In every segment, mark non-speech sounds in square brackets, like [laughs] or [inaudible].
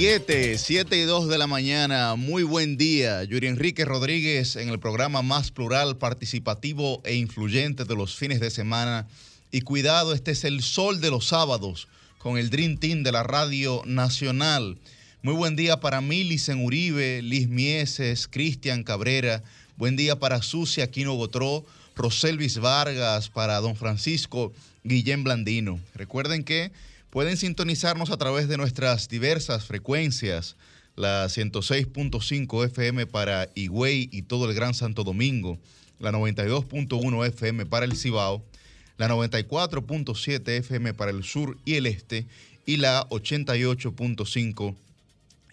7, 7 y 2 de la mañana. Muy buen día. Yuri Enrique Rodríguez en el programa más plural, participativo e influyente de los fines de semana. Y cuidado, este es el sol de los sábados con el Dream Team de la Radio Nacional. Muy buen día para Milicen Uribe, Liz Mieses, Cristian Cabrera. Buen día para Sucia Aquino Gotró, Roselvis Vargas, para Don Francisco Guillén Blandino. Recuerden que pueden sintonizarnos a través de nuestras diversas frecuencias, la 106.5 FM para Higüey y todo el Gran Santo Domingo, la 92.1 FM para el Cibao, la 94.7 FM para el sur y el este y la 88.5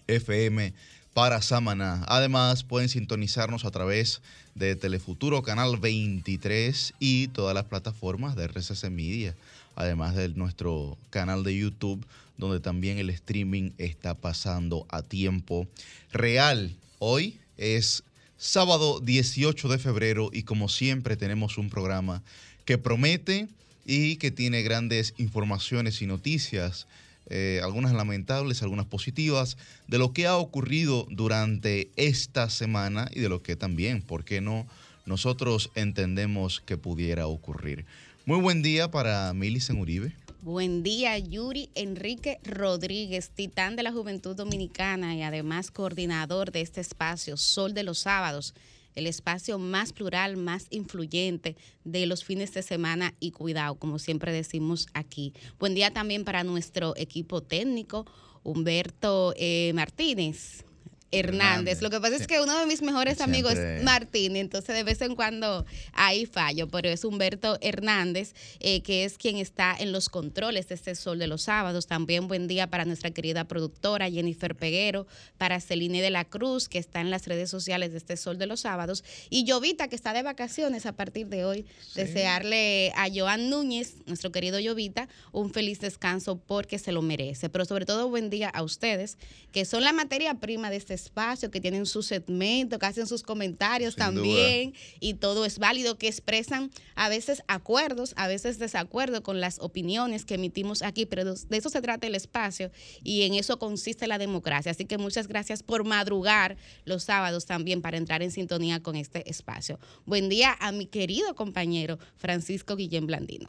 FM para Samaná. Además, pueden sintonizarnos a través de Telefuturo Canal 23 y todas las plataformas de RCC Media, además de nuestro canal de YouTube, donde también el streaming está pasando a tiempo real. Hoy es sábado 18 de febrero y como siempre tenemos un programa que promete y que tiene grandes informaciones y noticias eh, algunas lamentables, algunas positivas, de lo que ha ocurrido durante esta semana y de lo que también, ¿por qué no? Nosotros entendemos que pudiera ocurrir. Muy buen día para Milicen Uribe. Buen día, Yuri Enrique Rodríguez, titán de la Juventud Dominicana y además coordinador de este espacio, Sol de los Sábados el espacio más plural, más influyente de los fines de semana y cuidado, como siempre decimos aquí. Buen día también para nuestro equipo técnico, Humberto eh, Martínez. Hernández. Lo que pasa es que uno de mis mejores amigos es Martín, entonces de vez en cuando ahí fallo, pero es Humberto Hernández, eh, que es quien está en los controles de este Sol de los Sábados. También buen día para nuestra querida productora Jennifer Peguero, para Celine de la Cruz, que está en las redes sociales de este Sol de los Sábados, y Llovita, que está de vacaciones a partir de hoy. Desearle a Joan Núñez, nuestro querido Llovita, un feliz descanso porque se lo merece. Pero sobre todo buen día a ustedes, que son la materia prima de este espacio, que tienen su segmento, que hacen sus comentarios también y todo es válido, que expresan a veces acuerdos, a veces desacuerdos con las opiniones que emitimos aquí, pero de eso se trata el espacio y en eso consiste la democracia. Así que muchas gracias por madrugar los sábados también para entrar en sintonía con este espacio. Buen día a mi querido compañero Francisco Guillén Blandino.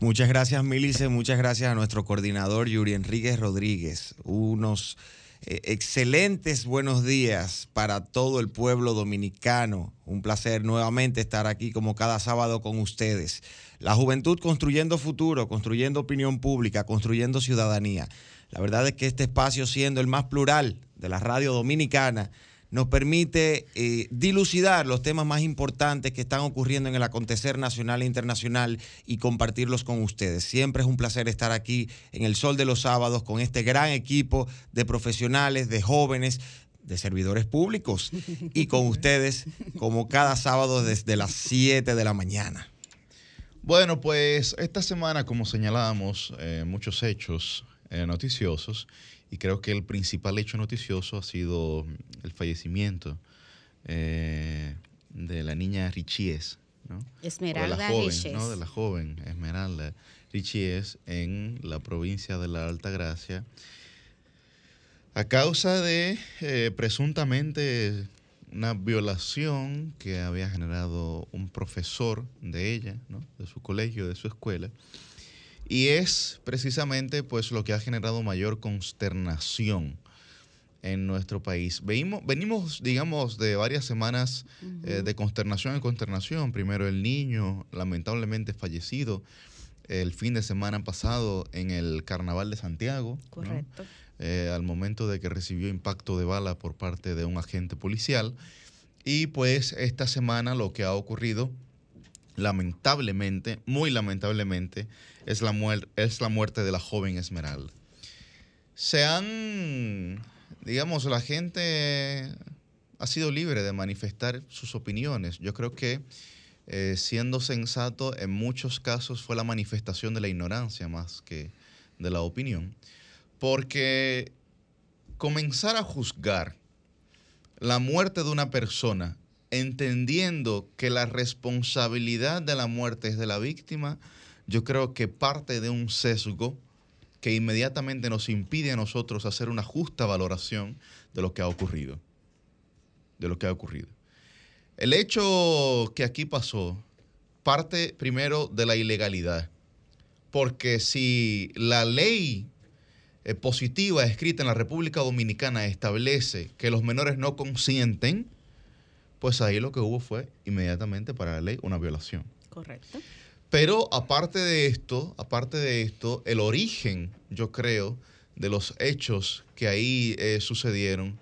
Muchas gracias, Milice. Muchas gracias a nuestro coordinador Yuri Enríquez Rodríguez. Unos eh, excelentes buenos días para todo el pueblo dominicano. Un placer nuevamente estar aquí como cada sábado con ustedes. La juventud construyendo futuro, construyendo opinión pública, construyendo ciudadanía. La verdad es que este espacio siendo el más plural de la radio dominicana, nos permite eh, dilucidar los temas más importantes que están ocurriendo en el acontecer nacional e internacional y compartirlos con ustedes. Siempre es un placer estar aquí en el Sol de los Sábados con este gran equipo de profesionales, de jóvenes, de servidores públicos y con ustedes como cada sábado desde las 7 de la mañana. Bueno, pues esta semana, como señalábamos, eh, muchos hechos eh, noticiosos y creo que el principal hecho noticioso ha sido el fallecimiento eh, de la niña Richies, ¿no? Esmeralda de la joven, ¿no? De la joven Esmeralda Richies en la provincia de la Alta Gracia, a causa de eh, presuntamente una violación que había generado un profesor de ella, ¿no? de su colegio, de su escuela, y es precisamente pues lo que ha generado mayor consternación en nuestro país. Venimos, venimos digamos, de varias semanas eh, de consternación en consternación. Primero el niño, lamentablemente fallecido el fin de semana pasado en el Carnaval de Santiago. Correcto. Eh, al momento de que recibió impacto de bala por parte de un agente policial. Y pues esta semana lo que ha ocurrido, lamentablemente, muy lamentablemente, es la, es la muerte de la joven Esmeralda. Se han, digamos, la gente ha sido libre de manifestar sus opiniones. Yo creo que eh, siendo sensato, en muchos casos fue la manifestación de la ignorancia más que de la opinión. Porque comenzar a juzgar la muerte de una persona entendiendo que la responsabilidad de la muerte es de la víctima, yo creo que parte de un sesgo que inmediatamente nos impide a nosotros hacer una justa valoración de lo que ha ocurrido. De lo que ha ocurrido. El hecho que aquí pasó parte primero de la ilegalidad, porque si la ley eh, positiva escrita en la República Dominicana establece que los menores no consienten, pues ahí lo que hubo fue inmediatamente para la ley una violación. Correcto. Pero aparte de esto, aparte de esto, el origen, yo creo, de los hechos que ahí eh, sucedieron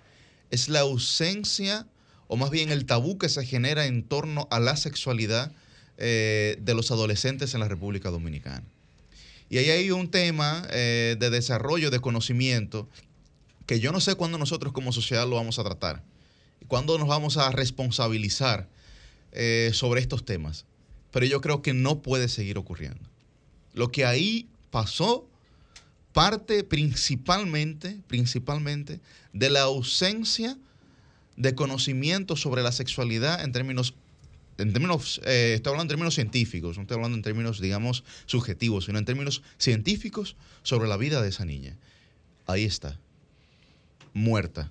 es la ausencia, o más bien el tabú que se genera en torno a la sexualidad eh, de los adolescentes en la República Dominicana. Y ahí hay un tema eh, de desarrollo de conocimiento que yo no sé cuándo nosotros como sociedad lo vamos a tratar, cuándo nos vamos a responsabilizar sobre estos temas pero yo creo que no puede seguir ocurriendo. Lo que ahí pasó parte principalmente, principalmente de la ausencia de conocimiento sobre la sexualidad en términos, en términos eh, estoy hablando en términos científicos, no estoy hablando en términos, digamos, subjetivos, sino en términos científicos sobre la vida de esa niña. Ahí está, muerta.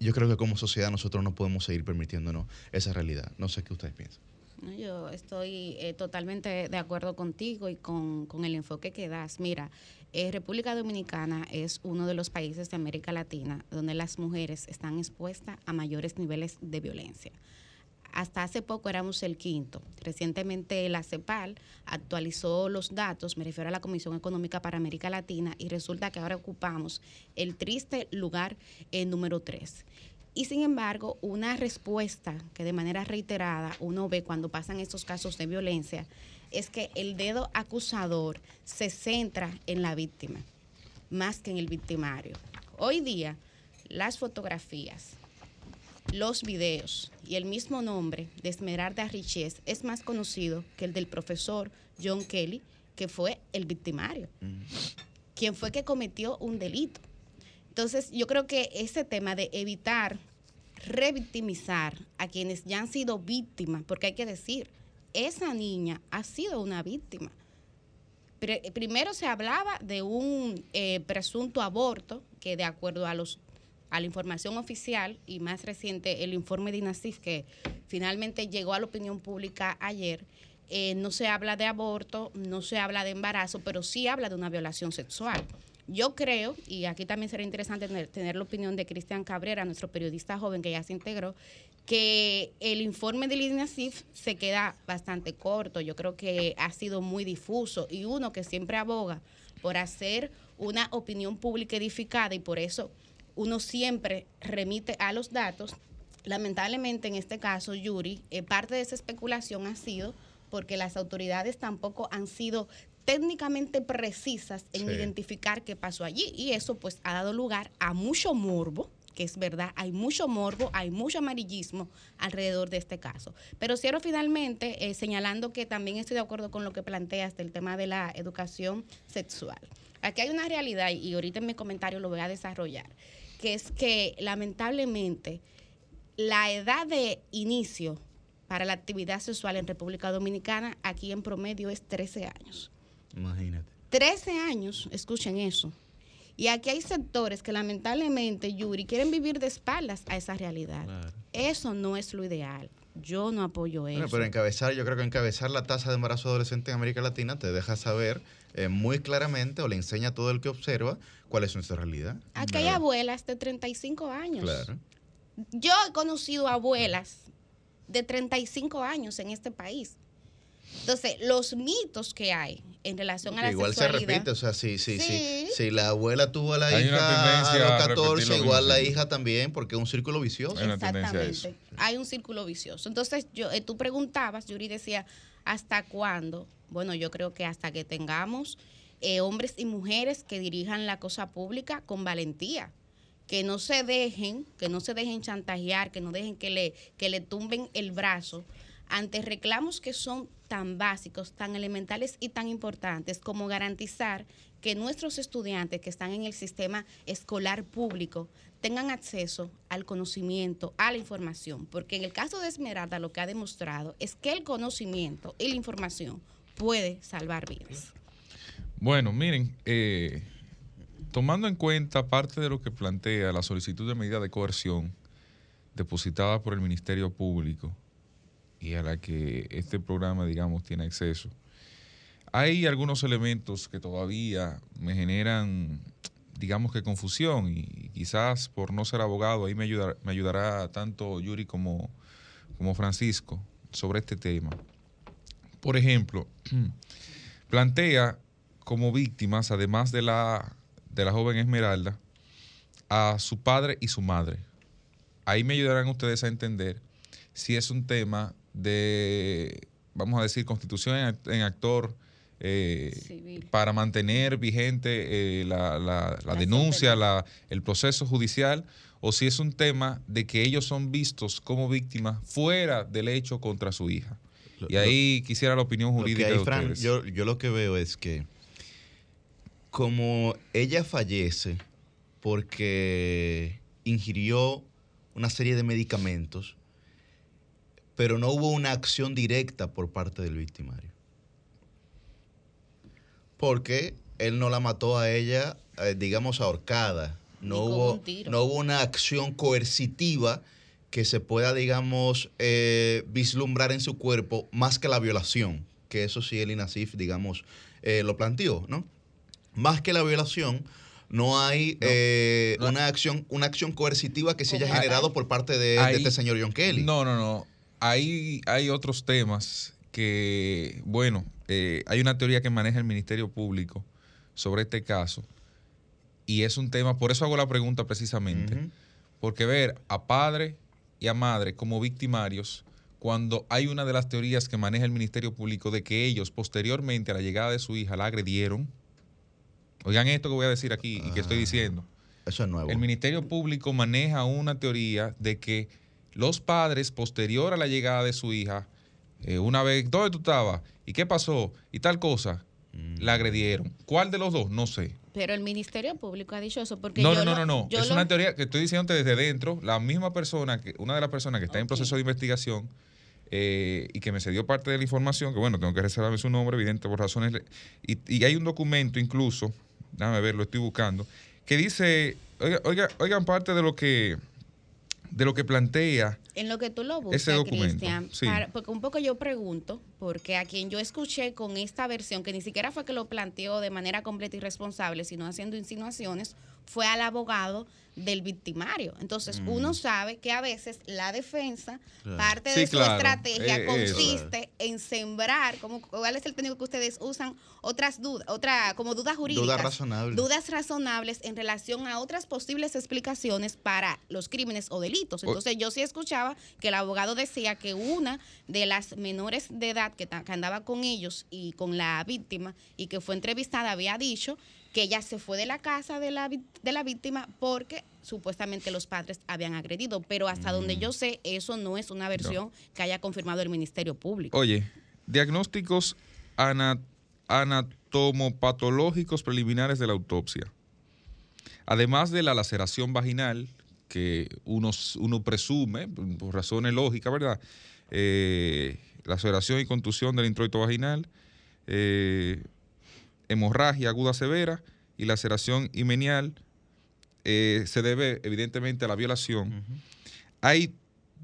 Yo creo que como sociedad nosotros no podemos seguir permitiéndonos esa realidad. No sé qué ustedes piensan. Yo estoy eh, totalmente de acuerdo contigo y con, el enfoque que das. Mira, eh, República Dominicana es uno de los países de América Latina donde las mujeres están expuestas a mayores niveles de violencia. Hasta hace poco éramos el quinto. Recientemente la CEPAL actualizó los datos, me refiero a la Comisión Económica para América Latina, y resulta que ahora ocupamos el triste lugar eh, número tres. Y sin embargo, una respuesta que de manera reiterada uno ve cuando pasan estos casos de violencia es que el dedo acusador se centra en la víctima más que en el victimario. Hoy día, las fotografías, los videos y el mismo nombre de Esmeralda Riches es más conocido que el del profesor John Kelly, que fue el victimario, quien fue que cometió un delito. Entonces, yo creo que ese tema de evitar revictimizar a quienes ya han sido víctimas, porque hay que decir, esa niña ha sido una víctima. primero se hablaba de un eh, presunto aborto que de acuerdo a los a la información oficial y más reciente el informe de INASIF que finalmente llegó a la opinión pública ayer, eh, no se habla de aborto, no se habla de embarazo, pero sí habla de una violación sexual. Yo creo, y aquí también será interesante tener, la opinión de Cristian Cabrera, nuestro periodista joven que ya se integró, que el informe del INASIF se queda bastante corto. Yo creo que ha sido muy difuso y uno que siempre aboga por hacer una opinión pública edificada y por eso uno siempre remite a los datos. Lamentablemente en este caso, Yuri, eh, parte de esa especulación ha sido porque las autoridades tampoco han sido técnicamente precisas en identificar qué pasó allí. Y eso pues ha dado lugar a mucho morbo, que es verdad, hay mucho morbo, hay mucho amarillismo alrededor de este caso. Pero cierro finalmente eh, señalando que también estoy de acuerdo con lo que planteas del tema de la educación sexual. Aquí hay una realidad, y ahorita en mi comentario lo voy a desarrollar, que es que lamentablemente la edad de inicio para la actividad sexual en República Dominicana aquí en promedio es 13 años. Imagínate. 13 años, escuchen eso. Y aquí hay sectores que lamentablemente, Yuri, quieren vivir de espaldas a esa realidad. Eso no es lo ideal. Yo no apoyo eso. pero encabezar, yo creo que encabezar la tasa de embarazo adolescente en América Latina te deja saber eh, muy claramente o le enseña a todo el que observa cuál es nuestra realidad. Aquí hay abuelas de 35 años. Claro. Yo he conocido abuelas de 35 años en este país. Entonces, los mitos que hay en relación a la igual sexualidad. Igual se repite, o sea, si, sí, sí, si la abuela tuvo a la hija a los 14, igual la hija también, porque es un círculo vicioso. Exactamente. Hay un círculo vicioso. Entonces, yo, eh, tú preguntabas, Yuri decía, ¿hasta cuándo? Bueno, yo creo que hasta que tengamos eh, hombres y mujeres que dirijan la cosa pública con valentía que no se dejen, que no se dejen chantajear, que no dejen que le, que le tumben el brazo ante reclamos que son tan básicos, tan elementales y tan importantes como garantizar que nuestros estudiantes que están en el sistema escolar público tengan acceso al conocimiento, a la información, porque en el caso de Esmeralda lo que ha demostrado es que el conocimiento y la información puede salvar vidas. Bueno, miren, eh, tomando en cuenta parte de lo que plantea la solicitud de medida de coerción depositada por el Ministerio Público y a la que este programa, digamos, tiene acceso, hay algunos elementos que todavía me generan, digamos que confusión y quizás por no ser abogado ahí me, me ayudará tanto Yuri como, como Francisco sobre este tema. Por ejemplo, [clears throat] plantea como víctimas, además de la, de la joven Esmeralda, a su padre y su madre. Ahí me ayudarán ustedes a entender si es un tema de, vamos a decir, constitución en, actor eh, para mantener vigente eh, la, la, denuncia, la, el proceso judicial, o si es un tema de que ellos son vistos como víctimas fuera del hecho contra su hija. Y ahí quisiera la opinión jurídica de ustedes. yo, yo lo que veo es que como ella fallece porque ingirió una serie de medicamentos, pero no hubo una acción directa por parte del victimario. Porque él no la mató a ella, eh, digamos, ahorcada. No hubo, no hubo una acción coercitiva que se pueda, digamos, eh, vislumbrar en su cuerpo más que la violación, que eso sí el INASIF, digamos, eh, lo planteó, ¿no? más que la violación, no hay eh, una acción una acción coercitiva que se haya generado por parte de, este señor John Kelly. No, no, no. Hay, hay otros temas que, bueno, eh, hay una teoría que maneja el Ministerio Público sobre este caso y es un tema, por eso hago la pregunta precisamente, porque ver a padre y a madre como victimarios cuando hay una de las teorías que maneja el Ministerio Público de que ellos posteriormente a la llegada de su hija la agredieron, Oigan esto que voy a decir aquí y que estoy ah, diciendo. Eso es nuevo. El Ministerio Público maneja una teoría de que los padres, posterior a la llegada de su hija, eh, una vez, ¿dónde tú estabas? ¿Y qué pasó? Y tal cosa, mm. la agredieron. ¿Cuál de los dos? No sé. Pero el Ministerio Público ha dicho eso porque no, no, no, no, no. Es una teoría que estoy diciendo desde dentro. La misma persona, que una de las personas que está en proceso de investigación eh, y que me cedió parte de la información, que bueno, tengo que reservarme su nombre, evidente, por razones. Y, y hay un documento incluso déjame ver, lo estoy buscando, que dice, oiga, oigan parte de lo que de lo que plantea en lo que tú lo buscas, Cristian, porque un poco yo pregunto, porque a quien yo escuché con esta versión, que ni siquiera fue que lo planteó de manera completa y responsable, sino haciendo insinuaciones, fue al abogado del victimario. Entonces, mm. uno sabe que a veces la defensa, parte de su estrategia eh, consiste en sembrar, como, ¿cuál es el término que ustedes usan? Otras dudas, otra, como dudas jurídicas. Dudas razonables. Dudas razonables en relación a otras posibles explicaciones para los crímenes o delitos. Entonces, yo sí escuchaba que el abogado decía que una de las menores de edad que, que andaba con ellos y con la víctima y que fue entrevistada había dicho que ella se fue de la casa de la, de la víctima porque supuestamente los padres habían agredido, pero hasta donde mm. yo sé, eso no es una versión que haya confirmado el Ministerio Público. Oye, diagnósticos anatomopatológicos preliminares de la autopsia. Además de la laceración vaginal, que uno, uno presume, por razones lógicas, ¿verdad? Eh, laceración y contusión del introito vaginal, eh, hemorragia aguda severa y laceración imenial eh, se debe evidentemente a la violación. Hay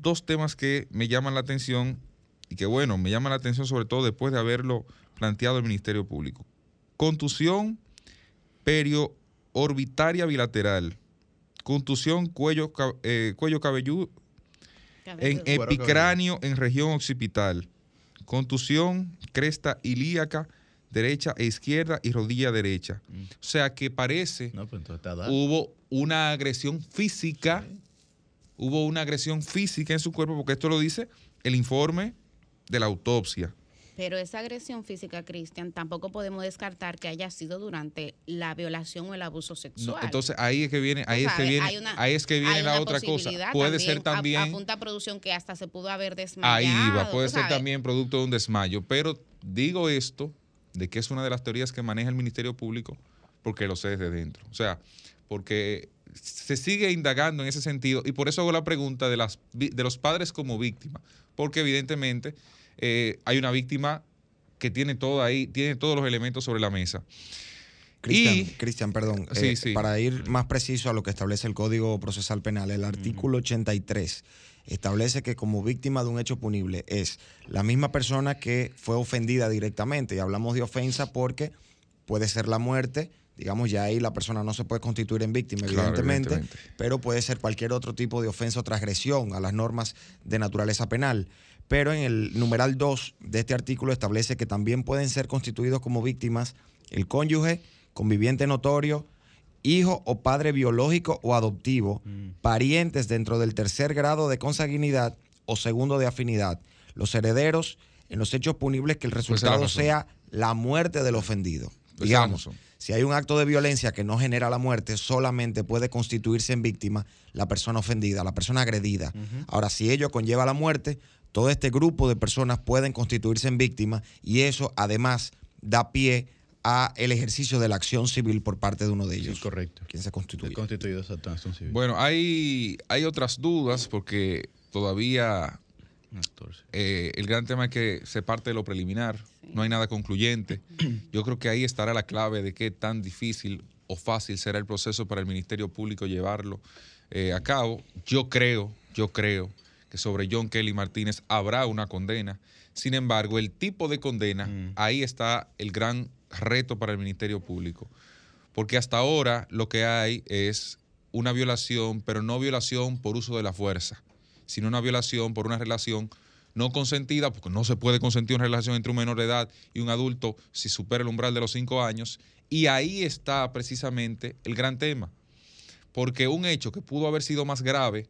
dos temas que me llaman la atención y que bueno, me llaman la atención sobre todo después de haberlo planteado el Ministerio Público. Contusión periorbitaria bilateral, contusión cuello, eh, cuello cabelludo en epicráneo en región occipital, contusión cresta ilíaca derecha e izquierda y rodilla derecha. Mm. O sea que parece pues, hubo una agresión física, hubo una agresión física en su cuerpo, porque esto lo dice el informe de la autopsia. Pero esa agresión física, Cristian, tampoco podemos descartar que haya sido durante la violación o el abuso sexual. entonces ahí es que viene, ahí es que viene, ahí es que viene la otra cosa. Puede ser también apunta producción que hasta se pudo haber desmayado. Ahí va, puede ser también producto de un desmayo. Pero digo esto de que es una de las teorías que maneja el Ministerio Público porque lo sé desde dentro. O sea, porque se sigue indagando en ese sentido y por eso hago la pregunta de, las, de los padres como víctima, porque evidentemente eh, hay una víctima que tiene todo ahí, tiene todos los elementos sobre la mesa. Cristian, perdón, Sí, eh, sí. para ir más preciso a lo que establece el Código Procesal Penal, el artículo 83 establece que como víctima de un hecho punible es la misma persona que fue ofendida directamente. Y hablamos de ofensa porque puede ser la muerte, digamos, ya ahí la persona no se puede constituir en víctima, Claro, evidentemente, evidentemente. pero puede ser cualquier otro tipo de ofensa o transgresión a las normas de naturaleza penal. Pero en el numeral 2 de este artículo establece que también pueden ser constituidos como víctimas el cónyuge, conviviente notorio, hijo o padre biológico o adoptivo, parientes dentro del tercer grado de consanguinidad o segundo de afinidad, los herederos en los hechos punibles que el Pues resultado sea la muerte del ofendido. Esa es la Digamos, si hay un acto de violencia que no genera la muerte, solamente puede constituirse en víctima la persona ofendida, la persona agredida. Ahora, si ello conlleva la muerte, todo este grupo de personas pueden constituirse en víctima y eso además da pie a el ejercicio de la acción civil por parte de uno de ellos. Sí, correcto. Quien se constituye. Constituido esa acción civil. Bueno, hay, hay otras dudas porque todavía eh, el gran tema es que se parte de lo preliminar, no hay nada concluyente. [clears throat] Yo creo que ahí estará la clave de qué tan difícil o fácil será el proceso para el Ministerio Público llevarlo eh, a cabo. Yo creo, yo creo que sobre John Kelly Martínez habrá una condena. Sin embargo, el tipo de condena, ahí está el gran reto para el Ministerio Público. Porque hasta ahora lo que hay es una violación, pero no violación por uso de la fuerza, sino una violación por una relación no consentida, porque no se puede consentir una relación entre un menor de edad y un adulto si supera el umbral de los cinco años. Y ahí está precisamente el gran tema. Porque un hecho que pudo haber sido más grave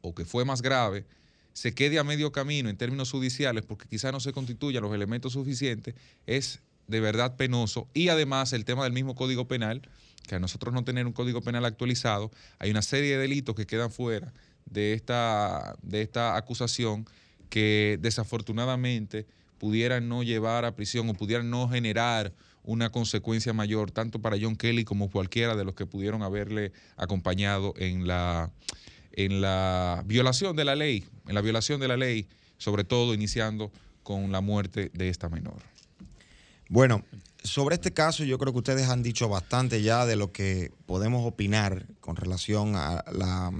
o que fue más grave, se quede a medio camino en términos judiciales porque quizás no se constituyan los elementos suficientes, es de verdad penoso. Y además el tema del mismo Código Penal, que a nosotros no tener un Código Penal actualizado, hay una serie de delitos que quedan fuera de esta, de esta acusación que desafortunadamente pudieran no llevar a prisión o pudieran no generar una consecuencia mayor, tanto para John Kelly como cualquiera de los que pudieron haberle acompañado en la, en la violación de la ley, en la violación de la ley, sobre todo iniciando con la muerte de esta menor. Bueno, sobre este caso yo creo que ustedes han dicho bastante ya de lo que podemos opinar con relación a, la-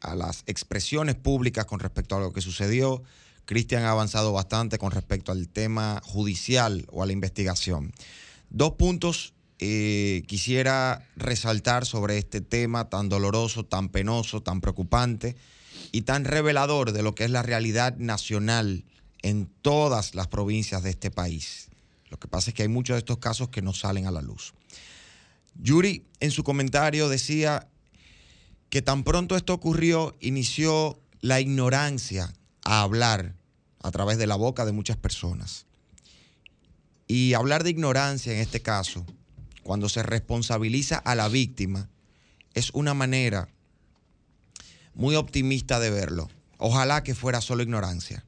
a las expresiones públicas con respecto a lo que sucedió. Cristian ha avanzado bastante con respecto al tema judicial o a la investigación. Dos puntos eh, quisiera resaltar sobre este tema tan doloroso, tan penoso, tan preocupante y tan revelador de lo que es la realidad nacional en todas las provincias de este país. Lo que pasa es que hay muchos de estos casos que no salen a la luz. Yuri en su comentario decía que tan pronto esto ocurrió, inició la ignorancia a hablar a través de la boca de muchas personas. Y hablar de ignorancia en este caso, cuando se responsabiliza a la víctima, es una manera muy optimista de verlo. Ojalá que fuera solo ignorancia.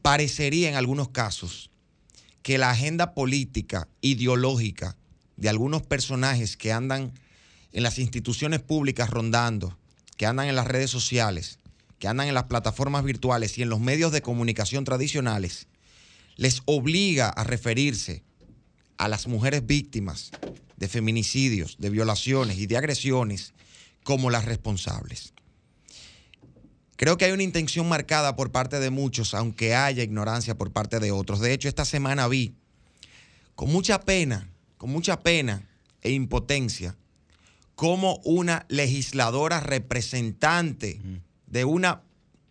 Parecería en algunos casos que la agenda política, ideológica de algunos personajes que andan en las instituciones públicas rondando, que andan en las redes sociales, que andan en las plataformas virtuales y en los medios de comunicación tradicionales, les obliga a referirse a las mujeres víctimas de feminicidios, de violaciones y de agresiones como las responsables. Creo que hay una intención marcada por parte de muchos, aunque haya ignorancia por parte de otros. De hecho, esta semana vi con mucha pena, con mucha pena e impotencia, cómo una legisladora representante de una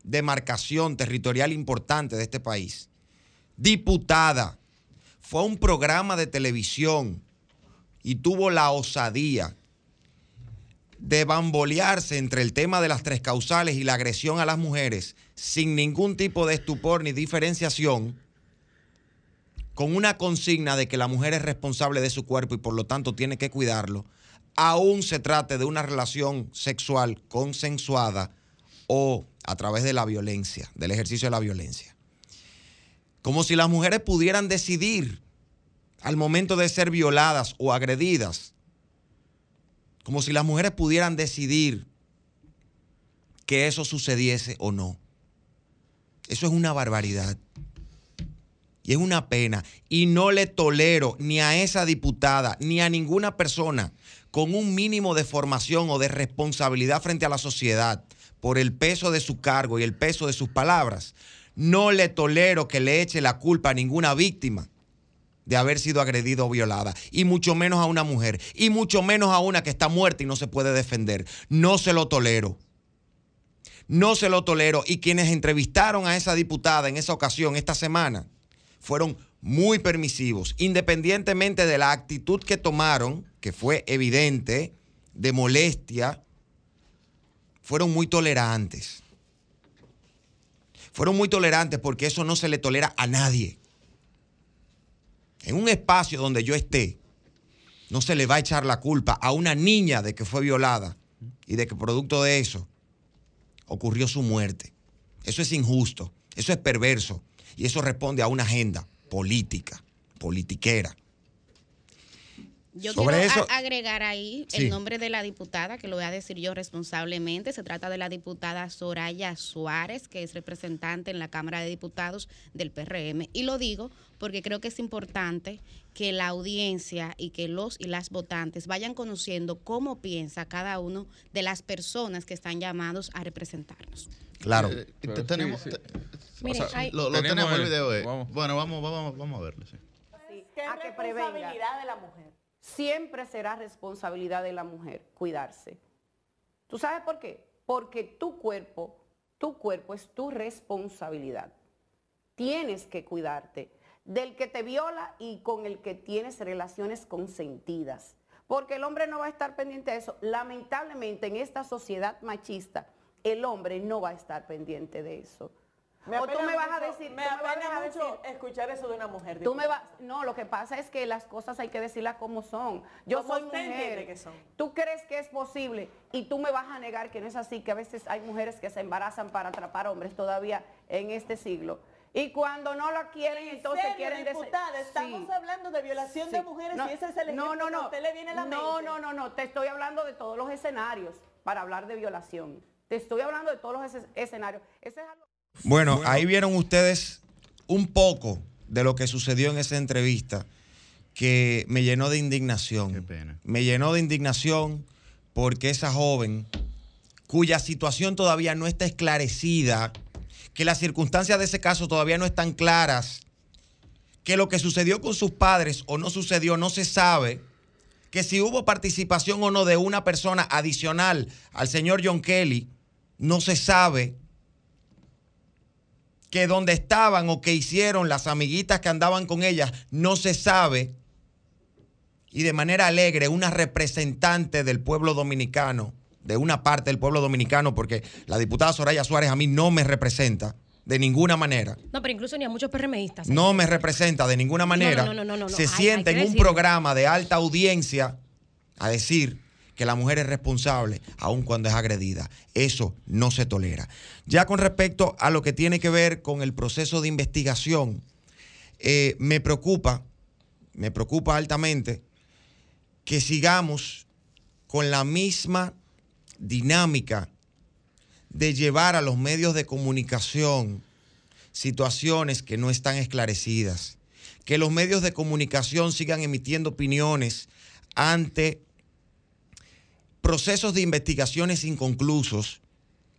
demarcación territorial importante de este país, diputada, fue a un programa de televisión y tuvo la osadía de bambolearse entre el tema de las tres causales y la agresión a las mujeres sin ningún tipo de estupor ni diferenciación, con una consigna de que la mujer es responsable de su cuerpo y por lo tanto tiene que cuidarlo, aún se trate de una relación sexual consensuada o a través de la violencia, del ejercicio de la violencia. Como si las mujeres pudieran decidir al momento de ser violadas o agredidas como si las mujeres pudieran decidir que eso sucediese o no. Eso es una barbaridad. Y es una pena. Y no le tolero ni a esa diputada ni a ninguna persona con un mínimo de formación o de responsabilidad frente a la sociedad por el peso de su cargo y el peso de sus palabras. No le tolero que le eche la culpa a ninguna víctima de haber sido agredida o violada, y mucho menos a una mujer, y mucho menos a una que está muerta y no se puede defender. No se lo tolero. No se lo tolero. Y quienes entrevistaron a esa diputada en esa ocasión, esta semana, fueron muy permisivos, independientemente de la actitud que tomaron, que fue evidente, de molestia, fueron muy tolerantes. Fueron muy tolerantes porque eso no se le tolera a nadie. En un espacio donde yo esté, no se le va a echar la culpa a una niña de que fue violada y de que producto de eso ocurrió su muerte. Eso es injusto, eso es perverso y eso responde a una agenda política, politiquera. Yo quiero agregar ahí el nombre de la diputada, que lo voy a decir yo responsablemente. Se trata de la diputada Soraya Suárez, que es representante en la Cámara de Diputados del PRM. Y lo digo porque creo que es importante que la audiencia y que los y las votantes vayan conociendo cómo piensa cada uno de las personas que están llamados a representarnos. Claro. tenemos, lo, tenemos el video. Eh. Bueno, vamos, vamos, vamos a verlo. Sí. a que responsabilidad de la mujer. Siempre será responsabilidad de la mujer cuidarse. ¿Tú sabes por qué? Porque tu cuerpo, tu cuerpo es tu responsabilidad. Tienes que cuidarte del que te viola y con el que tienes relaciones consentidas. Porque el hombre no va a estar pendiente de eso. Lamentablemente en esta sociedad machista, el hombre no va a estar pendiente de eso. Me o tú me vas a decir, me, mucho escuchar eso de una mujer. Tú me no, lo que pasa es que las cosas hay que decirlas como son. Yo soy mujer. Que son. Tú crees que es posible y tú me vas a negar que no es así, que a veces hay mujeres que se embarazan para atrapar hombres todavía en este siglo. Y cuando no la quieren, entonces quieren diputada, estamos hablando de violación de mujeres y ese es el ejemplo no, no, no. que a usted le viene a la no, mente. No, no, no, te estoy hablando de todos los escenarios para hablar de violación. Te estoy hablando de todos los escenarios. Ese es algo bueno, ahí vieron ustedes un poco de lo que sucedió en esa entrevista que me llenó de indignación. Qué pena. Me llenó de indignación porque esa joven, cuya situación todavía no está esclarecida, que las circunstancias de ese caso todavía no están claras, que lo que sucedió con sus padres o no sucedió no se sabe, que si hubo participación o no de una persona adicional al señor John Kelly, no se sabe que donde estaban o que hicieron las amiguitas que andaban con ellas no se sabe. Y de manera alegre, una representante del pueblo dominicano, de una parte del pueblo dominicano, porque la diputada Soraya Suárez a mí no me representa de ninguna manera. No, pero incluso ni a muchos PRMistas. No me representa de ninguna manera. No, no, no, se siente en un programa de alta audiencia a decir que la mujer es responsable aun cuando es agredida. Eso no se tolera. Ya con respecto a lo que tiene que ver con el proceso de investigación, eh, me preocupa, me preocupa altamente que sigamos con la misma dinámica de llevar a los medios de comunicación situaciones que no están esclarecidas, que los medios de comunicación sigan emitiendo opiniones ante procesos de investigaciones inconclusos,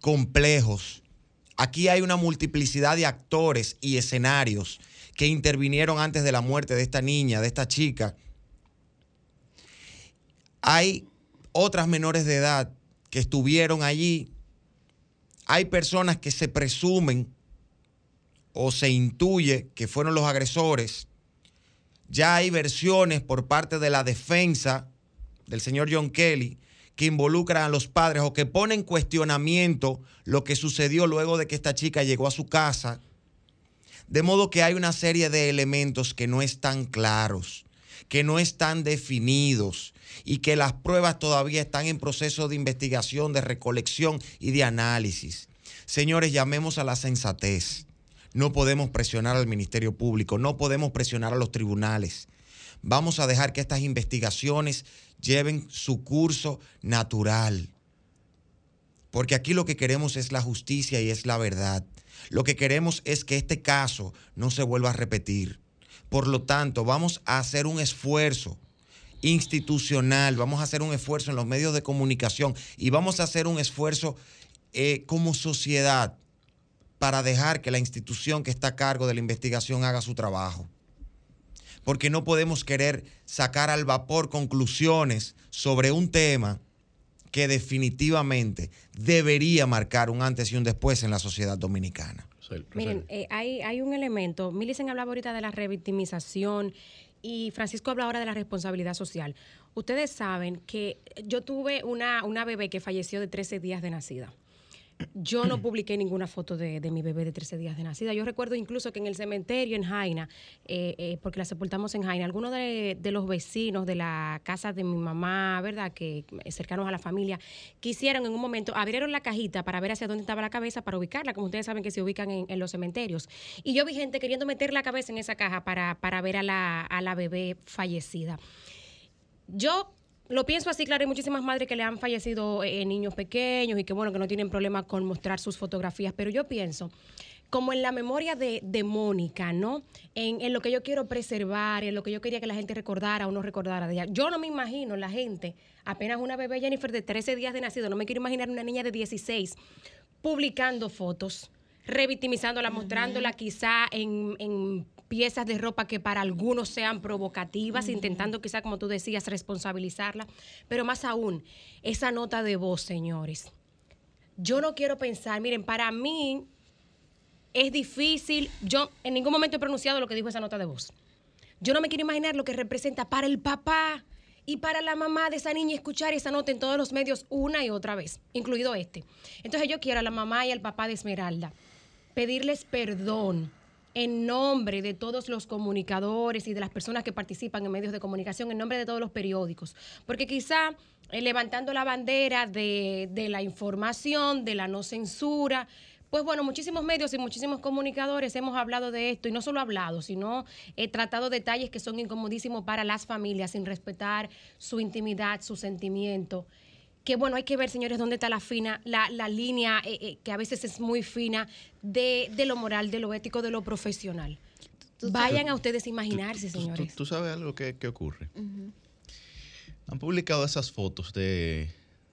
complejos. Aquí hay una multiplicidad de actores y escenarios que intervinieron antes de la muerte de esta niña, de esta chica. Hay otras menores de edad que estuvieron allí. Hay personas que se presumen o se intuye que fueron los agresores. Ya hay versiones por parte de la defensa del señor John Kelly que involucran a los padres o que ponen en cuestionamiento lo que sucedió luego de que esta chica llegó a su casa. De modo que hay una serie de elementos que no están claros, que no están definidos y que las pruebas todavía están en proceso de investigación, de recolección y de análisis. Señores, llamemos a la sensatez. No podemos presionar al Ministerio Público, no podemos presionar a los tribunales. Vamos a dejar que estas investigaciones lleven su curso natural. porque aquí lo que queremos es la justicia y es la verdad. Lo que queremos es que este caso no se vuelva a repetir. Por lo tanto, vamos a hacer un esfuerzo institucional, vamos a hacer un esfuerzo en los medios de comunicación y vamos a hacer un esfuerzo eh, como sociedad para dejar que la institución que está a cargo de la investigación haga su trabajo. Porque no podemos querer sacar al vapor conclusiones sobre un tema que definitivamente debería marcar un antes y un después en la sociedad dominicana. Miren, eh, hay, hay un elemento, Milicen hablaba ahorita de la revictimización y Francisco habla ahora de la responsabilidad social. Ustedes saben que yo tuve una, una bebé que falleció de 13 días de nacida. Yo no publiqué ninguna foto de, mi bebé de 13 días de nacida. Yo recuerdo incluso que en el cementerio en Jaina, eh, eh, porque la sepultamos en Jaina, algunos de, los vecinos de la casa de mi mamá, ¿verdad? Que eh, cercanos a la familia, quisieron en un momento, abrieron la cajita para ver hacia dónde estaba la cabeza, para ubicarla, como ustedes saben que se ubican en, los cementerios. Y yo vi gente queriendo meter la cabeza en esa caja para, para ver a la, a la bebé fallecida. Yo lo pienso así, claro, hay muchísimas madres que le han fallecido eh, niños pequeños y que bueno, que no tienen problema con mostrar sus fotografías, pero yo pienso como en la memoria de, Mónica, ¿no? En, lo que yo quiero preservar, en lo que yo quería que la gente recordara o no recordara de ella. Yo no me imagino la gente, apenas una bebé Jennifer de 13 días de nacido, no me quiero imaginar una niña de 16 publicando fotos, revictimizándola, mostrándola quizá en, en piezas de ropa que para algunos sean provocativas, intentando quizá, como tú decías, responsabilizarla, pero más aún, esa nota de voz, señores. Yo no quiero pensar, miren, para mí es difícil, yo en ningún momento he pronunciado lo que dijo esa nota de voz. Yo no me quiero imaginar lo que representa para el papá y para la mamá de esa niña escuchar esa nota en todos los medios una y otra vez, incluido este. Entonces yo quiero a la mamá y al papá de Esmeralda pedirles perdón en nombre de todos los comunicadores y de las personas que participan en medios de comunicación, en nombre de todos los periódicos. Porque quizá eh, levantando la bandera de, la información, de la no censura, pues bueno, muchísimos medios y muchísimos comunicadores hemos hablado de esto y no solo hablado, sino he tratado detalles que son incomodísimos para las familias sin respetar su intimidad, su sentimiento que bueno, hay que ver, señores, dónde está la fina, la, línea eh, eh, que a veces es muy fina de, lo moral, de lo ético, de lo profesional. Vayan a ustedes a imaginarse, señores. Tú, sabes algo que, ocurre. Han publicado esas fotos de,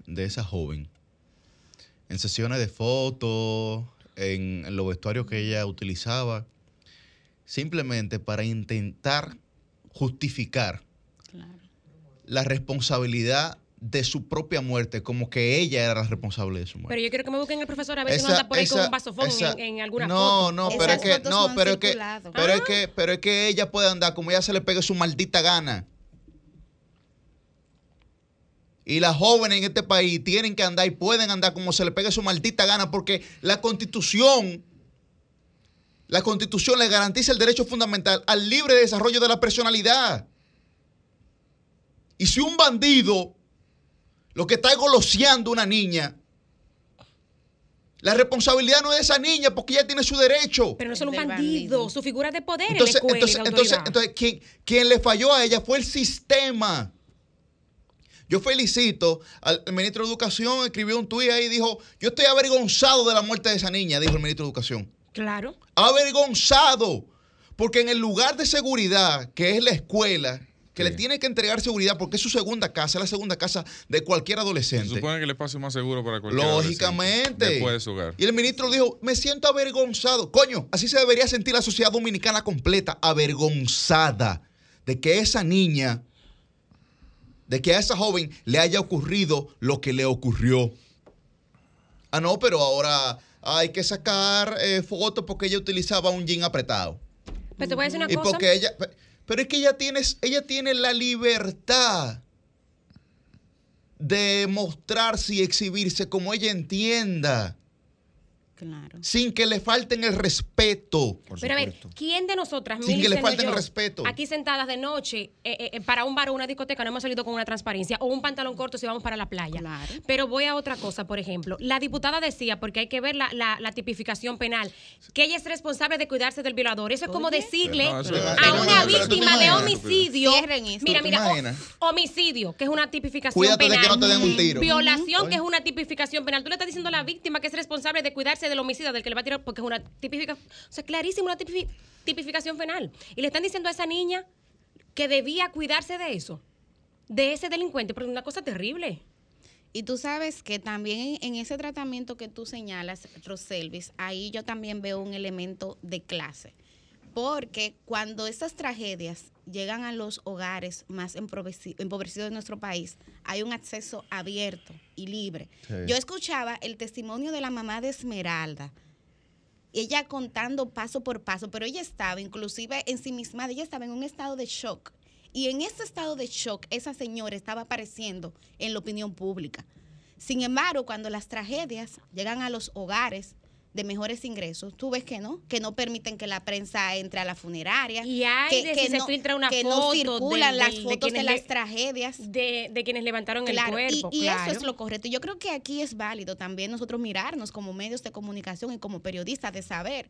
esa joven en sesiones de fotos, en, en los vestuarios que ella utilizaba, simplemente para intentar justificar la responsabilidad de su propia muerte, como que ella era la responsable de su muerte. Pero yo quiero que me busquen el profesor a ver si no anda por ahí con un vasofón en, en, alguna no, foto. No, pero es que, no, pero es que, pero es que, pero es que ella puede andar como ella se le pegue su maldita gana. Y las jóvenes en este país tienen que andar y pueden andar como se le pegue su maldita gana porque la constitución, la constitución le garantiza el derecho fundamental al libre desarrollo de la personalidad. Y si un bandido lo que está goloseando una niña. La responsabilidad no es de esa niña porque ella tiene su derecho. Pero no son un bandido, su figura de poder entonces, en la entonces, entonces, entonces quien, quien, le falló a ella fue el sistema. Yo felicito al ministro de Educación, escribió un tuit ahí y dijo, yo estoy avergonzado de la muerte de esa niña, dijo el ministro de Educación. Claro. Avergonzado. Porque en el lugar de seguridad, que es la escuela, que le tiene que entregar seguridad porque es su segunda casa, es la segunda casa de cualquier adolescente. Se supone que el espacio más seguro para cualquier Lógicamente. Después de su hogar. Y el ministro dijo, me siento avergonzado. Coño, así se debería sentir la sociedad dominicana completa, avergonzada de que esa niña, de que a esa joven le haya ocurrido lo que le ocurrió. Ah, no, pero ahora hay que sacar eh, fotos porque ella utilizaba un jean apretado. Pero te voy a decir una y cosa. Porque ella pero es que ella tiene, ella tiene la libertad de mostrarse y exhibirse como ella entienda. Sin que le falten el respeto. Pero a ver, ¿quién de nosotras, sin que le falten el respeto, aquí sentadas de noche eh, eh, eh, para un bar o una discoteca no hemos salido con una transparencia o un pantalón corto si vamos para la playa? Pero voy a otra cosa, por ejemplo, la diputada decía, porque hay que ver la, la, tipificación penal, que ella es responsable de cuidarse del violador. Eso es como decirle a una víctima de homicidio, mira, mira, homicidio, que es una tipificación penal, violación, que es una tipificación penal. Tú le estás diciendo a la víctima que es responsable de cuidarse del homicida del que le va a tirar, porque es una tipificación, o sea, clarísimo, una tipificación penal. Y le están diciendo a esa niña que debía cuidarse de eso, de ese delincuente, porque es una cosa terrible. Y tú sabes que también en ese tratamiento que tú señalas, Roselvis, ahí yo también veo un elemento de clase. Porque cuando estas tragedias llegan a los hogares más empobrecidos de nuestro país, hay un acceso abierto y libre. Yo escuchaba el testimonio de la mamá de Esmeralda, ella contando paso por paso, pero ella estaba inclusive en sí misma, ella estaba en un estado de shock. Y en ese estado de shock, esa señora estaba apareciendo en la opinión pública. Sin embargo, cuando las tragedias llegan a los hogares, de mejores ingresos, tú ves que no, que no permiten que la prensa entre a la funeraria. Y hay que, que se filtra una que no circulan las fotos de, las tragedias. De, quienes levantaron el cuerpo. Y, y eso es lo correcto. Yo creo que aquí es válido también nosotros mirarnos como medios de comunicación y como periodistas de saber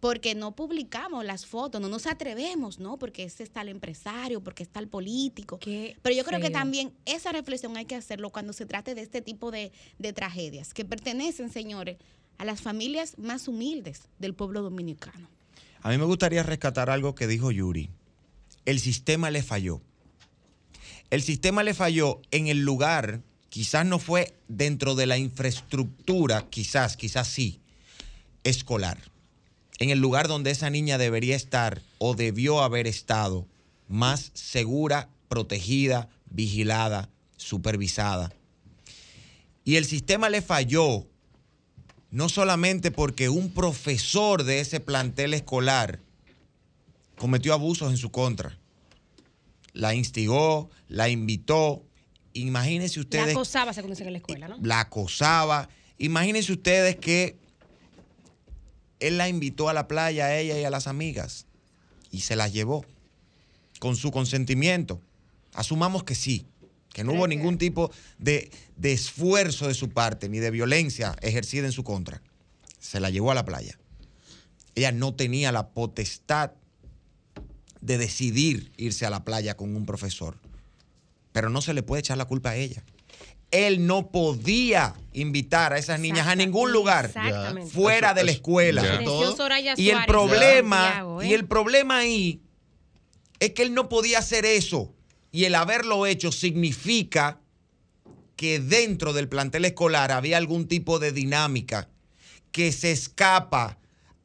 porque no publicamos las fotos, no nos atrevemos, ¿no? Porque ese está el empresario, porque está el político. Pero yo creo que también esa reflexión hay que hacerlo cuando se trate de este tipo de, de tragedias, que pertenecen, señores, a las familias más humildes del pueblo dominicano. A mí me gustaría rescatar algo que dijo Yuri. El sistema le falló. El sistema le falló en el lugar, quizás no fue dentro de la infraestructura, quizás, quizás sí, escolar. En el lugar donde esa niña debería estar o debió haber estado más segura, protegida, vigilada, supervisada. Y el sistema le falló no solamente porque un profesor de ese plantel escolar cometió abusos en su contra, la instigó, la invitó. Imagínense ustedes. La acosaba, según dicen en la escuela, ¿no? La acosaba. Imagínense ustedes que él la invitó a la playa a ella y a las amigas y se las llevó con su consentimiento. Asumamos que sí que no hubo ningún tipo de, esfuerzo de su parte ni de violencia ejercida en su contra. Se la llevó a la playa. Ella no tenía la potestad de decidir irse a la playa con un profesor, pero no se le puede echar la culpa a ella. Él no podía invitar a esas niñas a ningún lugar fuera de la escuela. Y el problema, y ¿eh? el problema ahí es que él no podía hacer eso y el haberlo hecho significa que dentro del plantel escolar había algún tipo de dinámica que se escapa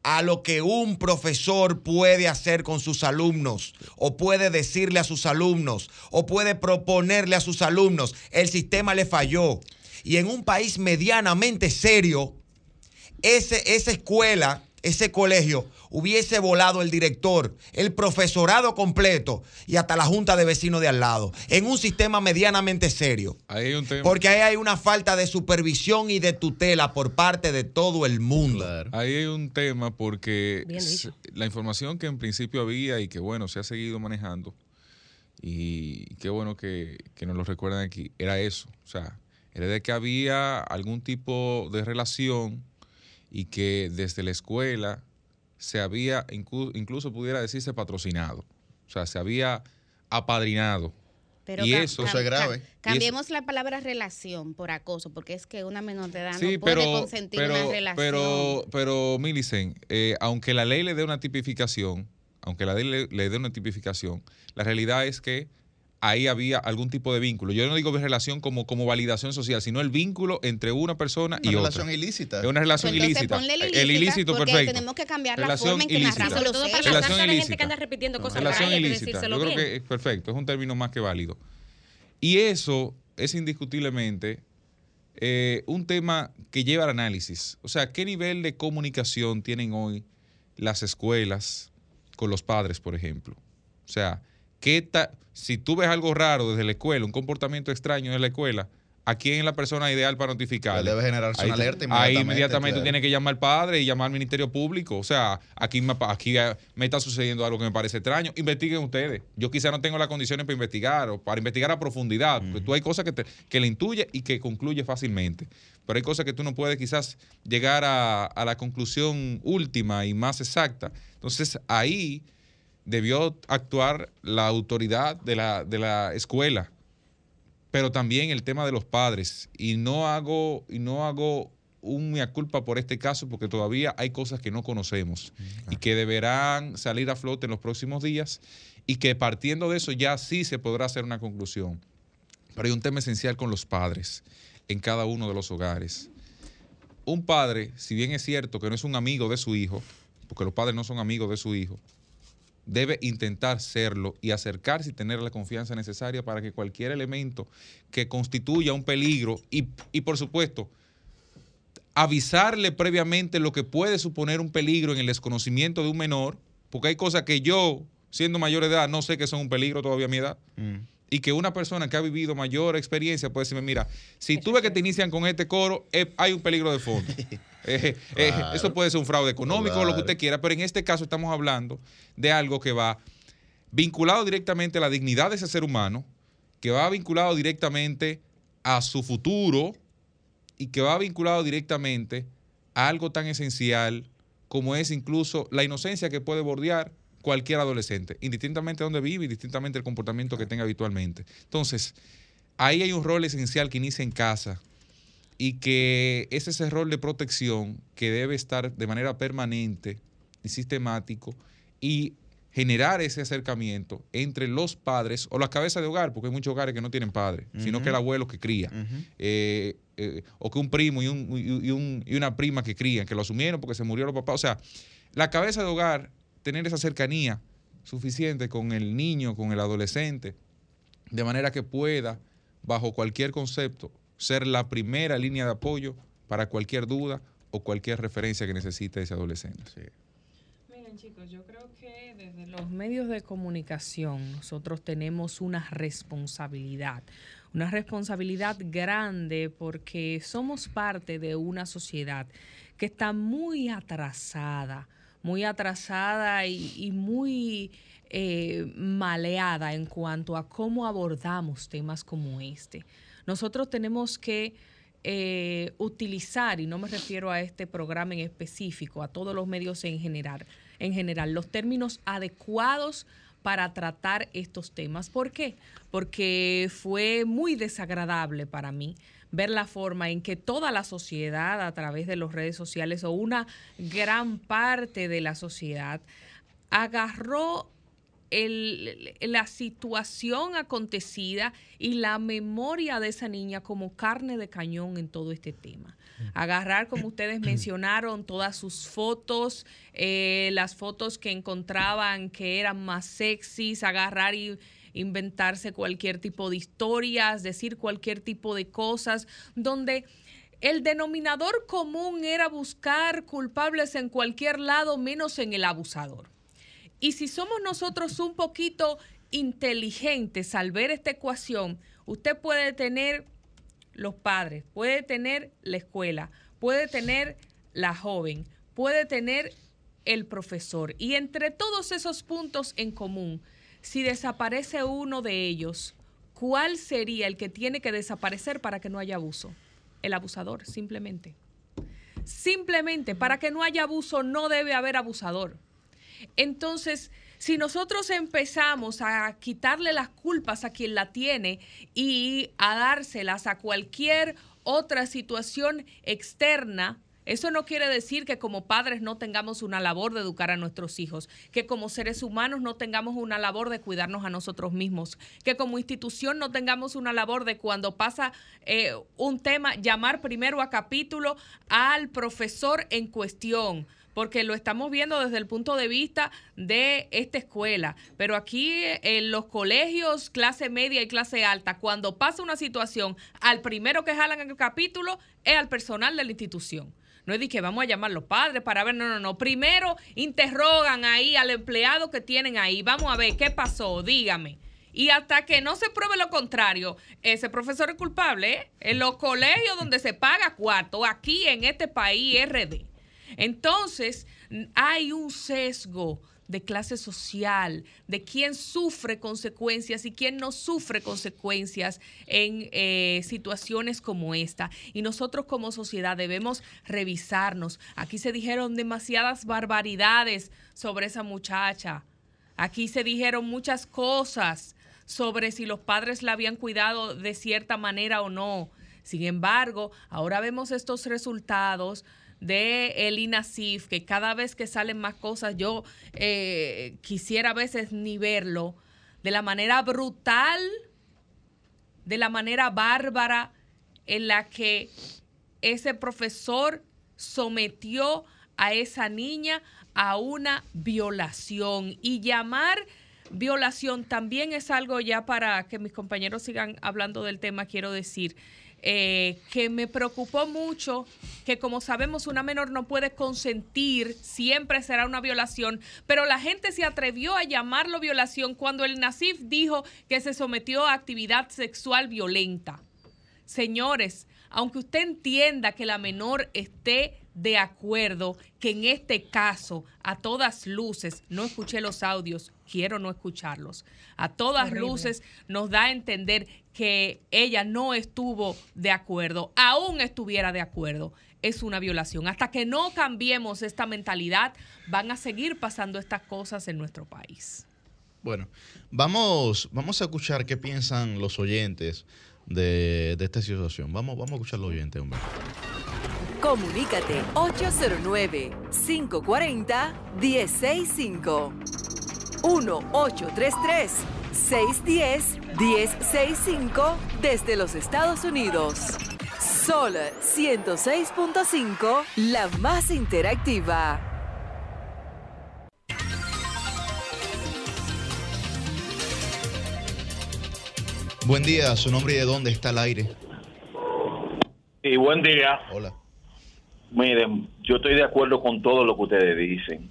a lo que un profesor puede hacer con sus alumnos o puede decirle a sus alumnos o puede proponerle a sus alumnos. El sistema le falló. Y en un país medianamente serio, ese, esa escuela ese colegio hubiese volado el director, el profesorado completo y hasta la junta de vecinos de al lado, en un sistema medianamente serio. Porque ahí hay una falta de supervisión y de tutela por parte de todo el mundo. Ahí hay un tema porque la información que en principio había y que bueno, se ha seguido manejando y qué bueno que, que nos lo recuerdan aquí, era eso. O sea, era de que había algún tipo de relación y que desde la escuela se había, incluso pudiera decirse patrocinado, o sea, se había apadrinado. y eso, es grave. cambiemos la palabra relación por acoso, porque es que una menor de edad no puede consentir una relación. Pero, pero Milicen, eh, aunque la ley le dé una tipificación, aunque la ley le dé una tipificación, la realidad es que ahí había algún tipo de vínculo. Yo no digo relación como, como validación social, sino el vínculo entre una persona y otra. Una relación ilícita. Es una relación ilícita. El ilícito, perfecto. Tenemos que cambiar la forma en que narramos. Sobre todo para relación ilícita. gente que anda repitiendo cosas Relación ilícita. Yo creo que es perfecto, es un término más que válido. Y eso es indiscutiblemente eh, un tema que lleva al análisis. O sea, ¿qué nivel de comunicación tienen hoy las escuelas con los padres, por ejemplo? O sea, ¿qué tal? si tú ves algo raro desde la escuela, un comportamiento extraño en la escuela, ¿A quién es la persona ideal para notificar? Debe generarse ahí, una alerta inmediatamente. Ahí inmediatamente tú tienes que llamar al padre y llamar al Ministerio Público. O sea, aquí me, aquí me está sucediendo algo que me parece extraño. Investiguen ustedes. Yo quizá no tengo las condiciones para investigar o para investigar a profundidad. Porque tú hay cosas que, te, que le intuye y que concluye fácilmente. Pero hay cosas que tú no puedes quizás llegar a, a la conclusión última y más exacta. Entonces ahí debió actuar la autoridad de la, de la escuela pero también el tema de los padres. Y no hago, y no hago un mea culpa por este caso porque todavía hay cosas que no conocemos y que deberán salir a flote en los próximos días y que partiendo de eso ya sí se podrá hacer una conclusión. Pero hay un tema esencial con los padres en cada uno de los hogares. Un padre, si bien es cierto que no es un amigo de su hijo, porque los padres no son amigos de su hijo, debe intentar serlo y acercarse y tener la confianza necesaria para que cualquier elemento que constituya un peligro y, por supuesto avisarle previamente lo que puede suponer un peligro en el desconocimiento de un menor, porque hay cosas que yo, siendo mayor de edad, no sé que son un peligro todavía a mi edad. Mm. Y que una persona que ha vivido mayor experiencia puede decirme, mira, si tú ves que te inician con este coro, eh, hay un peligro de fondo. [laughs] Eh, eh, eso puede ser un fraude económico o lo que usted quiera, pero en este caso estamos hablando de algo que va vinculado directamente a la dignidad de ese ser humano, que va vinculado directamente a su futuro y que va vinculado directamente a algo tan esencial como es incluso la inocencia que puede bordear cualquier adolescente, indistintamente de dónde vive y distintamente el comportamiento que tenga habitualmente. Entonces, ahí hay un rol esencial que inicia en casa y que es ese rol de protección que debe estar de manera permanente y sistemático y generar ese acercamiento entre los padres o las cabezas de hogar, porque hay muchos hogares que no tienen padres, sino que el abuelo que cría, eh, eh, o que un primo y, un, y, una prima que crían, que lo asumieron porque se murió los papás. O sea, la cabeza de hogar, tener esa cercanía suficiente con el niño, con el adolescente, de manera que pueda, bajo cualquier concepto, ser la primera línea de apoyo para cualquier duda o cualquier referencia que necesite ese adolescente. Miren chicos, yo creo que desde los medios de comunicación nosotros tenemos una responsabilidad, una responsabilidad grande porque somos parte de una sociedad que está muy atrasada, muy atrasada y, muy eh, maleada en cuanto a cómo abordamos temas como este. Nosotros tenemos que eh, utilizar, y no me refiero a este programa en específico, a todos los medios en general, en general, los términos adecuados para tratar estos temas. ¿Por qué? Porque fue muy desagradable para mí ver la forma en que toda la sociedad a través de las redes sociales o una gran parte de la sociedad agarró la situación acontecida y la memoria de esa niña como carne de cañón en todo este tema. Agarrar, como ustedes [clears throat] mencionaron, todas sus fotos, eh, las fotos que encontraban que eran más sexys, agarrar y inventarse cualquier tipo de historias, decir cualquier tipo de cosas, donde el denominador común era buscar culpables en cualquier lado menos en el abusador. Y si somos nosotros un poquito inteligentes al ver esta ecuación, usted puede tener los padres, puede tener la escuela, puede tener la joven, puede tener el profesor. Y entre todos esos puntos en común, si desaparece uno de ellos, ¿cuál sería el que tiene que desaparecer para que no haya abuso? El abusador, simplemente. Simplemente, para que no haya abuso no debe haber abusador. Entonces, si nosotros empezamos a quitarle las culpas a quien la tiene y a dárselas a cualquier otra situación externa, eso no quiere decir que como padres no tengamos una labor de educar a nuestros hijos, que como seres humanos no tengamos una labor de cuidarnos a nosotros mismos, que como institución no tengamos una labor de cuando pasa eh, un tema, llamar primero a capítulo al profesor en cuestión porque lo estamos viendo desde el punto de vista de esta escuela. Pero aquí en los colegios, clase media y clase alta, cuando pasa una situación, al primero que jalan en el capítulo es al personal de la institución. No es de que vamos a llamar a los padres para ver, no, no, no. Primero interrogan ahí al empleado que tienen ahí. Vamos a ver qué pasó, dígame. Y hasta que no se pruebe lo contrario, ese profesor es culpable. ¿eh? En los colegios donde se paga cuarto, aquí en este país RD. Entonces, hay un sesgo de clase social, de quién sufre consecuencias y quién no sufre consecuencias en eh, situaciones como esta. Y nosotros como sociedad debemos revisarnos. Aquí se dijeron demasiadas barbaridades sobre esa muchacha. Aquí se dijeron muchas cosas sobre si los padres la habían cuidado de cierta manera o no. Sin embargo, ahora vemos estos resultados de el INASIF, que cada vez que salen más cosas, yo eh, quisiera a veces ni verlo, de la manera brutal, de la manera bárbara en la que ese profesor sometió a esa niña a una violación. Y llamar violación también es algo ya para que mis compañeros sigan hablando del tema, quiero decir, eh, que me preocupó mucho, que como sabemos una menor no puede consentir, siempre será una violación, pero la gente se atrevió a llamarlo violación cuando el NACIF dijo que se sometió a actividad sexual violenta. Señores, aunque usted entienda que la menor esté de acuerdo que en este caso, a todas luces, no escuché los audios, quiero no escucharlos, a todas luces nos da a entender que ella no estuvo de acuerdo, aún estuviera de acuerdo, es una violación. Hasta que no cambiemos esta mentalidad, van a seguir pasando estas cosas en nuestro país. Bueno, vamos, vamos a escuchar qué piensan los oyentes de, esta situación. Vamos, vamos a escuchar los oyentes, hombre. Comunícate 809-540-1065. 1-833. 610-1065 desde los Estados Unidos. Sol 106.5, la más interactiva. Buen día, su nombre y de dónde está el aire. Y buen día. Hola. Miren, yo estoy de acuerdo con todo lo que ustedes dicen,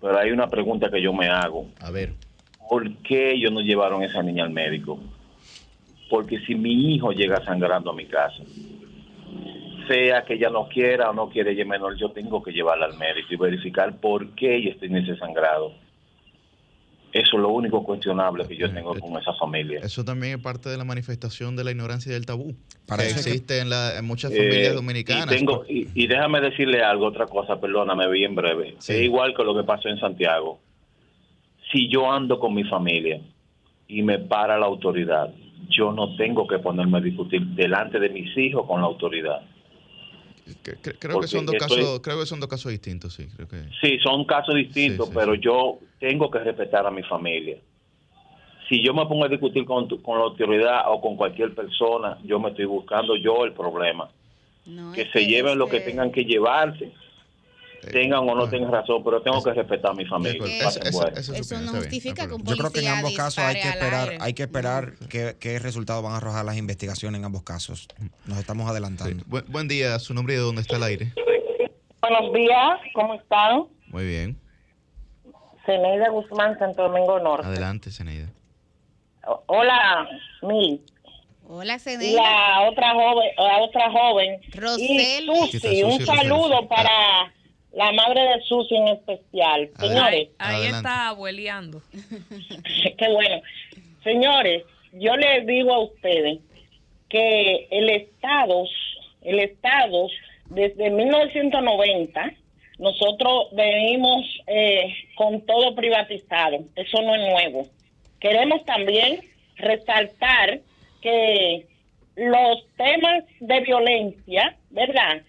pero hay una pregunta que yo me hago. A ver. ¿por qué ellos no llevaron a esa niña al médico? Porque si mi hijo llega sangrando a mi casa, sea que ella no quiera o no quiere ella menor, yo tengo que llevarla al médico y verificar por qué ella está en ese sangrado. Eso es lo único cuestionable que yo tengo con esa familia. Eso también es parte de la manifestación de la ignorancia y del tabú. Para que existe en, muchas familias eh, dominicanas. Y, tengo, y, déjame decirle algo, otra cosa, perdóname bien breve. Es igual que lo que pasó en Santiago si yo ando con mi familia y me para la autoridad, yo no tengo que ponerme a discutir delante de mis hijos con la autoridad. Creo que, son dos casos, creo que son dos casos distintos, sí. Creo que... Sí, son casos distintos, pero yo tengo que respetar a mi familia. Si yo me pongo a discutir con, con la autoridad o con cualquier persona, yo me estoy buscando yo el problema. que se lleven lo que tengan que llevarse tengan o no tengan razón, pero tengo que respetar a mi familia. Eso, no justifica que un Yo creo que en ambos casos hay que esperar, hay que esperar qué, qué resultados van a arrojar las investigaciones en ambos casos. Nos estamos adelantando. buen, día, su nombre y de dónde está el aire. Buenos días, ¿cómo están? Muy bien. Ceneida Guzmán, Santo Domingo Norte. Adelante, Ceneida. Hola, Mil. Hola, Ceneida. La otra joven, la otra joven. Rosel. un saludo para la madre de Susi en especial. Señores. Ahí, está abueleando. [laughs] Qué bueno. Señores, yo les digo a ustedes que el Estado, el Estado, desde 1990, nosotros venimos eh, con todo privatizado. Eso no es nuevo. Queremos también resaltar que los temas de violencia, ¿verdad?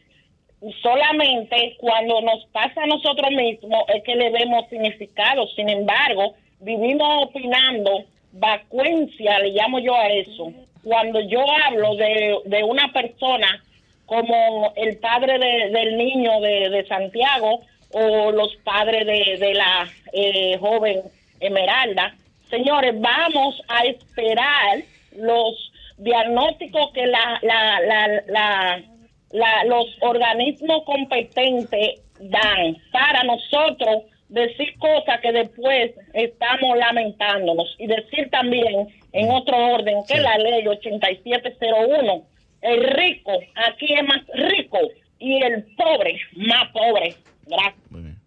Solamente cuando nos pasa a nosotros mismos es que le vemos significado. Sin embargo, vivimos opinando vacuencia, le llamo yo a eso. Cuando yo hablo de, de una persona como el padre del niño de, Santiago o los padres de, la eh, joven Esmeralda, señores, vamos a esperar los diagnósticos que la, la, la, la los organismos competentes dan para nosotros decir cosas que después estamos lamentándonos y decir también en otro orden que la ley 8701, el rico aquí es más rico y el pobre más pobre. Gracias.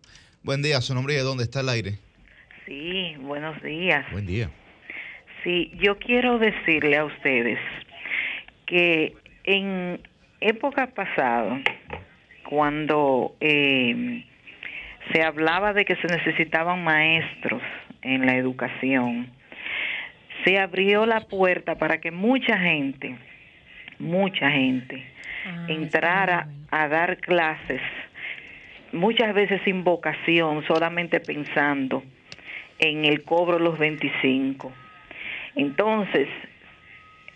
Buen día, su nombre y de dónde está el aire. Sí, buenos días. Buen día. Sí, yo quiero decirle a ustedes que en época pasada, cuando eh, se hablaba de que se necesitaban maestros en la educación, se abrió la puerta para que mucha gente, mucha gente, ah, entrara a dar clases, muchas veces sin vocación, solamente pensando en el cobro de los 25. Entonces,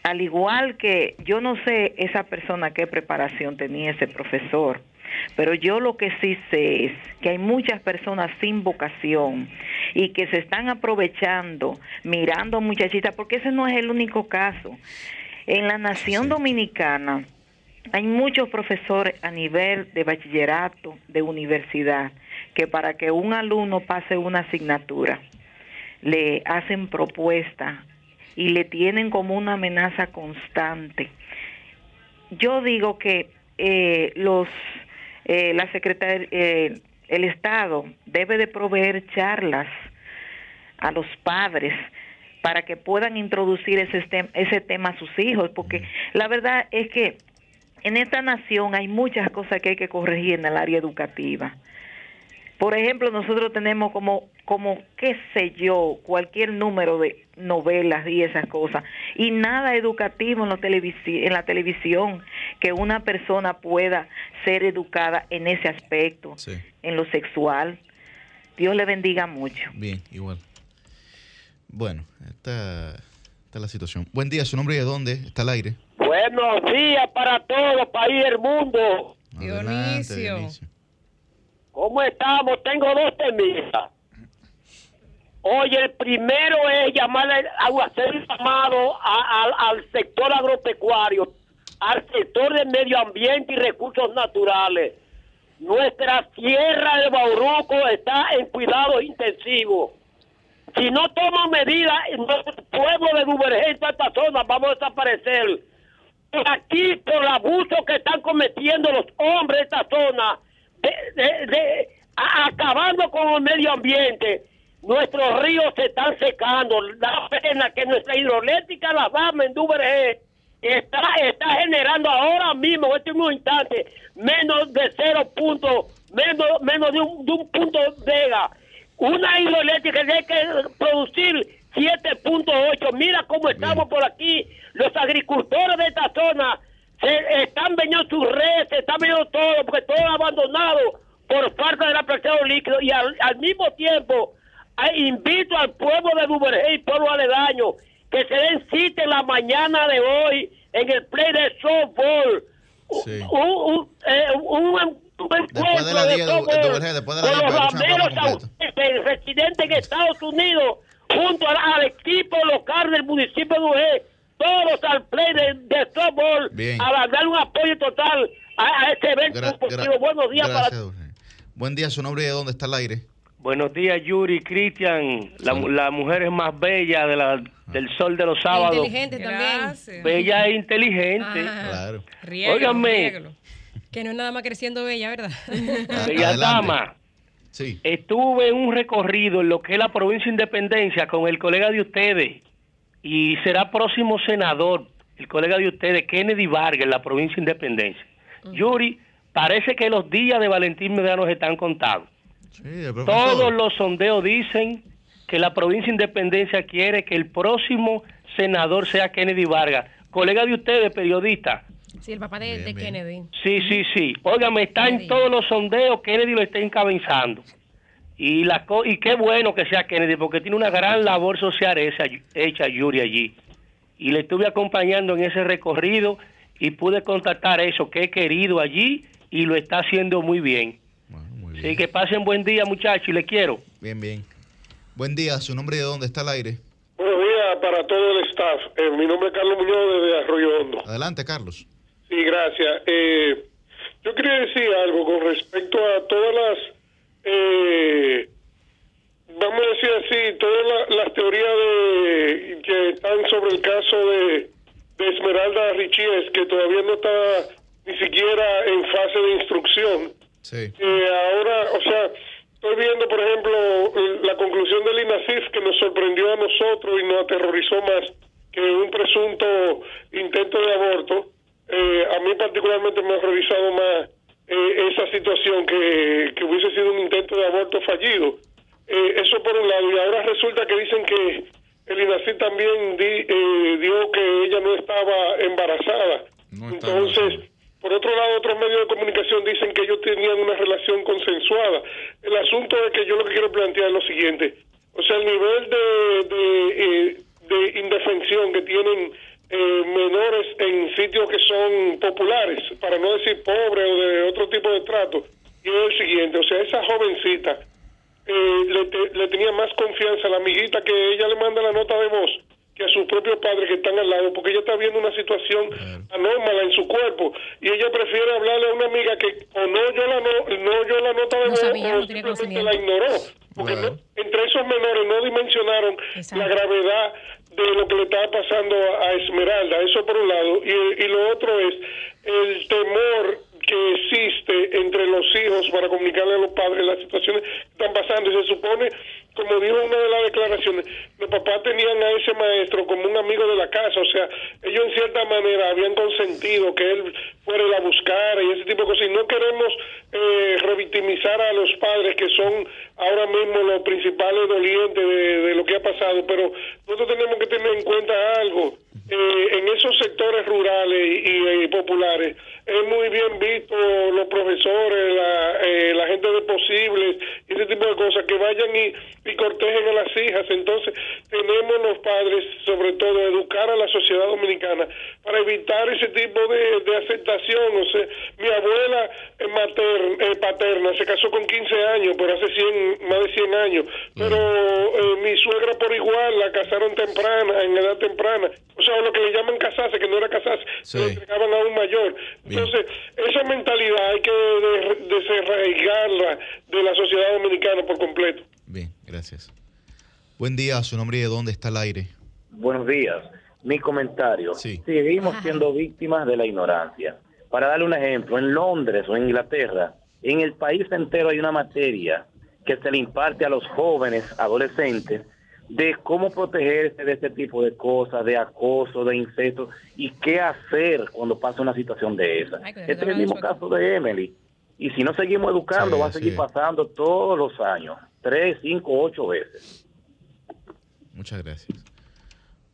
al igual que yo no sé esa persona qué preparación tenía ese profesor, pero yo lo que sí sé es que hay muchas personas sin vocación y que se están aprovechando, mirando muchachitas, porque ese no es el único caso. En la nación dominicana hay muchos profesores a nivel de bachillerato, de universidad, que para que un alumno pase una asignatura, le hacen propuesta y le tienen como una amenaza constante. Yo digo que eh, los eh, la secretaria, eh, el Estado debe de proveer charlas a los padres para que puedan introducir ese, ese tema a sus hijos, porque la verdad es que en esta nación hay muchas cosas que hay que corregir en el área educativa. Por ejemplo, nosotros tenemos como, como, qué sé yo, cualquier número de novelas y esas cosas, y nada educativo en, la en la televisión que una persona pueda ser educada en ese aspecto, en lo sexual. Dios le bendiga mucho. Bien, igual. Bueno, esta, esta es la situación. Buen día, ¿su nombre y de dónde? ¿Está al aire? Buenos días para todo país del mundo. Dionisio. ¿Cómo estamos? Tengo dos temitas. Oye, el primero es llamarle a hacer un llamado al sector agropecuario, al sector de medio ambiente y recursos naturales. Nuestra tierra de Bauruco está en cuidado intensivo. Si no toman medidas, nuestro pueblo de Duvergé y esta zona vamos a desaparecer. Aquí, por el abuso que están cometiendo los hombres de esta zona, de, acabando con el medio ambiente. Nuestros ríos se están secando. La pena que nuestra hidroeléctrica La Bama en Duvergé está, está generando ahora mismo, en este mismo instante, menos de cero puntos, menos, menos de un, de un punto vega. Una hidroeléctrica tiene que producir 7.8. Mira cómo estamos por aquí. Los agricultores de esta zona se están vendiendo sus redes, se están vendiendo todo, porque todo abandonado por falta de la presión líquido. Y al, mismo tiempo invito al pueblo de Duvergé y pueblo aledaño que se den cita en la mañana de hoy en el play de softball. Un, un, eh, un, después de la de, después de la con los rameros residentes en Estados Unidos junto al, al, equipo local del municipio de Duvergé todos al play de, de softball a dar un apoyo total a, este evento Buenos días para Buen día, su nombre y de dónde está el aire. Buenos días, Yuri, Cristian, la, la, mujer más bella de la, del sol de los sábados. Inteligente también. Bella e inteligente. Claro. Óigame. Que no es nada más creciendo bella, ¿verdad? Bella [laughs] dama. Sí. Estuve en un recorrido en lo que es la provincia de Independencia con el colega de ustedes y será próximo senador, el colega de ustedes, Kennedy Vargas, en la provincia de Independencia. Yuri, parece que los días de Valentín Medrano están contados. Todos los sondeos dicen que la provincia de Independencia quiere que el próximo senador sea Kennedy Vargas. Colega de ustedes, periodista. Sí, el papá de, Kennedy. Sí, sí, sí. Óigame, está en todos los sondeos, Kennedy lo está encabezando. Y, la, y qué bueno que sea Kennedy, porque tiene una gran labor social hecha, hecha Yuri allí. Y le estuve acompañando en ese recorrido y pude contactar eso, que he querido allí y lo está haciendo muy bien. Así que pasen buen día, muchachos, y le quiero. Bien, bien. Buen día, ¿su nombre y de dónde está el aire? Buenos días para todo el staff. Eh, mi nombre es Carlos Muñoz de Arroyo Hondo. Adelante, Carlos. Sí, gracias. Eh, yo quería decir algo con respecto a todas las eh, vamos a decir así, todas las teorías de, que están sobre el caso de, Esmeralda Richies, que todavía no está ni siquiera en fase de instrucción. Sí. ahora, o sea, estoy viendo, por ejemplo, la conclusión del INASIF que nos sorprendió a nosotros y nos aterrorizó más que un presunto intento de aborto. Eh, a mí particularmente me ha revisado más eh, esa situación que, que hubiese sido un intento de aborto fallido. Eh, eso por un lado. Y ahora resulta que dicen que el INACI también eh, dio que ella no estaba embarazada. Entonces, por otro lado, otros medios de comunicación dicen que ellos tenían una relación consensuada. El asunto es que yo lo que quiero plantear es lo siguiente. O sea, el nivel de, de, eh, de indefensión que tienen menores en sitios que son populares, para no decir pobres o de otro tipo de trato, y es el siguiente. O sea, esa jovencita eh, le, tenía más confianza a la amiguita que ella le manda la nota de voz que a sus propios padres que están al lado, porque ella está viendo una situación anómala en su cuerpo y ella prefiere hablarle a una amiga que o no yo la, no, no yo la nota de voz o simplemente la ignoró. Porque entre esos menores no dimensionaron la gravedad de lo que le estaba pasando a, Esmeralda, eso por un lado. Y, y lo otro es el temor que existe entre los hijos para comunicarle a los padres las situaciones que están pasando. Y se supone, como dijo una de las declaraciones, los papás tenían a ese maestro como un amigo de la casa, o sea, ellos en cierta manera habían consentido que él fuera a buscar y ese tipo de cosas. Y no queremos eh, revictimizar a los padres que son ahora mismo los principales dolientes de, lo que ha pasado, pero nosotros tenemos que tener en cuenta algo. Eh, en esos sectores rurales y populares, es muy bien visto los profesores, la, eh, la gente de posibles, ese tipo de cosas, que vayan y, y, cortejen a las hijas. Entonces, tenemos los padres, sobre todo, educar a la sociedad dominicana para evitar ese tipo de, de aceptación. O sea, mi abuela materna, eh, paterna se casó con 15 años, pero hace 100, más de 100 años, pero eh, mi suegra por igual la casaron temprana, en edad temprana. O sea, lo que le llaman casarse, que no era casarse, se lo entregaban a un mayor. Entonces, esa mentalidad hay que desarraigarla de la sociedad dominicana por completo. Bien, gracias. Buen día, su nombre y de dónde está el aire. Buenos días. Mi comentario. Seguimos siendo víctimas de la ignorancia. Para darle un ejemplo, en Londres o en Inglaterra, en el país entero hay una materia que se le imparte a los jóvenes, adolescentes, de cómo protegerse de este tipo de cosas, de acoso, de incesto y qué hacer cuando pasa una situación de esa. este es el mismo caso de Emily. Y si no seguimos educando, va a seguir pasando todos los años, tres, cinco, ocho veces. Muchas gracias.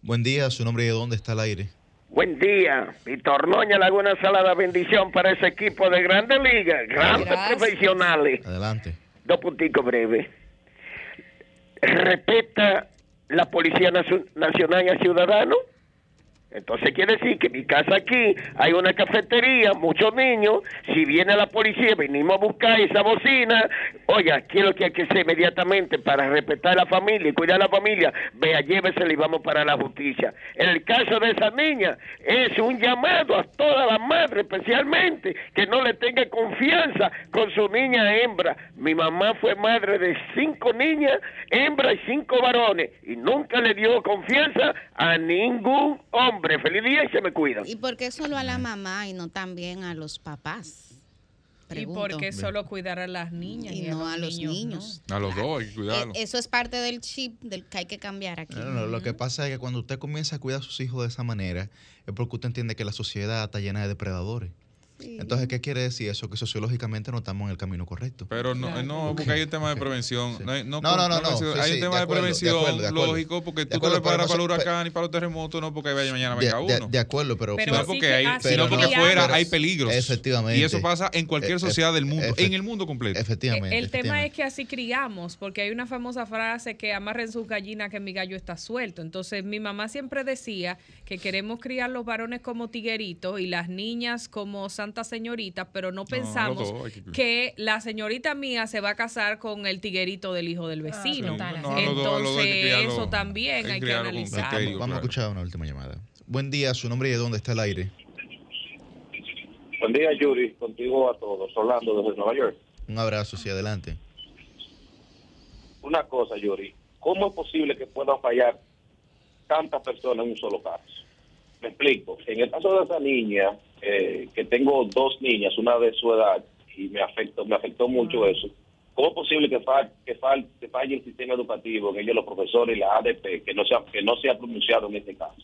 Buen día, su nombre y de dónde está el aire. Buen día, Víctor Noña Laguna Salada, bendición para ese equipo de grandes ligas, grandes profesionales. Adelante. Dos punticos breves respeta la Policía Nacional y a Ciudadanos entonces quiere decir que en mi casa aquí hay una cafetería, muchos niños, si viene la policía, venimos a buscar esa bocina, oiga, quiero que hay que hacer inmediatamente para respetar a la familia y cuidar a la familia, vea, llévesela y vamos para la justicia. En el caso de esa niña, es un llamado a toda la madre, especialmente, que no le tenga confianza con su niña hembra. Mi mamá fue madre de cinco niñas, hembra y cinco varones, y nunca le dio confianza a ningún hombre Feliz día y se me cuidan. ¿Y por qué solo a la mamá y no también a los papás? ¿Y por qué solo cuidar a las niñas y, no a los niños? A los dos hay que cuidarlos. E, eso es parte del chip del que hay que cambiar aquí. lo que pasa es que cuando usted comienza a cuidar a sus hijos de esa manera, es porque usted entiende que la sociedad está llena de depredadores. Entonces, ¿qué quiere decir eso? Que sociológicamente no estamos en el camino correcto. Pero no, no porque hay un tema de prevención. No, no, no, no, hay un tema de, prevención lógico, porque tú te preparas para el huracán y para los terremotos, no porque vaya mañana venga uno. De, acuerdo, pero, sino porque, hay, sino porque fuera hay peligros. Efectivamente. Y eso pasa en cualquier e, sociedad del mundo, en el mundo completo. Efectivamente. El tema es que así criamos, porque hay una famosa frase que amarren sus gallinas que mi gallo está suelto. Entonces, mi mamá siempre decía que queremos criar los varones como tigueritos y las niñas como Santa Señorita, pero no pensamos que... la señorita mía se va a casar con el tiguerito del hijo del vecino. Entonces, eso también hay que analizar. Vamos, a escuchar una última llamada. Buen día, su nombre y de dónde está el aire. Buen día, Yuri. Contigo a todos. Orlando desde Nueva York. Un abrazo, sí, adelante. una cosa, Yuri. ¿Cómo es posible que puedan fallar tantas personas en un solo caso? Me explico. En el caso de esa niña, eh, que tengo dos niñas, una de su edad, y me afectó, me afectó mucho eso. ¿Cómo es posible que, falle, que, falle el sistema educativo, en ellos los profesores y la ADP, que no, sea, que no se ha pronunciado en este caso?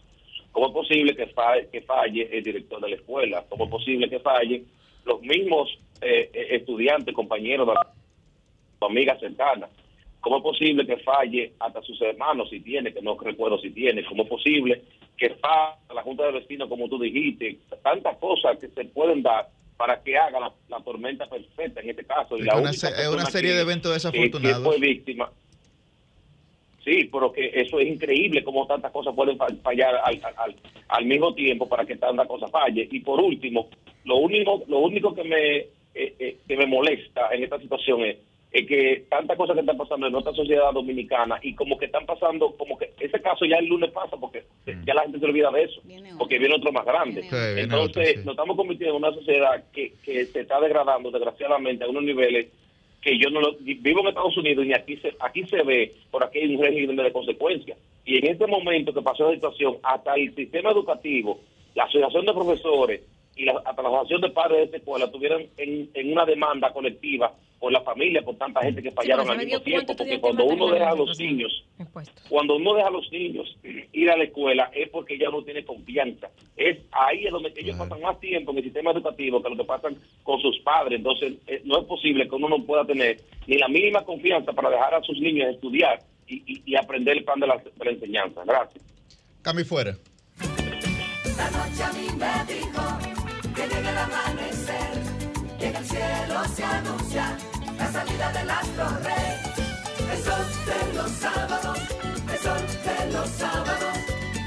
¿Cómo es posible que falle, que falle el director de la escuela? ¿Cómo es posible que falle los mismos eh, eh, estudiantes, compañeros de la amiga cercana? ¿Cómo es posible que falle hasta sus hermanos si tiene, que no recuerdo si tiene? ¿Cómo es posible que falle la Junta de Vecinos, como tú dijiste? Tantas cosas que se pueden dar para que haga la, tormenta perfecta en este caso. Y es una, serie de eventos desafortunados. Que, fue víctima. Sí, pero que eso es increíble cómo tantas cosas pueden fallar al, al, al mismo tiempo para que tanta cosa falle. Y por último, lo único, lo único que me, eh, eh, que me molesta en esta situación es es que tantas cosas que están pasando en nuestra sociedad dominicana y como que están pasando, como que ese caso ya el lunes pasa porque mm. ya la gente se olvida de eso, porque viene otro más grande. Entonces nos estamos convirtiendo en una sociedad que, que se está degradando desgraciadamente a unos niveles que yo no lo, vivo en Estados Unidos y aquí se, aquí se ve por aquí hay un régimen de consecuencias. Y en este momento que pasó la situación, hasta el sistema educativo, la asociación de profesores y la, hasta la asociación de padres de esta escuela tuvieron en, en una demanda colectiva por la familia, por tanta gente que fallaron al mismo tiempo, porque cuando uno deja a los niños, cuando uno deja a los niños ir a la escuela es porque ya no tiene confianza. Es ahí es donde ellos pasan más tiempo en el sistema educativo que lo que pasan con sus padres. Entonces, eh, no es posible que uno no pueda tener ni la mínima confianza para dejar a sus niños estudiar y, aprender el plan de la, enseñanza. Gracias. Cami fuera. La noche a mí me dijo que llegue el amanecer en el cielo se anuncia la salida del astro rey. El sol de los sábados, el sol de los sábados,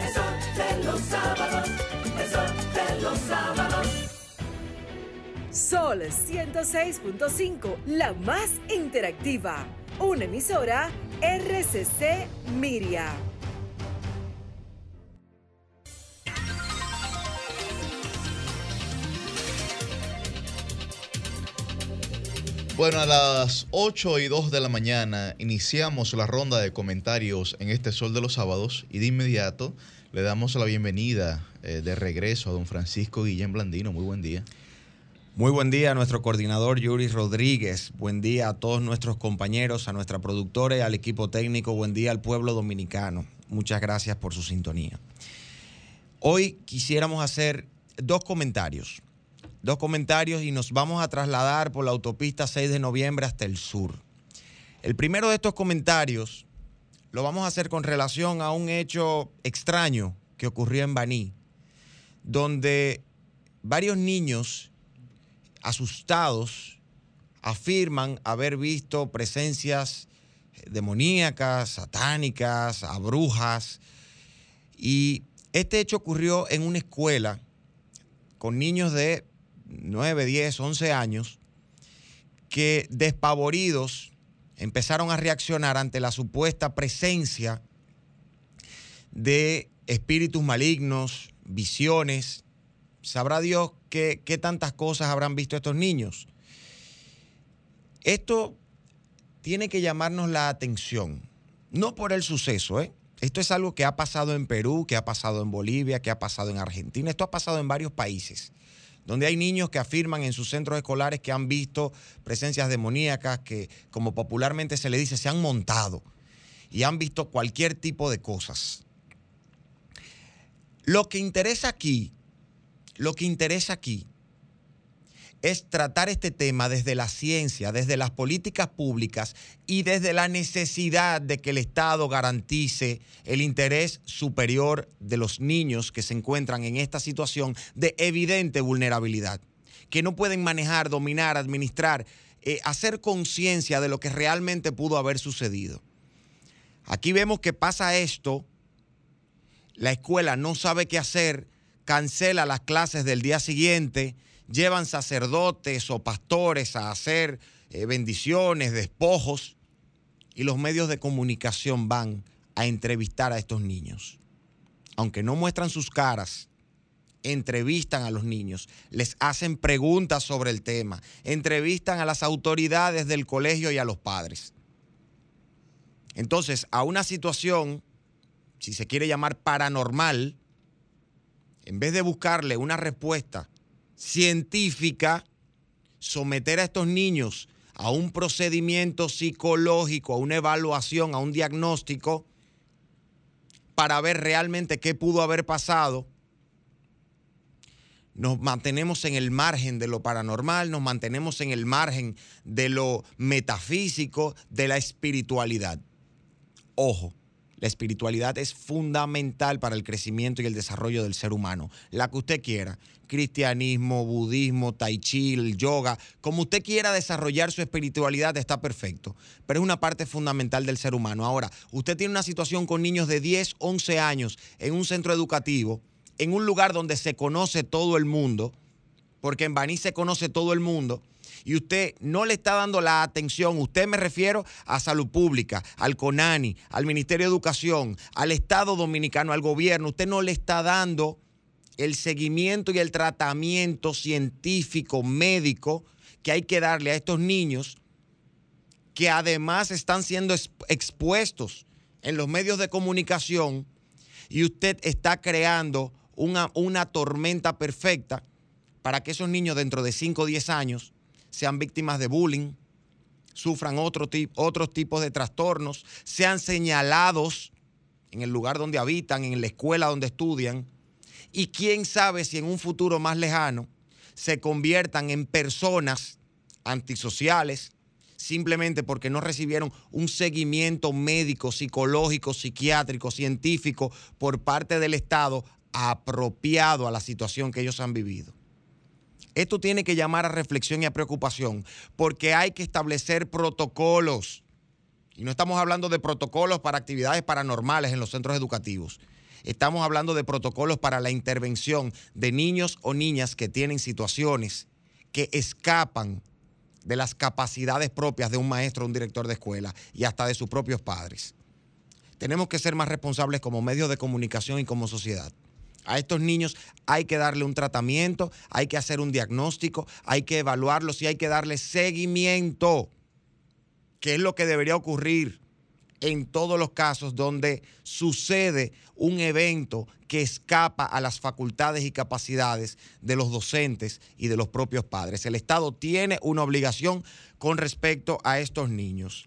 el sol de los sábados, el sol de los sábados. Sol 106.5, la más interactiva. Una emisora RCC Miria. Bueno, a las 8 y 2 de la mañana iniciamos la ronda de comentarios en este Sol de los Sábados y de inmediato le damos la bienvenida eh, de regreso a don Francisco Guillén Blandino. Muy buen día. Muy buen día a nuestro coordinador Yuri Rodríguez. Buen día a todos nuestros compañeros, a nuestra productora y al equipo técnico. Buen día al pueblo dominicano. Muchas gracias por su sintonía. Hoy quisiéramos hacer dos comentarios dos comentarios y nos vamos a trasladar por la autopista 6 de noviembre hasta el sur. El primero de estos comentarios lo vamos a hacer con relación a un hecho extraño que ocurrió en Baní, donde varios niños asustados afirman haber visto presencias demoníacas, satánicas, a brujas. Y este hecho ocurrió en una escuela con niños de 9, 10, 11 años, que despavoridos empezaron a reaccionar ante la supuesta presencia de espíritus malignos, visiones. Sabrá Dios qué, qué tantas cosas habrán visto estos niños. Esto tiene que llamarnos la atención, no por el suceso, ¿eh? Esto es algo que ha pasado en Perú, que ha pasado en Bolivia, que ha pasado en Argentina, esto ha pasado en varios países donde hay niños que afirman en sus centros escolares que han visto presencias demoníacas, que como popularmente se le dice, se han montado y han visto cualquier tipo de cosas. Lo que interesa aquí, lo que interesa aquí es tratar este tema desde la ciencia, desde las políticas públicas y desde la necesidad de que el Estado garantice el interés superior de los niños que se encuentran en esta situación de evidente vulnerabilidad, que no pueden manejar, dominar, administrar, eh, hacer conciencia de lo que realmente pudo haber sucedido. Aquí vemos que pasa esto, la escuela no sabe qué hacer, cancela las clases del día siguiente, llevan sacerdotes o pastores a hacer eh, bendiciones, despojos, y los medios de comunicación van a entrevistar a estos niños. Aunque no muestran sus caras, entrevistan a los niños, les hacen preguntas sobre el tema, entrevistan a las autoridades del colegio y a los padres. Entonces, a una situación, si se quiere llamar paranormal, en vez de buscarle una respuesta científica, someter a estos niños a un procedimiento psicológico, a una evaluación, a un diagnóstico, para ver realmente qué pudo haber pasado, nos mantenemos en el margen de lo paranormal, nos mantenemos en el margen de lo metafísico, de la espiritualidad. Ojo, la espiritualidad es fundamental para el crecimiento y el desarrollo del ser humano. La que usted quiera, cristianismo, budismo, tai chi, yoga, como usted quiera desarrollar su espiritualidad está perfecto, pero es una parte fundamental del ser humano. Ahora, usted tiene una situación con niños de 10, 11 años en un centro educativo en un lugar donde se conoce todo el mundo, porque en Baní se conoce todo el mundo, y usted no le está dando la atención, usted me refiero a salud pública, al CONANI, al Ministerio de Educación, al Estado Dominicano, al gobierno, usted no le está dando el seguimiento y el tratamiento científico, médico que hay que darle a estos niños que además están siendo expuestos en los medios de comunicación y usted está creando una, tormenta perfecta para que esos niños dentro de 5 o 10 años sean víctimas de bullying, sufran otro otros tipos de trastornos, sean señalados en el lugar donde habitan, en la escuela donde estudian, y quién sabe si en un futuro más lejano se conviertan en personas antisociales, simplemente porque no recibieron un seguimiento médico, psicológico, psiquiátrico, científico por parte del Estado apropiado a la situación que ellos han vivido. Esto tiene que llamar a reflexión y a preocupación, porque hay que establecer protocolos. Y no estamos hablando de protocolos para actividades paranormales en los centros educativos. Estamos hablando de protocolos para la intervención de niños o niñas que tienen situaciones que escapan de las capacidades propias de un maestro un director de escuela y hasta de sus propios padres. Tenemos que ser más responsables como medios de comunicación y como sociedad. A estos niños hay que darle un tratamiento, hay que hacer un diagnóstico, hay que evaluarlos y hay que darle seguimiento, que es lo que debería ocurrir en todos los casos donde sucede un evento que escapa a las facultades y capacidades de los docentes y de los propios padres. El Estado tiene una obligación con respecto a estos niños.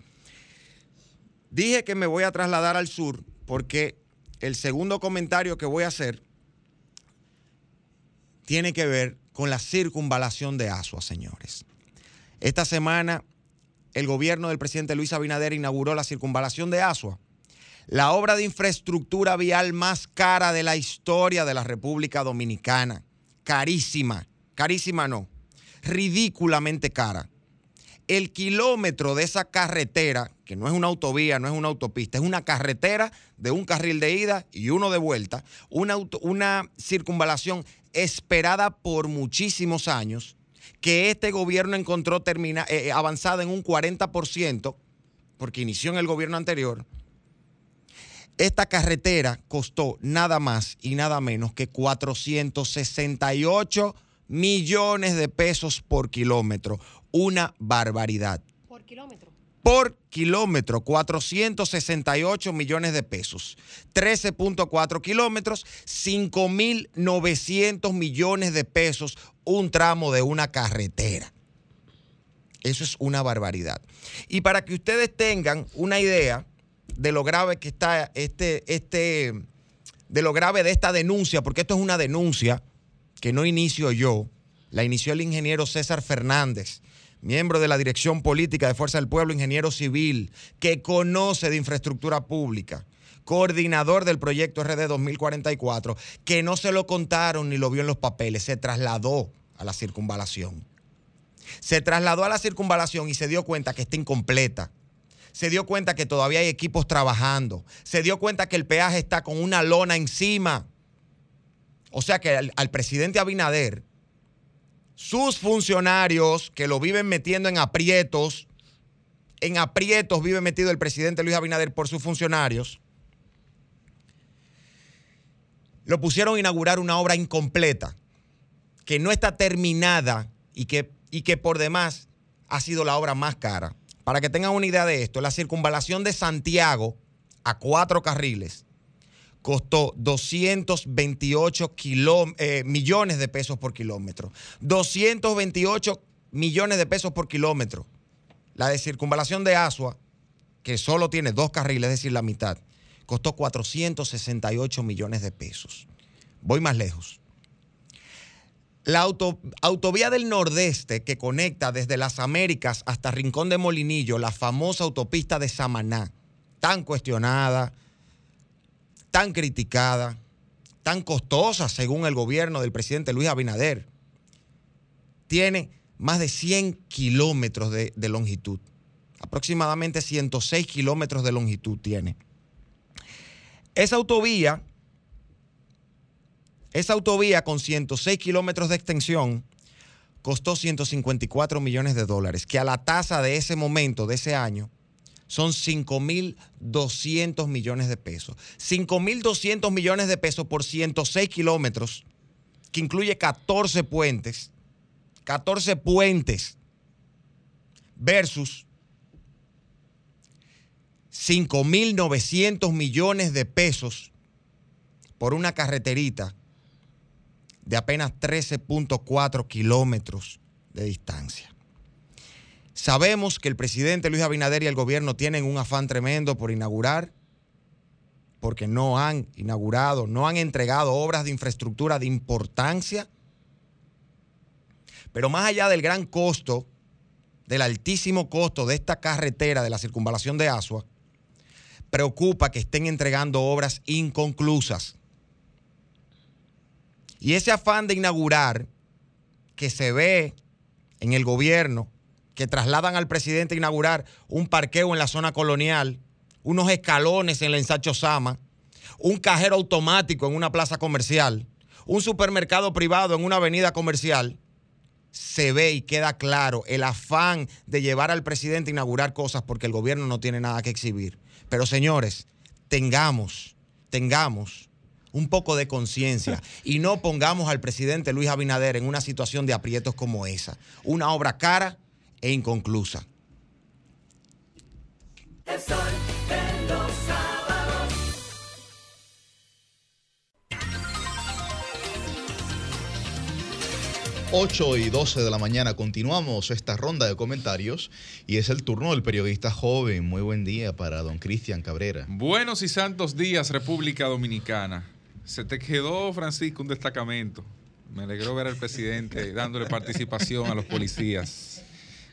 Dije que me voy a trasladar al sur porque el segundo comentario que voy a hacer tiene que ver con la circunvalación de Asua, señores. Esta semana el gobierno del presidente Luis Abinader inauguró la circunvalación de Asua, la obra de infraestructura vial más cara de la historia de la República Dominicana. Carísima, carísima no, ridículamente cara. El kilómetro de esa carretera, no es una autovía, no es una autopista, es una carretera de un carril de ida y uno de vuelta, una, una circunvalación esperada por muchísimos años, que este gobierno encontró termina, eh, eh, avanzada en un 40%, porque inició en el gobierno anterior, esta carretera costó nada más y nada menos que 468 millones de pesos por kilómetro. Una barbaridad. Por kilómetro por kilómetro, 468 millones de pesos. 13.4 kilómetros, 5.900 millones de pesos, un tramo de una carretera. Eso es una barbaridad. Y para que ustedes tengan una idea de lo grave que está este, este, de lo grave de esta denuncia, porque esto es una denuncia que no inicio yo, la inició el ingeniero César Fernández miembro de la Dirección Política de Fuerza del Pueblo, ingeniero civil, que conoce de infraestructura pública, coordinador del proyecto RD 2044, que no se lo contaron ni lo vio en los papeles, se trasladó a la circunvalación. Se trasladó a la circunvalación y se dio cuenta que está incompleta. Se dio cuenta que todavía hay equipos trabajando. Se dio cuenta que el peaje está con una lona encima. O sea que al, al presidente Abinader sus funcionarios que lo viven metiendo en aprietos, en aprietos vive metido el presidente Luis Abinader por sus funcionarios, lo pusieron a inaugurar una obra incompleta, que no está terminada y que, y que por demás ha sido la obra más cara. para que tengan una idea de esto, la circunvalación de Santiago a cuatro carriles costó 228 eh, millones de pesos por kilómetro. 228 millones de pesos por kilómetro. La de circunvalación de Asua, que solo tiene dos carriles, es decir, la mitad, costó 468 millones de pesos. Voy más lejos. La autovía del Nordeste que conecta desde las Américas hasta Rincón de Molinillo, la famosa autopista de Samaná, tan cuestionada, tan criticada, tan costosa según el gobierno del presidente Luis Abinader, tiene más de 100 kilómetros de, de longitud, aproximadamente 106 kilómetros de longitud tiene. Esa autovía esa autovía con 106 kilómetros de extensión costó 154 millones de dólares, que a la tasa de ese momento, de ese año, son 5.200 millones de pesos. 5.200 millones de pesos por 106 kilómetros, que incluye 14 puentes, 14 puentes, versus 5.900 millones de pesos por una carreterita de apenas 13.4 kilómetros de distancia. Sabemos que el presidente Luis Abinader y el gobierno tienen un afán tremendo por inaugurar, porque no han inaugurado, no han entregado obras de infraestructura de importancia. Pero más allá del gran costo, del altísimo costo de esta carretera de la circunvalación de Asua, preocupa que estén entregando obras inconclusas. Y ese afán de inaugurar que se ve en el gobierno, que trasladan al presidente a inaugurar un parqueo en la zona colonial, unos escalones en la ensacho Sama, un cajero automático en una plaza comercial, un supermercado privado en una avenida comercial, se ve y queda claro el afán de llevar al presidente a inaugurar cosas porque el gobierno no tiene nada que exhibir. Pero señores, tengamos, tengamos un poco de conciencia [laughs] y no pongamos al presidente Luis Abinader en una situación de aprietos como esa. Una obra cara e inconclusa. El sol de los sábados. Ocho y 12 de la mañana continuamos esta ronda de comentarios y es el turno del periodista joven. Muy buen día para don Cristian Cabrera. Buenos y santos días, República Dominicana. Se te quedó, Francisco, un destacamento. Me alegró ver al presidente dándole participación a los policías,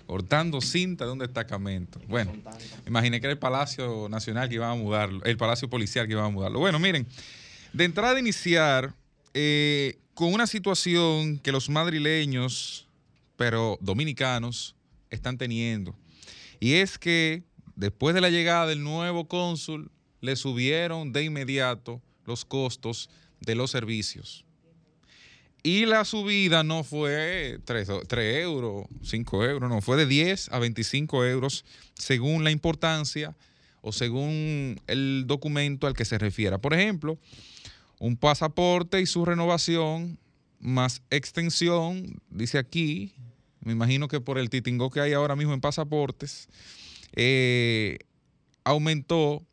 cortando cinta de un destacamento. Bueno, imaginé que era el Palacio Nacional que iba a mudarlo, el Palacio Policial que iba a mudarlo. Bueno, miren, de entrada iniciar eh, con una situación que los madrileños, pero dominicanos, están teniendo. Y es que después de la llegada del nuevo cónsul, le subieron de inmediato los costos de los servicios. Y la subida no fue 3, euros, 5 euros, no, fue de 10 a 25 euros según la importancia o según el documento al que se refiera. Por ejemplo, un pasaporte y su renovación más extensión, dice aquí, me imagino que por el titingo que hay ahora mismo en pasaportes, eh, aumentó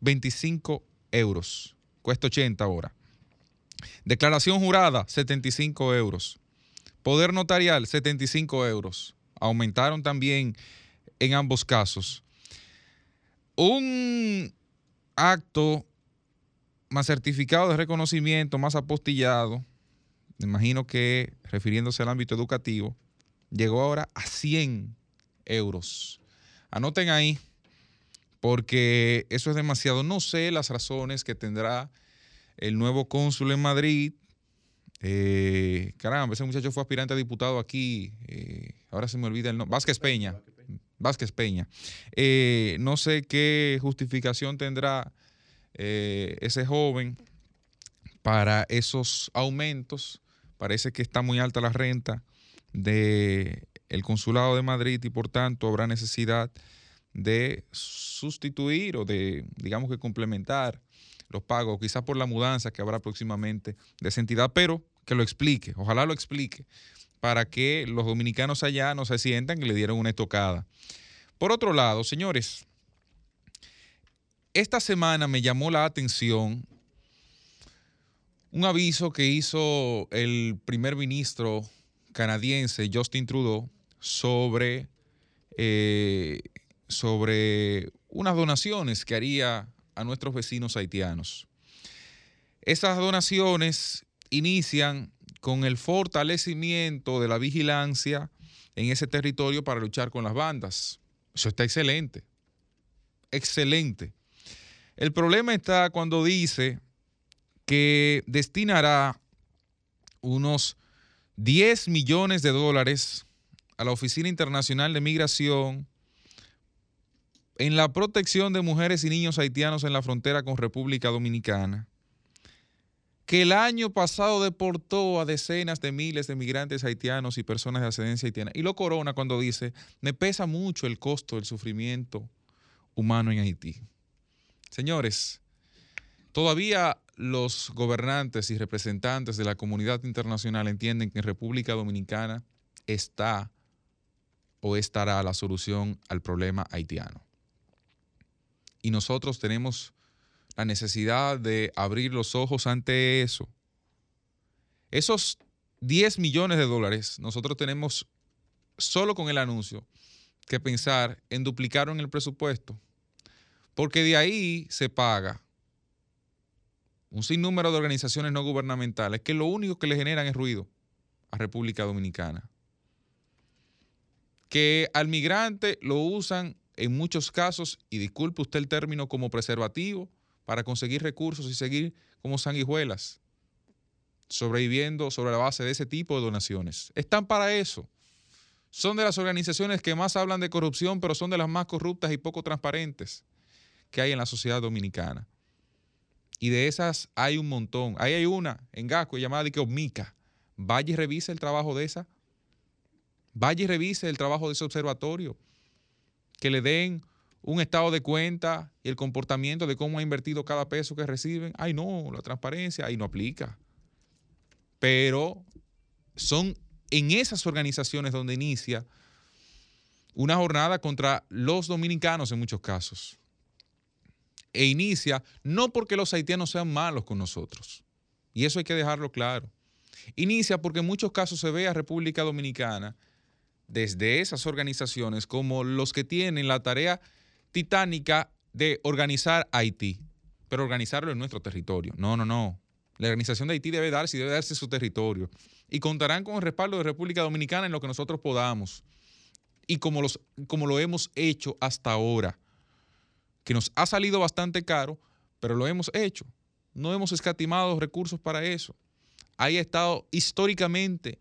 25 euros. Cuesta 80 ahora. Declaración jurada, 75 euros. Poder notarial, 75 euros. Aumentaron también en ambos casos. Un acto más certificado de reconocimiento, más apostillado, me imagino que refiriéndose al ámbito educativo, llegó ahora a 100 euros. Anoten ahí porque eso es demasiado. No sé las razones que tendrá el nuevo cónsul en Madrid. Eh, caramba, ese muchacho fue aspirante a diputado aquí. Eh, ahora se me olvida el nombre. Vázquez Peña. Vázquez Peña. Eh, no sé qué justificación tendrá ese joven para esos aumentos. Parece que está muy alta la renta del el consulado de Madrid y por tanto habrá necesidad de sustituir o de, digamos que complementar los pagos, quizás por la mudanza que habrá próximamente de esa entidad, pero que lo explique, ojalá lo explique, para que los dominicanos allá no se sientan que le dieron una estocada. Por otro lado, señores, esta semana me llamó la atención un aviso que hizo el primer ministro canadiense Justin Trudeau sobre, eh, sobre unas donaciones que haría a nuestros vecinos haitianos. Esas donaciones inician con el fortalecimiento de la vigilancia en ese territorio para luchar con las bandas. Eso está excelente. Excelente. El problema está cuando dice que destinará unos 10 millones de dólares a la Oficina Internacional de Migración en la protección de mujeres y niños haitianos en la frontera con República Dominicana, que el año pasado deportó a decenas de miles de migrantes haitianos y personas de ascendencia haitiana. Y lo corona cuando dice, me pesa mucho el costo del sufrimiento humano en Haití. Señores, todavía los gobernantes y representantes de la comunidad internacional entienden que en República Dominicana está o estará la solución al problema haitiano. Y nosotros tenemos la necesidad de abrir los ojos ante eso. Esos 10 millones de dólares, nosotros tenemos solo con el anuncio que pensar en duplicar en el presupuesto, porque de ahí se paga un sinnúmero de organizaciones no gubernamentales que lo único que le generan es ruido a República Dominicana. Que al migrante lo usan en muchos casos, y disculpe usted el término, como preservativo para conseguir recursos y seguir como sanguijuelas, sobreviviendo sobre la base de ese tipo de donaciones. Están para eso. Son de las organizaciones que más hablan de corrupción, pero son de las más corruptas y poco transparentes que hay en la sociedad dominicana. Y de esas hay un montón. Ahí hay una en Gasco llamada Omica. Vaya y revise el trabajo de esa. Vaya y revise el trabajo de ese observatorio. Que le den un estado de cuenta y el comportamiento de cómo ha invertido cada peso que reciben. Ay, no, la transparencia ahí no aplica. Pero son en esas organizaciones donde inicia una jornada contra los dominicanos en muchos casos e inicia no porque los haitianos sean malos con nosotros, y eso hay que dejarlo claro. Inicia porque en muchos casos se ve a República Dominicana desde esas organizaciones como los que tienen la tarea titánica de organizar Haití, pero organizarlo en nuestro territorio. No, no, no. La organización de Haití debe darse y debe darse su territorio. Y contarán con el respaldo de República Dominicana en lo que nosotros podamos. Y como, los, como lo hemos hecho hasta ahora que nos ha salido bastante caro, pero lo hemos hecho. No hemos escatimado recursos para eso. Ahí ha estado históricamente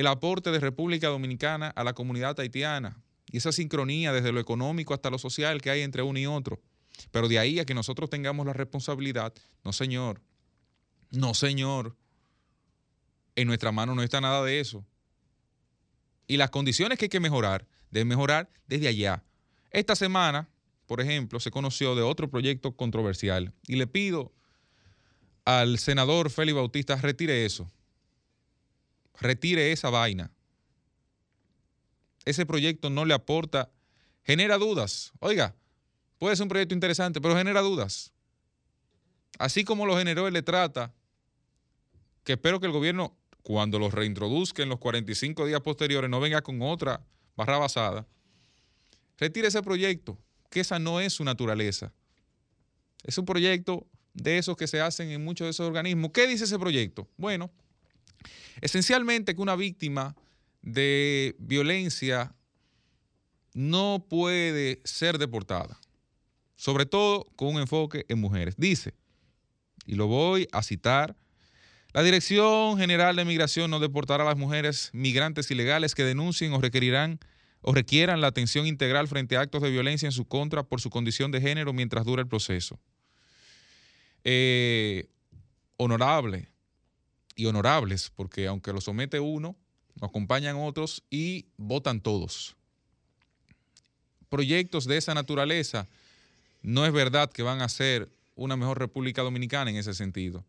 el aporte de República Dominicana a la comunidad haitiana y esa sincronía desde lo económico hasta lo social que hay entre uno y otro. Pero de ahí a que nosotros tengamos la responsabilidad, no señor, no señor, en nuestra mano no está nada de eso. Y las condiciones que hay que mejorar, deben mejorar desde allá. Esta semana por ejemplo, se conoció de otro proyecto controversial y le pido al senador Félix Bautista retire eso. Retire esa vaina. Ese proyecto no le aporta, genera dudas. Oiga, puede ser un proyecto interesante, pero genera dudas. Así como lo generó el trata, que espero que el gobierno, cuando lo reintroduzca en los 45 días posteriores, no venga con otra barra basada. Retire ese proyecto que esa no es su naturaleza. Es un proyecto de esos que se hacen en muchos de esos organismos. ¿Qué dice ese proyecto? Bueno, esencialmente que una víctima de violencia no puede ser deportada, sobre todo con un enfoque en mujeres. Dice, y lo voy a citar, la Dirección General de Migración no deportará a las mujeres migrantes ilegales que denuncien o requerirán o requieran la atención integral frente a actos de violencia en su contra por su condición de género mientras dura el proceso. Eh, honorable y honorables, porque aunque lo somete uno, lo acompañan otros y votan todos. Proyectos de esa naturaleza no es verdad que van a ser una mejor República Dominicana en ese sentido.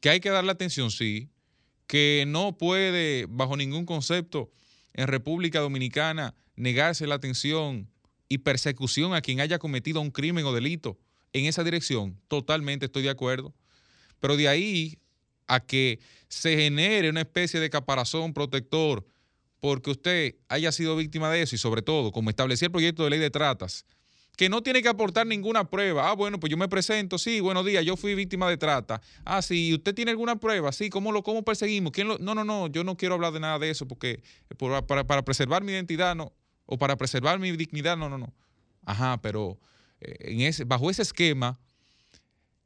Que hay que darle atención, sí, que no puede bajo ningún concepto en República Dominicana negarse la atención y persecución a quien haya cometido un crimen o delito en esa dirección, totalmente estoy de acuerdo. Pero de ahí a que se genere una especie de caparazón protector porque usted haya sido víctima de eso y sobre todo, como establecía el proyecto de ley de tratas, que no tiene que aportar ninguna prueba. Ah, bueno, pues yo me presento, sí, buenos días, yo fui víctima de trata. Ah, sí, ¿usted tiene alguna prueba? Sí, ¿cómo lo cómo perseguimos? ¿Quién lo? No, no, no, yo no quiero hablar de nada de eso porque para, para, preservar mi identidad no, o para preservar mi dignidad, no, no, no. Ajá, pero eh, bajo ese esquema,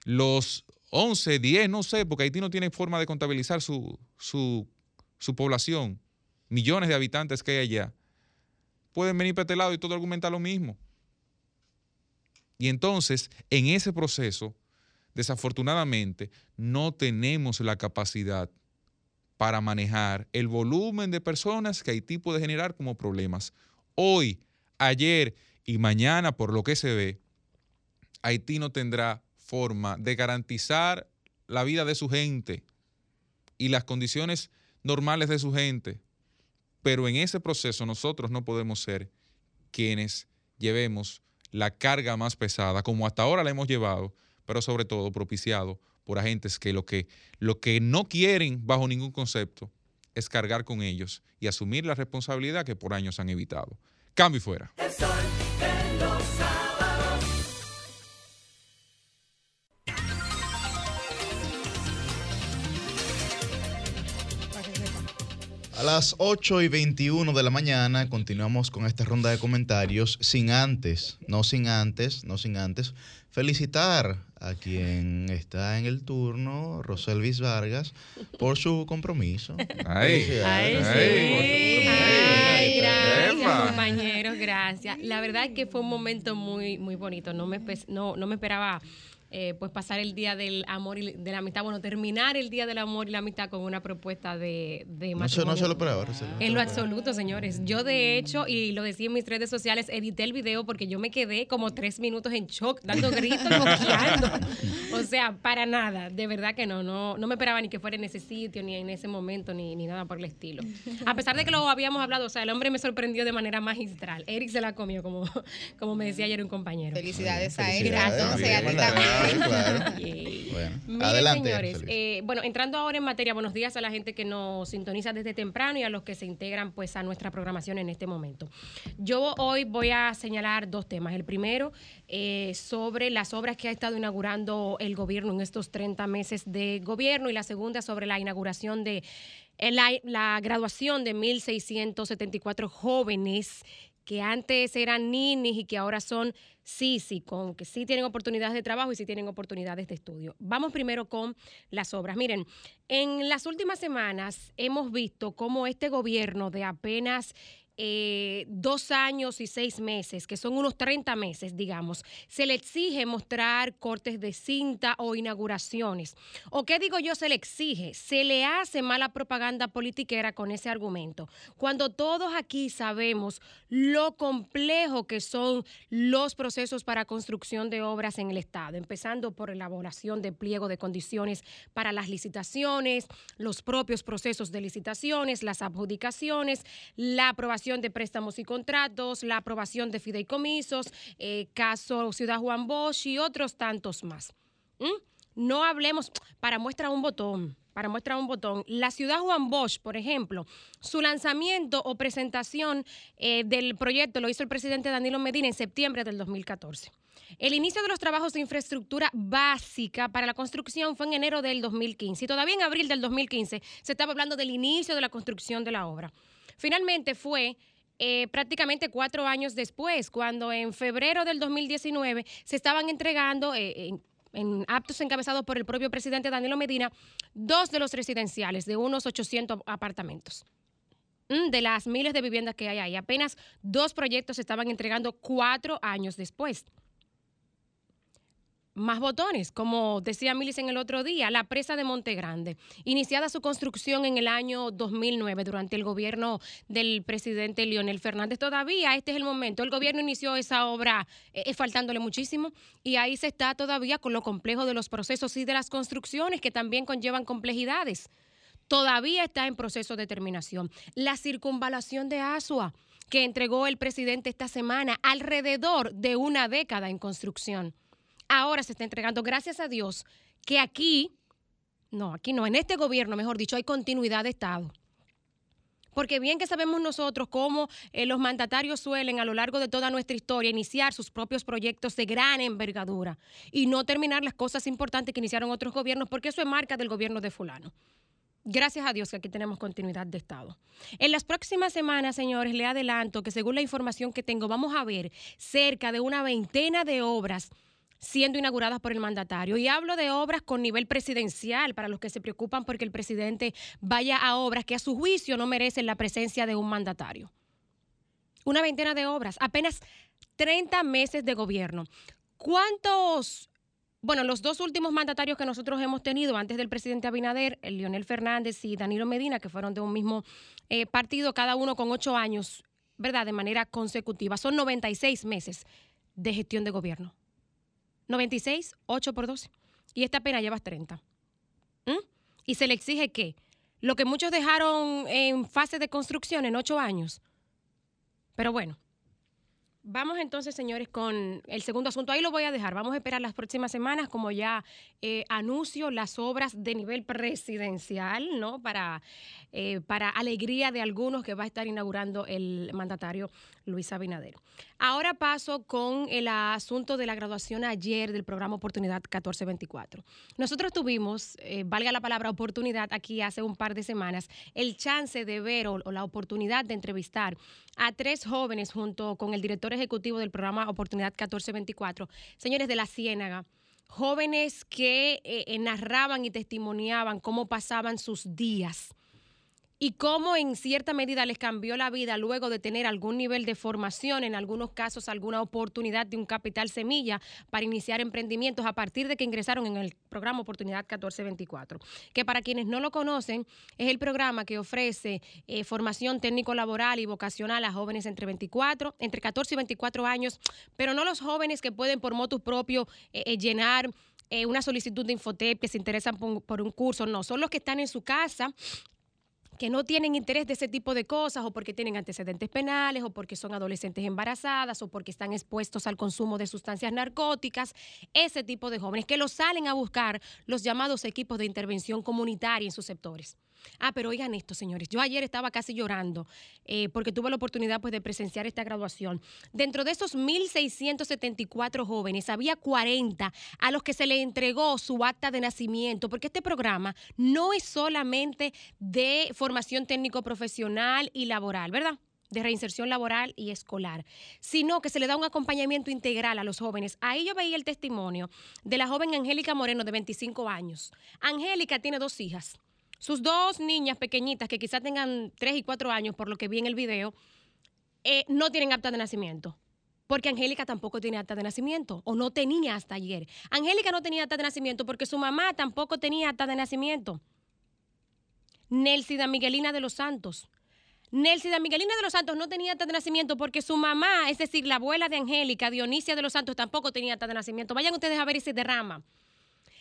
los 11, 10, no sé, porque Haití no tiene forma de contabilizar su, su, su población, millones de habitantes que hay allá, pueden venir para este lado y todo argumenta lo mismo. Y entonces, en ese proceso, desafortunadamente, no tenemos la capacidad para manejar el volumen de personas que Haití puede generar como problemas. Hoy, ayer y mañana, por lo que se ve, Haití no tendrá forma de garantizar la vida de su gente y las condiciones normales de su gente. Pero en ese proceso nosotros no podemos ser quienes llevemos la carga más pesada, como hasta ahora la hemos llevado, pero sobre todo propiciado por agentes que lo que, lo que no quieren bajo ningún concepto es cargar con ellos y asumir la responsabilidad que por años han evitado. Cambio y fuera. A las 8 y 21 de la mañana continuamos con esta ronda de comentarios sin antes, no sin antes, no sin antes, felicitar a quien está en el turno, Roselvis Vargas, por su compromiso. Ay, ay, ay, ay gracias, compañeros, gracias. La verdad es que fue un momento muy, muy bonito. No me, no, no me esperaba eh, pues pasar el día del amor y de la amistad, bueno, terminar el día del amor y la amistad con una propuesta de, de no, no se lo esperaba. En lo absoluto, señores. Yo de hecho, y lo decía en mis redes sociales, edité el video porque yo me quedé como tres minutos en shock, dando [laughs] gritos, boqueando. o sea, para nada, de verdad que no, no, no me esperaba ni que fuera en ese sitio, ni en ese momento, ni, ni nada por el estilo. A pesar de que lo habíamos hablado, o sea, el hombre me sorprendió de manera magistral. Eric se la comió, como, como me decía ayer un compañero. Felicidades, a Eric. Gracias, [laughs] bueno, adelante. Señores, eh, bueno, entrando ahora en materia, buenos días a la gente que nos sintoniza desde temprano y a los que se integran pues a nuestra programación en este momento. Yo hoy voy a señalar dos temas. El primero, eh, sobre las obras que ha estado inaugurando el gobierno en estos 30 meses de gobierno y la segunda sobre la inauguración de eh, la, la graduación de 1.674 jóvenes que antes eran ninis y que ahora son sí, sí, con que sí tienen oportunidades de trabajo y sí tienen oportunidades de estudio. Vamos primero con las obras. Miren, en las últimas semanas hemos visto cómo este gobierno de apenas eh, dos años y seis meses, que son unos 30 meses, digamos, se le exige mostrar cortes de cinta o inauguraciones. ¿O qué digo yo se le exige? Se le hace mala propaganda politiquera con ese argumento. Cuando todos aquí sabemos lo complejo que son los procesos para construcción de obras en el Estado, empezando por elaboración de pliego de condiciones para las licitaciones, los propios procesos de licitaciones, las adjudicaciones, la aprobación de préstamos y contratos, la aprobación de fideicomisos, eh, caso Ciudad Juan Bosch y otros tantos más. ¿Mm? No hablemos, para muestra un botón, para muestra un botón, la Ciudad Juan Bosch, por ejemplo, su lanzamiento o presentación eh, del proyecto lo hizo el presidente Danilo Medina en septiembre del 2014. El inicio de los trabajos de infraestructura básica para la construcción fue en enero del 2015 y todavía en abril del 2015 se estaba hablando del inicio de la construcción de la obra. Finalmente fue eh, prácticamente cuatro años después, cuando en febrero del 2019 se estaban entregando eh, en, actos encabezados por el propio presidente Danilo Medina, dos de los residenciales de unos 800 apartamentos. Mm, de las miles de viviendas que hay ahí, apenas dos proyectos se estaban entregando cuatro años después más botones, como decía en el otro día, la presa de Monte Grande, iniciada su construcción en el año 2009 durante el gobierno del presidente Leonel Fernández. Todavía este es el momento, el gobierno inició esa obra eh, faltándole muchísimo y ahí se está todavía con lo complejo de los procesos y de las construcciones que también conllevan complejidades todavía está en proceso de terminación. La circunvalación de Asua, que entregó el presidente esta semana, alrededor de una década en construcción. Ahora se está entregando, gracias a Dios, que aquí, no, aquí no, en este gobierno, mejor dicho, hay continuidad de Estado. Porque bien que sabemos nosotros cómo eh, los mandatarios suelen a lo largo de toda nuestra historia iniciar sus propios proyectos de gran envergadura y no terminar las cosas importantes que iniciaron otros gobiernos, porque eso es marca del gobierno de fulano. Gracias a Dios que aquí tenemos continuidad de Estado. En las próximas semanas, señores, le adelanto que según la información que tengo, vamos a ver cerca de una veintena de obras siendo inauguradas por el mandatario. Y hablo de obras con nivel presidencial, para los que se preocupan porque el presidente vaya a obras que a su juicio no merecen la presencia de un mandatario. Una veintena de obras, apenas 30 meses de gobierno. ¿Cuántos bueno, los dos últimos mandatarios que nosotros hemos tenido antes del presidente Abinader, el Leonel Fernández y Danilo Medina, que fueron de un mismo eh, partido, cada uno con ocho años, ¿verdad? De manera consecutiva. Son 96 meses de gestión de gobierno. 96, 8 por 12. Y esta pena lleva 30. ¿Mm? Y se le exige que lo que muchos dejaron en fase de construcción en ocho años. Pero bueno, Vamos entonces, señores, con el segundo asunto. Ahí lo voy a dejar. Vamos a esperar las próximas semanas, como ya eh, anuncio, las obras de nivel presidencial, ¿no? Para, eh, para alegría de algunos que va a estar inaugurando el mandatario Luis Abinader. Ahora paso con el asunto de la graduación ayer del programa Oportunidad 1424. Nosotros tuvimos, eh, valga la palabra oportunidad, aquí hace un par de semanas, el chance de ver o, la oportunidad de entrevistar a tres jóvenes junto con el director ejecutivo del programa Oportunidad 1424, señores de la Ciénaga jóvenes que eh, narraban y testimoniaban cómo pasaban sus días y cómo en cierta medida les cambió la vida luego de tener algún nivel de formación, en algunos casos alguna oportunidad de un capital semilla para iniciar emprendimientos a partir de que ingresaron en el programa Oportunidad 1424, que para quienes no lo conocen es el programa que ofrece eh, formación técnico laboral y vocacional a jóvenes entre 24, entre 14 y 24 años, pero no los jóvenes que pueden por motus propio eh, eh, llenar una solicitud de Infotep, que se interesan por, un curso, no, son los que están en su casa que no tienen interés de ese tipo de cosas o porque tienen antecedentes penales o porque son adolescentes embarazadas o porque están expuestos al consumo de sustancias narcóticas, ese tipo de jóvenes que los salen a buscar los llamados equipos de intervención comunitaria en sus sectores. Ah, pero oigan esto, señores. Yo ayer estaba casi llorando eh, porque tuve la oportunidad pues, de presenciar esta graduación. Dentro de esos 1.674 jóvenes, había 40 a los que se le entregó su acta de nacimiento, porque este programa no es solamente de formación técnico-profesional y laboral, ¿verdad? de reinserción laboral y escolar, sino que se le da un acompañamiento integral a los jóvenes. Ahí yo veía el testimonio de la joven Angélica Moreno de 25 años. Angélica tiene dos hijas. Sus dos niñas pequeñitas, que quizás tengan tres y cuatro años, por lo que vi en el video, eh, no tienen acta de nacimiento. Porque Angélica tampoco tiene acta de nacimiento, o no tenía hasta ayer. Angélica no tenía acta de nacimiento porque su mamá tampoco tenía acta de nacimiento. Nelsida Miguelina de los Santos. Nelsida Miguelina de los Santos no tenía acta de nacimiento porque su mamá, es decir, la abuela de Angélica, Dionisia de los Santos, tampoco tenía acta de nacimiento. Vayan ustedes a ver ese derrama.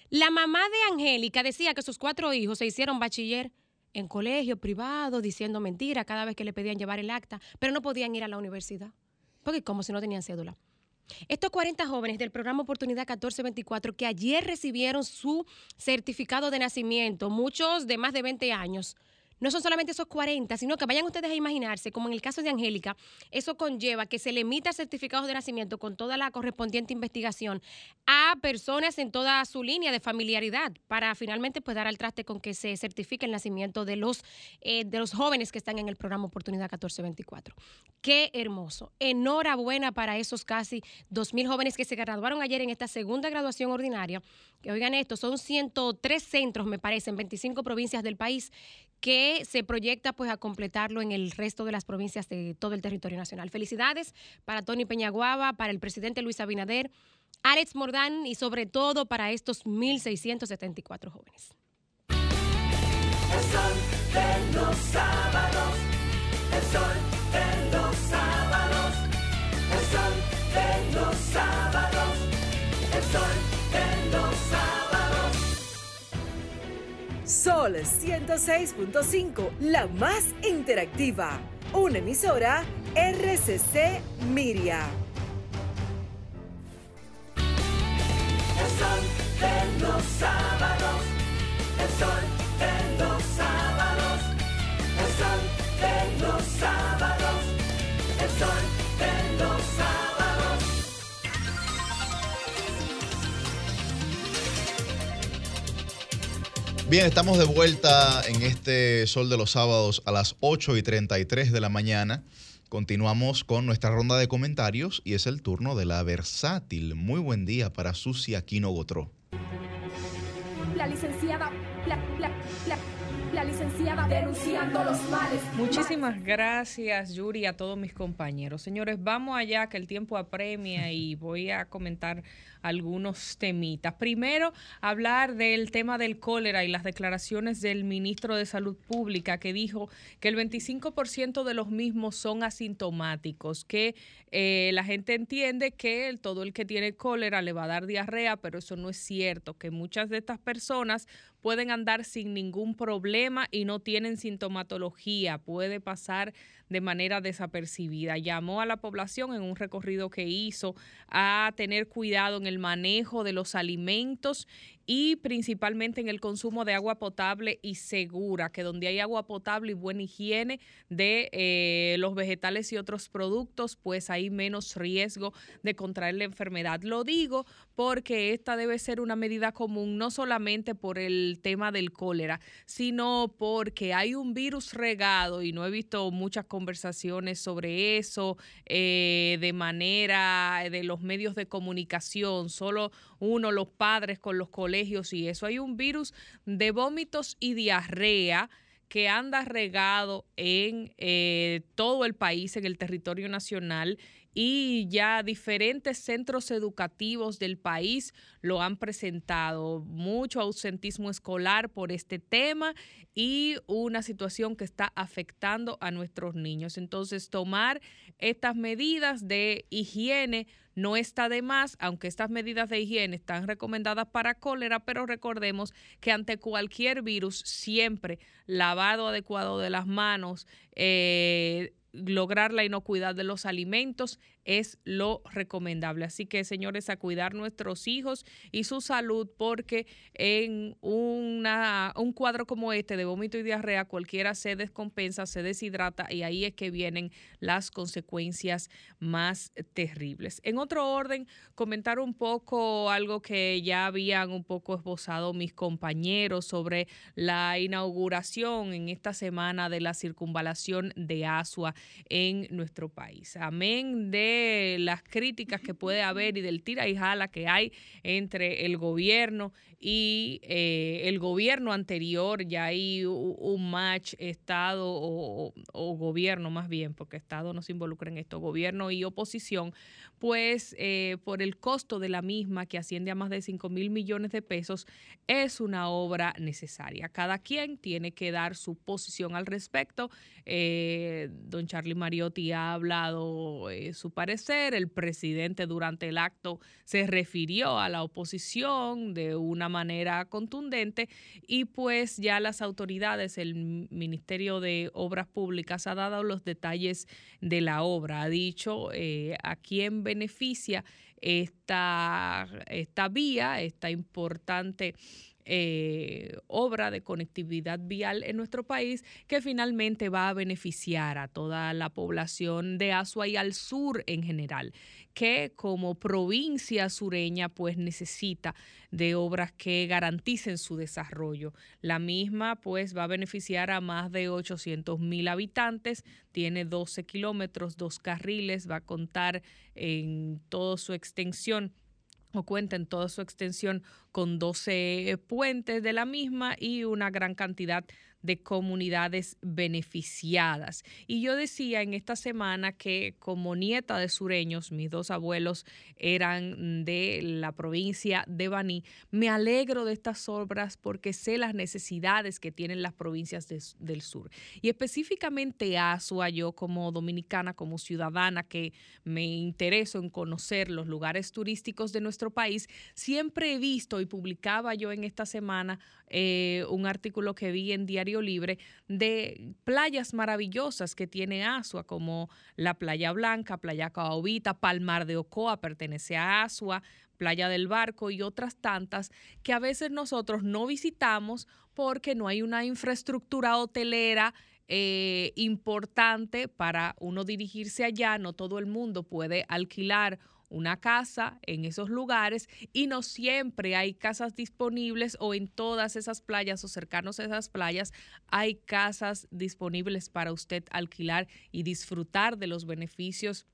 La mamá de Angélica decía que sus cuatro hijos se hicieron bachiller en colegio privado, diciendo mentiras cada vez que le pedían llevar el acta, pero no podían ir a la universidad, porque como si no tenían cédula. Estos 40 jóvenes del programa Oportunidad 1424 que ayer recibieron su certificado de nacimiento, muchos de más de 20 años, no son solamente esos 40, sino que vayan ustedes a imaginarse, como en el caso de Angélica, eso conlleva que se le emita certificados de nacimiento con toda la correspondiente investigación a personas en toda su línea de familiaridad para finalmente pues dar al traste con que se certifique el nacimiento de los, eh, de los jóvenes que están en el programa Oportunidad 1424. Qué hermoso. Enhorabuena para esos casi 2.000 jóvenes que se graduaron ayer en esta segunda graduación ordinaria. Que oigan esto, son 103 centros, me parece, en 25 provincias del país que se proyecta pues a completarlo en el resto de las provincias de todo el territorio nacional. Felicidades para Tony Peñaguaba, para el presidente Luis Abinader, Alex Mordán y sobre todo para estos 1.674 jóvenes. El sol de los sábados, Sol Sol 106.5, la más interactiva. Una emisora RCC Miria. El sol de los sábados, el sol de los sábados, el sol de los sábados, el sol de los Bien, estamos de vuelta en este Sol de los Sábados a las 8 y 33 de la mañana. Continuamos con nuestra ronda de comentarios y es el turno de la versátil. Muy buen día para Susi Aquino Gotró. La licenciada, la licenciada denunciando los males. Muchísimas gracias, Yuri, a todos mis compañeros. Señores, vamos allá, que el tiempo apremia y voy a comentar algunos temitas. Primero, hablar del tema del cólera y las declaraciones del ministro de Salud Pública que dijo que el 25% de los mismos son asintomáticos, que eh, la gente entiende que todo el que tiene cólera le va a dar diarrea, pero eso no es cierto, que muchas de estas personas pueden andar sin ningún problema y no tienen sintomatología, puede pasar de manera desapercibida. Llamó a la población en un recorrido que hizo a tener cuidado en el manejo de los alimentos y principalmente en el consumo de agua potable y segura, que donde hay agua potable y buena higiene de eh, los vegetales y otros productos, pues hay menos riesgo de contraer la enfermedad. Lo digo porque esta debe ser una medida común, no solamente por el tema del cólera, sino porque hay un virus regado y no he visto muchas conversaciones sobre eso eh, de manera de los medios de comunicación, solo uno, los padres con los colegios y eso. Hay un virus de vómitos y diarrea que anda regado en eh, todo el país, en el territorio nacional, y ya diferentes centros educativos del país lo han presentado. Mucho ausentismo escolar por este tema y una situación que está afectando a nuestros niños. Entonces, tomar estas medidas de higiene no está de más, aunque estas medidas de higiene están recomendadas para cólera, pero recordemos que ante cualquier virus, siempre lavado adecuado de las manos, eh, lograr la inocuidad de los alimentos es lo recomendable. Así que, señores, a cuidar nuestros hijos y su salud, porque en una, un cuadro como este de vómito y diarrea, cualquiera se descompensa, se deshidrata y ahí es que vienen las consecuencias más terribles. En otro orden, comentar un poco algo que ya habían un poco esbozado mis compañeros sobre la inauguración en esta semana de la circunvalación de Asua en nuestro país. Amén de las críticas que puede haber y del tira y jala que hay entre el gobierno y eh, el gobierno anterior, ya hay un match Estado o, gobierno más bien, porque Estado no se involucra en esto, gobierno y oposición, pues eh, por el costo de la misma, que asciende a más de 5 mil millones de pesos, es una obra necesaria. Cada quien tiene que dar su posición al respecto. Eh, don Charlie Mariotti ha hablado su el presidente durante el acto se refirió a la oposición de una manera contundente y pues ya las autoridades, el Ministerio de Obras Públicas ha dado los detalles de la obra, ha dicho eh, a quién beneficia esta, esta vía, esta importante eh, obra de conectividad vial en nuestro país que finalmente va a beneficiar a toda la población de Asua y al sur en general, que como provincia sureña pues necesita de obras que garanticen su desarrollo. La misma pues va a beneficiar a más de 800 mil habitantes, tiene 12 kilómetros, dos carriles, va a contar en toda su extensión o cuenta en toda su extensión con 12 puentes de la misma y una gran cantidad comunidades beneficiadas. Y yo decía en esta semana que como nieta de sureños, mis dos abuelos eran de la provincia de Baní, me alegro de estas obras porque sé las necesidades que tienen las provincias del sur. Y específicamente Asua, yo como dominicana, como ciudadana que me intereso en conocer los lugares turísticos de nuestro país, siempre he visto y publicaba yo en esta semana eh, un artículo que vi en Diario Libre de playas maravillosas que tiene Asua, como la Playa Blanca, Playa Caobita, Palmar de Ocoa, pertenece a Asua, Playa del Barco y otras tantas que a veces nosotros no visitamos porque no hay una infraestructura hotelera eh, importante para uno dirigirse allá. No todo el mundo puede alquilar una casa en esos lugares y no siempre hay casas disponibles o en todas esas playas o cercanos a esas playas hay casas disponibles para usted alquilar y disfrutar de los beneficios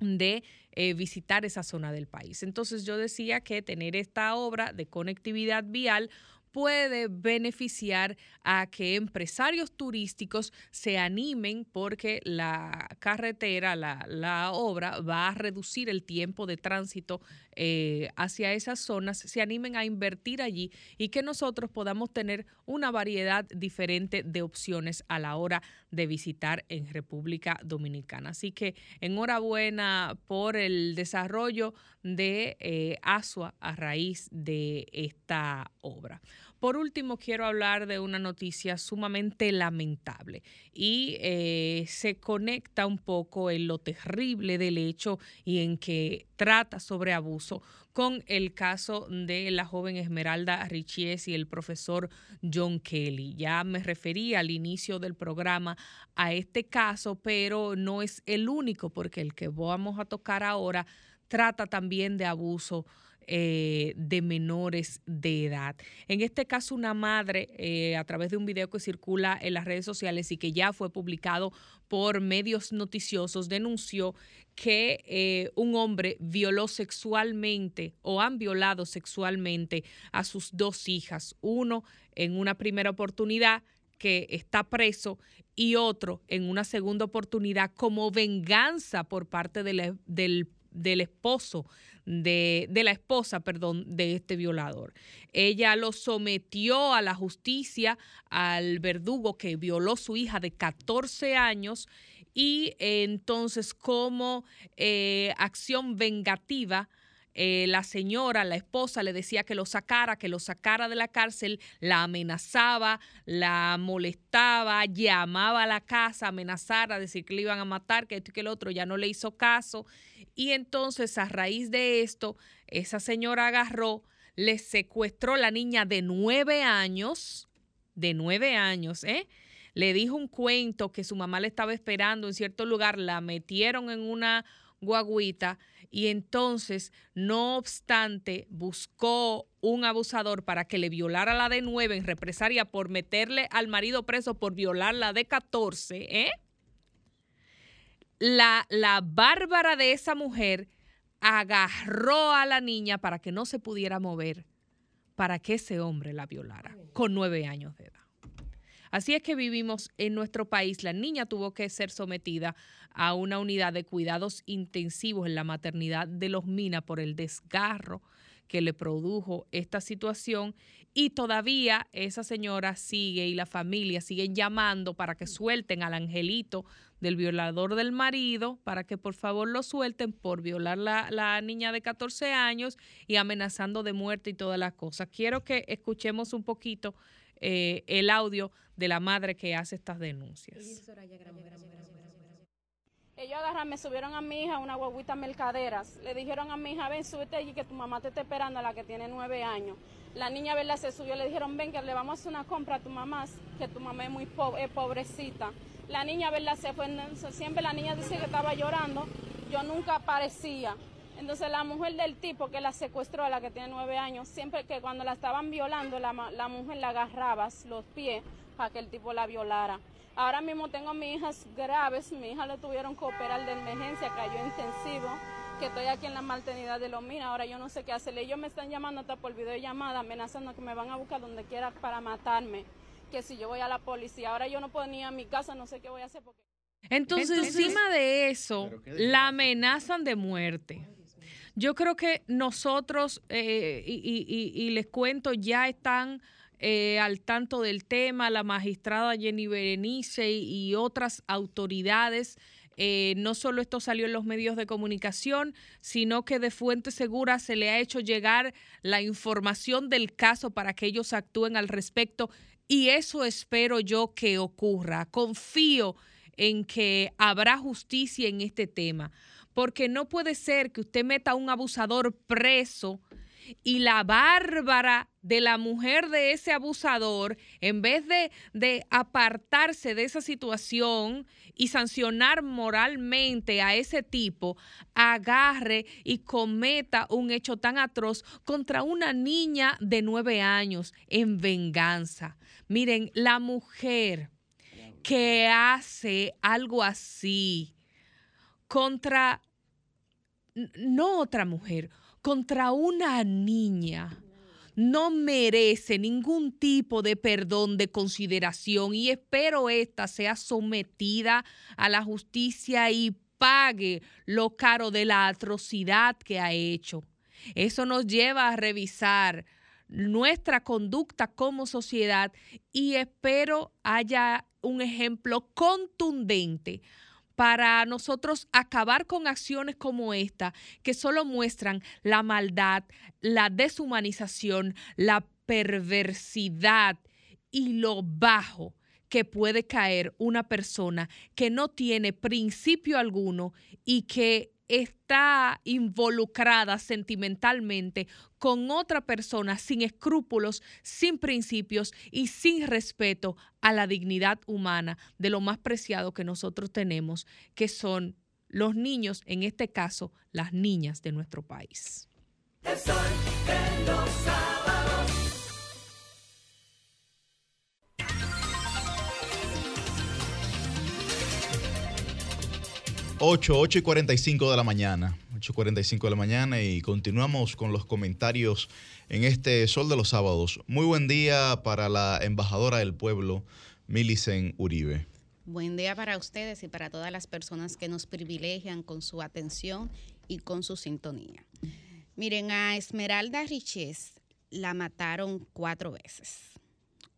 de eh, visitar esa zona del país. Entonces yo decía que tener esta obra de conectividad vial puede beneficiar a que empresarios turísticos se animen porque la carretera, la, obra va a reducir el tiempo de tránsito eh, hacia esas zonas, se animen a invertir allí y que nosotros podamos tener una variedad diferente de opciones a la hora de visitar en República Dominicana. Así que enhorabuena por el desarrollo de eh, Asua a raíz de esta obra. Por último, quiero hablar de una noticia sumamente lamentable y eh, se conecta un poco en lo terrible del hecho y en que trata sobre abuso con el caso de la joven Esmeralda Richies y el profesor John Kelly. Ya me referí al inicio del programa a este caso, pero no es el único porque el que vamos a tocar ahora trata también de abuso eh, de menores de edad. En este caso, una madre, eh, a través de un video que circula en las redes sociales y que ya fue publicado por medios noticiosos, denunció que eh, un hombre violó sexualmente o han violado sexualmente a sus dos hijas, uno en una primera oportunidad que está preso y otro en una segunda oportunidad como venganza por parte del, del esposo de, la esposa, perdón, de este violador. Ella lo sometió a la justicia al verdugo que violó su hija de 14 años y entonces como eh, acción vengativa, eh, la señora, la esposa, le decía que lo sacara, que lo sacara de la cárcel, la amenazaba, la molestaba, llamaba a la casa, amenazara, decir que le iban a matar, que esto y que el otro, ya no le hizo caso. Y entonces, a raíz de esto, esa señora agarró, le secuestró la niña de nueve años, de nueve años, ¿eh? Le dijo un cuento que su mamá le estaba esperando en cierto lugar, la metieron en una guaguita y entonces, no obstante, buscó un abusador para que le violara la de nueve en represalia por meterle al marido preso por violar la de 14, ¿eh? la, la bárbara de esa mujer agarró a la niña para que no se pudiera mover, para que ese hombre la violara con nueve años de edad. Así es que vivimos en nuestro país. La niña tuvo que ser sometida a una unidad de cuidados intensivos en la maternidad de los Minas por el desgarro que le produjo esta situación y todavía esa señora sigue y la familia siguen llamando para que suelten al angelito del violador del marido para que por favor lo suelten por violar la, la niña de 14 años y amenazando de muerte y todas las cosas. Quiero que escuchemos un poquito eh, el audio de la madre que hace estas denuncias. Ellos agarran, me subieron a mi hija una guaguita mercaderas. Le dijeron a mi hija, ven, súbete allí que tu mamá te está esperando, a la que tiene nueve años. La niña, ¿verdad? Se subió, le dijeron, ven, que le vamos a hacer una compra a tu mamá, que tu mamá es muy pobrecita. La niña, ¿verdad? Se fue, siempre la niña dice que estaba llorando, yo nunca aparecía. Entonces la mujer del tipo que la secuestró, la que tiene nueve años, siempre que cuando la estaban violando, la, la mujer la agarraba los pies para que el tipo la violara. Ahora mismo tengo a mis hijas graves, mi hija lo tuvieron que operar de emergencia, cayó intensivo, que estoy aquí en la maternidad de los minas, ahora yo no sé qué hacer. Ellos me están llamando hasta por videollamada, amenazando que me van a buscar donde quiera para matarme que si yo voy a la policía, ahora yo no puedo ni ir a mi casa, no sé qué voy a hacer porque... Entonces, encima de eso, la amenazan de muerte. Yo creo que nosotros, eh, y, les cuento, ya están eh, al tanto del tema la magistrada Jenny Berenice y, otras autoridades. Eh, no solo esto salió en los medios de comunicación, sino que de fuente segura se le ha hecho llegar la información del caso para que ellos actúen al respecto. Y eso espero yo que ocurra. Confío en que habrá justicia en este tema, porque no puede ser que usted meta a un abusador preso y la bárbara de la mujer de ese abusador, en vez de, de, apartarse de esa situación y sancionar moralmente a ese tipo, agarre y cometa un hecho tan atroz contra una niña de nueve años en venganza. Miren, la mujer que hace algo así contra, no otra mujer, contra una niña, no merece ningún tipo de perdón, de consideración y espero esta sea sometida a la justicia y pague lo caro de la atrocidad que ha hecho. Eso nos lleva a revisar nuestra conducta como sociedad y espero haya un ejemplo contundente para nosotros acabar con acciones como esta, que solo muestran la maldad, la deshumanización, la perversidad y lo bajo que puede caer una persona que no tiene principio alguno y que está involucrada sentimentalmente con otra persona sin escrúpulos, sin principios y sin respeto a la dignidad humana de lo más preciado que nosotros tenemos, que son los niños, en este caso, las niñas de nuestro país. 8, 8 y 45 de la mañana. 8 y 45 de la mañana y continuamos con los comentarios en este Sol de los Sábados. Muy buen día para la embajadora del pueblo, Milicen Uribe. Buen día para ustedes y para todas las personas que nos privilegian con su atención y con su sintonía. Miren, a Esmeralda Riches la mataron cuatro veces.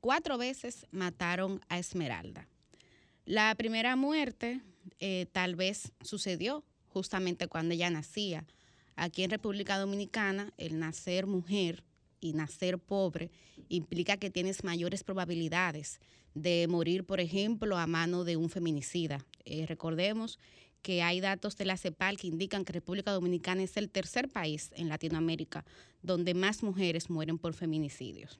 Cuatro veces mataron a Esmeralda. La primera muerte eh, tal vez sucedió justamente cuando ella nacía. Aquí en República Dominicana, el nacer mujer y nacer pobre implica que tienes mayores probabilidades de morir, por ejemplo, a mano de un feminicida. Eh, recordemos que hay datos de la CEPAL que indican que República Dominicana es el tercer país en Latinoamérica donde más mujeres mueren por feminicidios.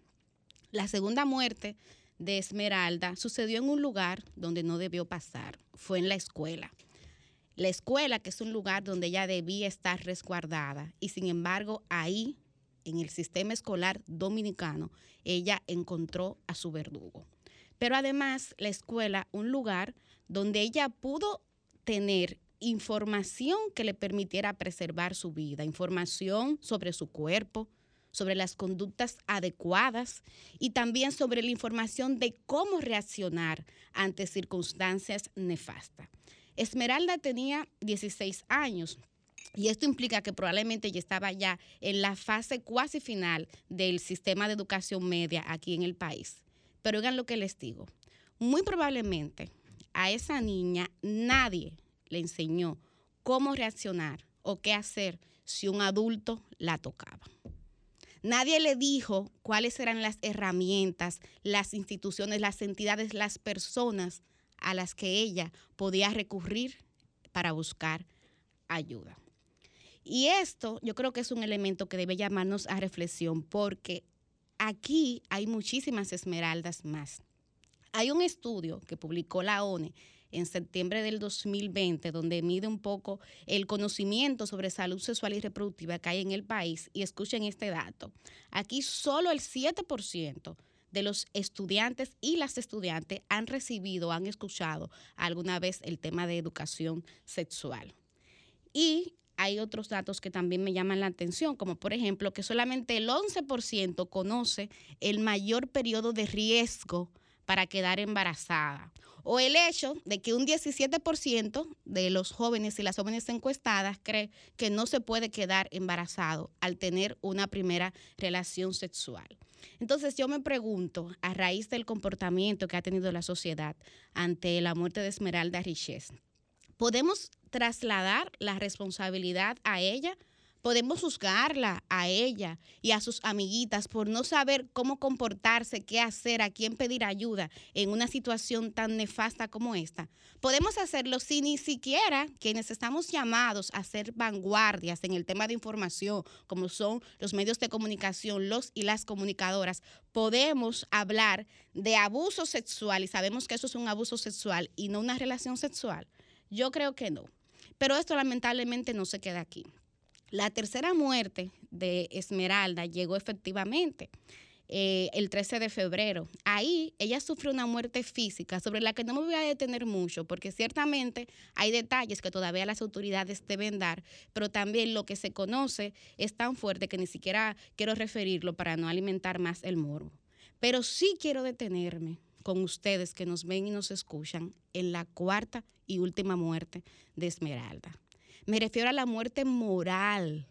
La segunda muerte de Esmeralda sucedió en un lugar donde no debió pasar, fue en la escuela. La escuela, que es un lugar donde ella debía estar resguardada, y sin embargo ahí, en el sistema escolar dominicano, ella encontró a su verdugo. Pero además, la escuela, un lugar donde ella pudo tener información que le permitiera preservar su vida, información sobre su cuerpo, sobre las conductas adecuadas y también sobre la información de cómo reaccionar ante circunstancias nefastas. Esmeralda tenía 16 años. Y esto implica que probablemente ella estaba ya en la fase cuasi final del sistema de educación media aquí en el país. Pero oigan lo que les digo. Muy probablemente a esa niña nadie le enseñó cómo reaccionar o qué hacer si un adulto la tocaba. Nadie le dijo cuáles eran las herramientas, las instituciones, las entidades, las personas a las que ella podía recurrir para buscar ayuda. Y esto yo creo que es un elemento que debe llamarnos a reflexión porque aquí hay muchísimas esmeraldas más. Hay un estudio que publicó la ONE en septiembre del 2020, donde mide un poco el conocimiento sobre salud sexual y reproductiva que hay en el país. Y escuchen este dato. Aquí solo el 7% de los estudiantes y las estudiantes han recibido, han escuchado alguna vez el tema de educación sexual. Y hay otros datos que también me llaman la atención, como por ejemplo que solamente el 11% conoce el mayor periodo de riesgo para quedar embarazada. O el hecho de que un 17% de los jóvenes y las jóvenes encuestadas cree que no se puede quedar embarazado al tener una primera relación sexual. Entonces yo me pregunto, a raíz del comportamiento que ha tenido la sociedad ante la muerte de Esmeralda Riches, ¿podemos trasladar la responsabilidad a ella? Podemos juzgarla a ella y a sus amiguitas por no saber cómo comportarse, qué hacer, a quién pedir ayuda en una situación tan nefasta como esta. Podemos hacerlo si ni siquiera quienes estamos llamados a ser vanguardias en el tema de información, como son los medios de comunicación, los y las comunicadoras, podemos hablar de abuso sexual y sabemos que eso es un abuso sexual y no una relación sexual. Yo creo que no. Pero esto lamentablemente no se queda aquí. La tercera muerte de Esmeralda llegó efectivamente. Eh, el 13 de febrero. Ahí ella sufrió una muerte física sobre la que no me voy a detener mucho, porque ciertamente hay detalles que todavía las autoridades deben dar, pero también lo que se conoce es tan fuerte que ni siquiera quiero referirlo para no alimentar más el morbo. Pero sí quiero detenerme con ustedes que nos ven y nos escuchan en la cuarta y última muerte de Esmeralda. Me refiero a la muerte moral,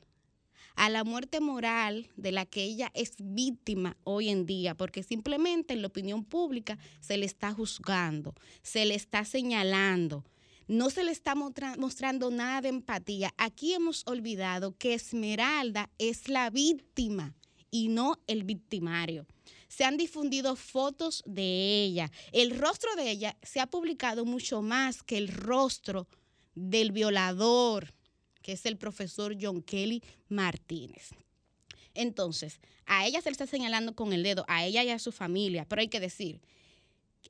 a la muerte moral de la que ella es víctima hoy en día, porque simplemente en la opinión pública se le está juzgando, se le está señalando, no se le está mostrando nada de empatía. Aquí hemos olvidado que Esmeralda es la víctima y no el victimario. Se han difundido fotos de ella. El rostro de ella se ha publicado mucho más que el rostro del violador, que es el profesor John Kelly Martínez. Entonces, a ella se le está señalando con el dedo, a ella y a su familia, pero hay que decir,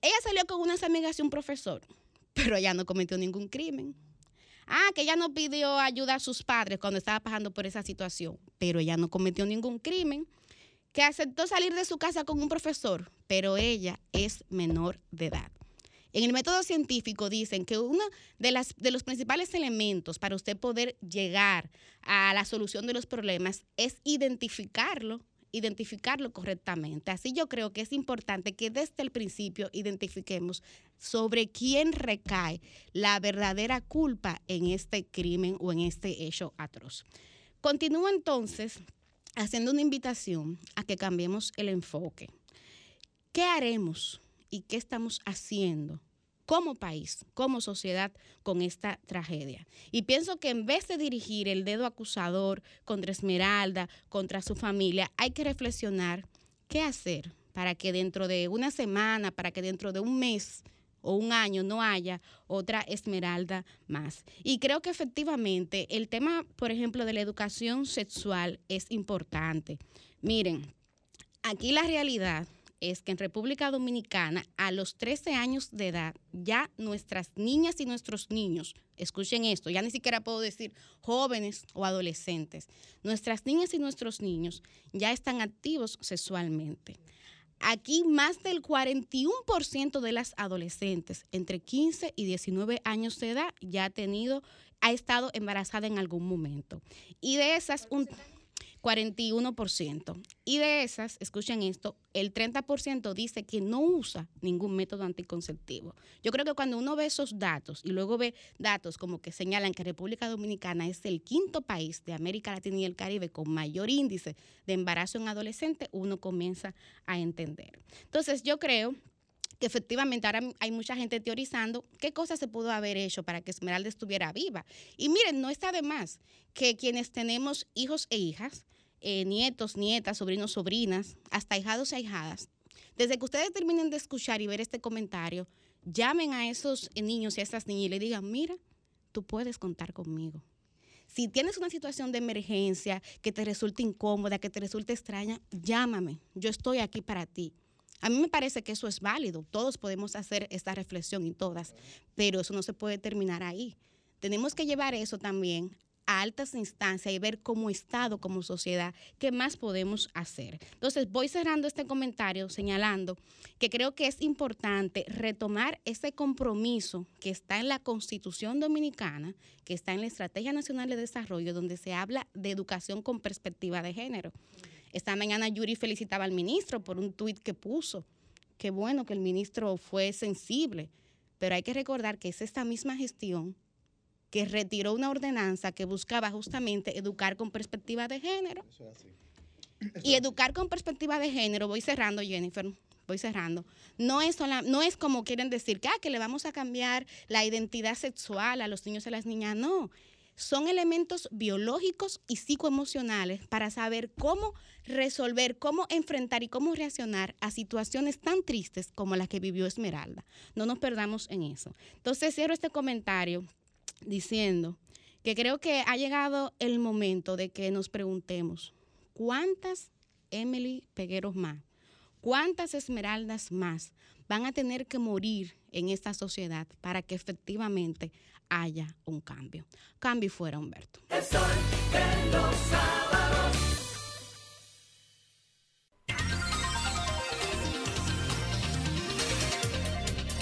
ella salió con unas amigas de un profesor, [laughs] pero ella no cometió ningún crimen. Ah, que ella no pidió ayuda a sus padres cuando estaba pasando por esa situación, pero ella no cometió ningún crimen. Que aceptó salir de su casa con un profesor, pero ella es menor de edad. En el método científico dicen que uno de, las, de los principales elementos para usted poder llegar a la solución de los problemas es identificarlo identificarlo correctamente. Así yo creo que es importante que desde el principio identifiquemos sobre quién recae la verdadera culpa en este crimen o en este hecho atroz. Continúo entonces haciendo una invitación a que cambiemos el enfoque. ¿Qué haremos y qué estamos haciendo como país, como sociedad, con esta tragedia. Y pienso que en vez de dirigir el dedo acusador contra Esmeralda, contra su familia, hay que reflexionar qué hacer para que dentro de una semana, para que dentro de un mes o un año no haya otra Esmeralda más. Y creo que efectivamente el tema, por ejemplo, de la educación sexual es importante. Miren, aquí la realidad es que en República Dominicana, a los 13 años de edad, ya nuestras niñas y nuestros niños, escuchen esto, ya ni siquiera puedo decir jóvenes o adolescentes, nuestras niñas y nuestros niños ya están activos sexualmente. Aquí más del 41% de las adolescentes entre 15 y 19 años de edad ya ha tenido, ha estado embarazada en algún momento. Y de esas, un... 41%. Y de esas, escuchen esto, el 30% dice que no usa ningún método anticonceptivo. Yo creo que cuando uno ve esos datos y luego ve datos como que señalan que República Dominicana es el quinto país de América Latina y el Caribe con mayor índice de embarazo en adolescente, uno comienza a entender. Entonces, yo creo que efectivamente ahora hay mucha gente teorizando qué cosas se pudo haber hecho para que Esmeralda estuviera viva. Y miren, no está de más que quienes tenemos hijos e hijas, eh, nietos, nietas, sobrinos, sobrinas, hasta hijados e hijadas, desde que ustedes terminen de escuchar y ver este comentario, llamen a esos niños y a esas niñas y le digan, mira, tú puedes contar conmigo. Si tienes una situación de emergencia que te resulte incómoda, que te resulte extraña, llámame. Yo estoy aquí para ti. A mí me parece que eso es válido, todos podemos hacer esta reflexión y todas, pero eso no se puede terminar ahí. Tenemos que llevar eso también a altas instancias y ver como Estado, como sociedad, qué más podemos hacer. Entonces, voy cerrando este comentario señalando que creo que es importante retomar ese compromiso que está en la Constitución Dominicana, que está en la Estrategia Nacional de Desarrollo, donde se habla de educación con perspectiva de género. Esta mañana Yuri felicitaba al ministro por un tuit que puso qué bueno que el ministro fue sensible, pero hay que recordar que es esta misma gestión que retiró una ordenanza que buscaba justamente educar con perspectiva de género. Y educar con perspectiva de género, voy cerrando Jennifer, voy cerrando, no es, no es como quieren decir que, ah, que le vamos a cambiar la identidad sexual a los niños y a las niñas, no. Son elementos biológicos y psicoemocionales para saber cómo resolver, cómo enfrentar y cómo reaccionar a situaciones tan tristes como las que vivió Esmeralda. No nos perdamos en eso. Entonces cierro este comentario diciendo que creo que ha llegado el momento de que nos preguntemos, ¿cuántas Emily Pegueros más, cuántas Esmeraldas más van a tener que morir en esta sociedad para que efectivamente haya un cambio? Cambio y fuera, Humberto.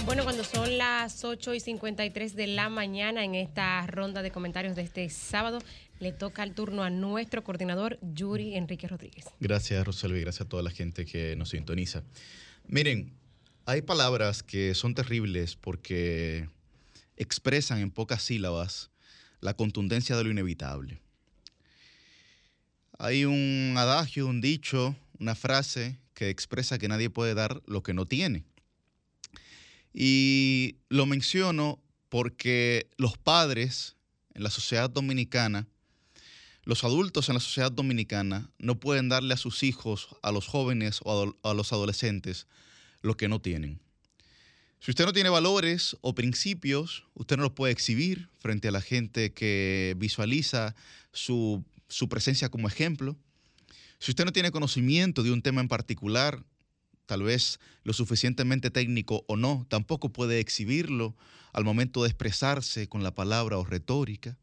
Bueno, cuando son las 8 y 53 de la mañana en esta ronda de comentarios de este sábado, le toca el turno a nuestro coordinador, Yuri Enrique Rodríguez. Gracias, Roselvi, gracias a toda la gente que nos sintoniza. Miren, hay palabras que son terribles porque expresan en pocas sílabas la contundencia de lo inevitable. Hay un adagio, un dicho, una frase que expresa que nadie puede dar lo que no tiene. Y lo menciono porque los padres en la sociedad dominicana, los adultos en la sociedad dominicana, no pueden darle a sus hijos, a los jóvenes o a los adolescentes lo que no tienen. Si usted no tiene valores o principios, usted no los puede exhibir frente a la gente que visualiza su, su presencia como ejemplo. Si usted no tiene conocimiento de un tema en particular, tal vez lo suficientemente técnico o no, tampoco puede exhibirlo al momento de expresarse con la palabra o retórica.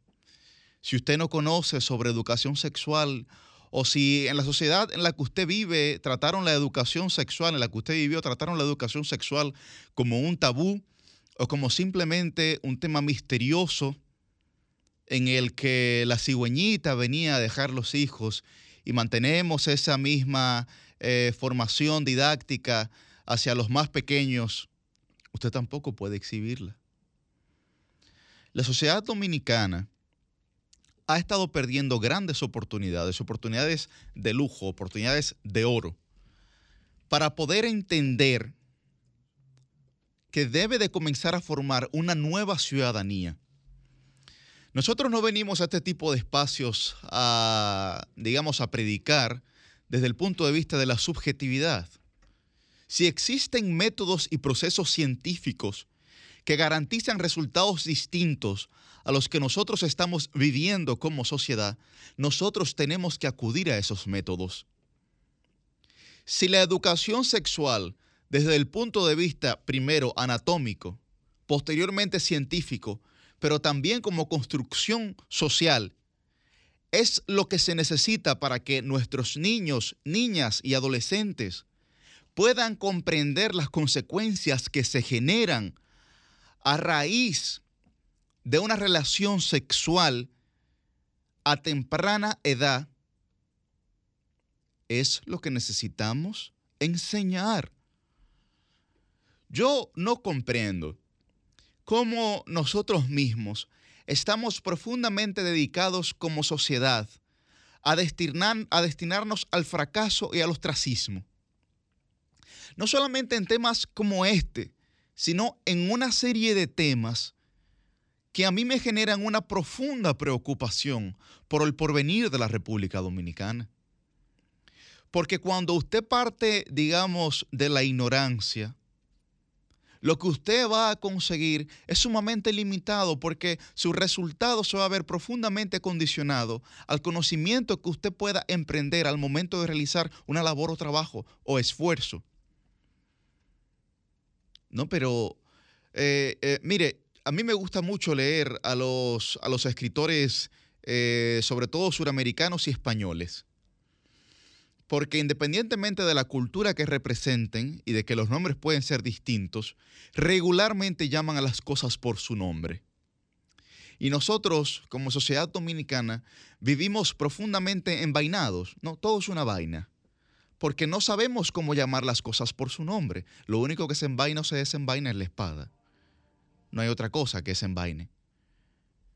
Si usted no conoce sobre educación sexual o si en la sociedad en la que usted vive trataron la educación sexual, en la que usted vivió, trataron la educación sexual como un tabú o como simplemente un tema misterioso en el que la cigüeñita venía a dejar los hijos y mantenemos esa misma eh, formación didáctica hacia los más pequeños, usted tampoco puede exhibirla. La sociedad dominicana ha estado perdiendo grandes oportunidades, oportunidades de lujo, oportunidades de oro, para poder entender que debe de comenzar a formar una nueva ciudadanía. Nosotros no venimos a este tipo de espacios a, digamos, a predicar, desde el punto de vista de la subjetividad. Si existen métodos y procesos científicos que garantizan resultados distintos a los que nosotros estamos viviendo como sociedad, nosotros tenemos que acudir a esos métodos. Si la educación sexual, desde el punto de vista primero anatómico, posteriormente científico, pero también como construcción social, es lo que se necesita para que nuestros niños, niñas y adolescentes puedan comprender las consecuencias que se generan a raíz de una relación sexual a temprana edad, es lo que necesitamos enseñar. Yo no comprendo cómo nosotros mismos estamos profundamente dedicados como sociedad a, destinar, a destinarnos al fracaso y al ostracismo. No solamente en temas como este, sino en una serie de temas que a mí me generan una profunda preocupación por el porvenir de la República Dominicana. Porque cuando usted parte, digamos, de la ignorancia, lo que usted va a conseguir es sumamente limitado porque su resultado se va a ver profundamente condicionado al conocimiento que usted pueda emprender al momento de realizar una labor o trabajo o esfuerzo. No, pero eh, eh, mire, a mí me gusta mucho leer a los, a los escritores, eh, sobre todo suramericanos y españoles porque independientemente de la cultura que representen y de que los nombres pueden ser distintos, regularmente llaman a las cosas por su nombre. Y nosotros, como sociedad dominicana, vivimos profundamente envainados, ¿no? Todo es una vaina. porque no sabemos cómo llamar las cosas por su nombre. Lo único que se envaina o se desenvaina es la espada. No hay otra cosa que se envaine.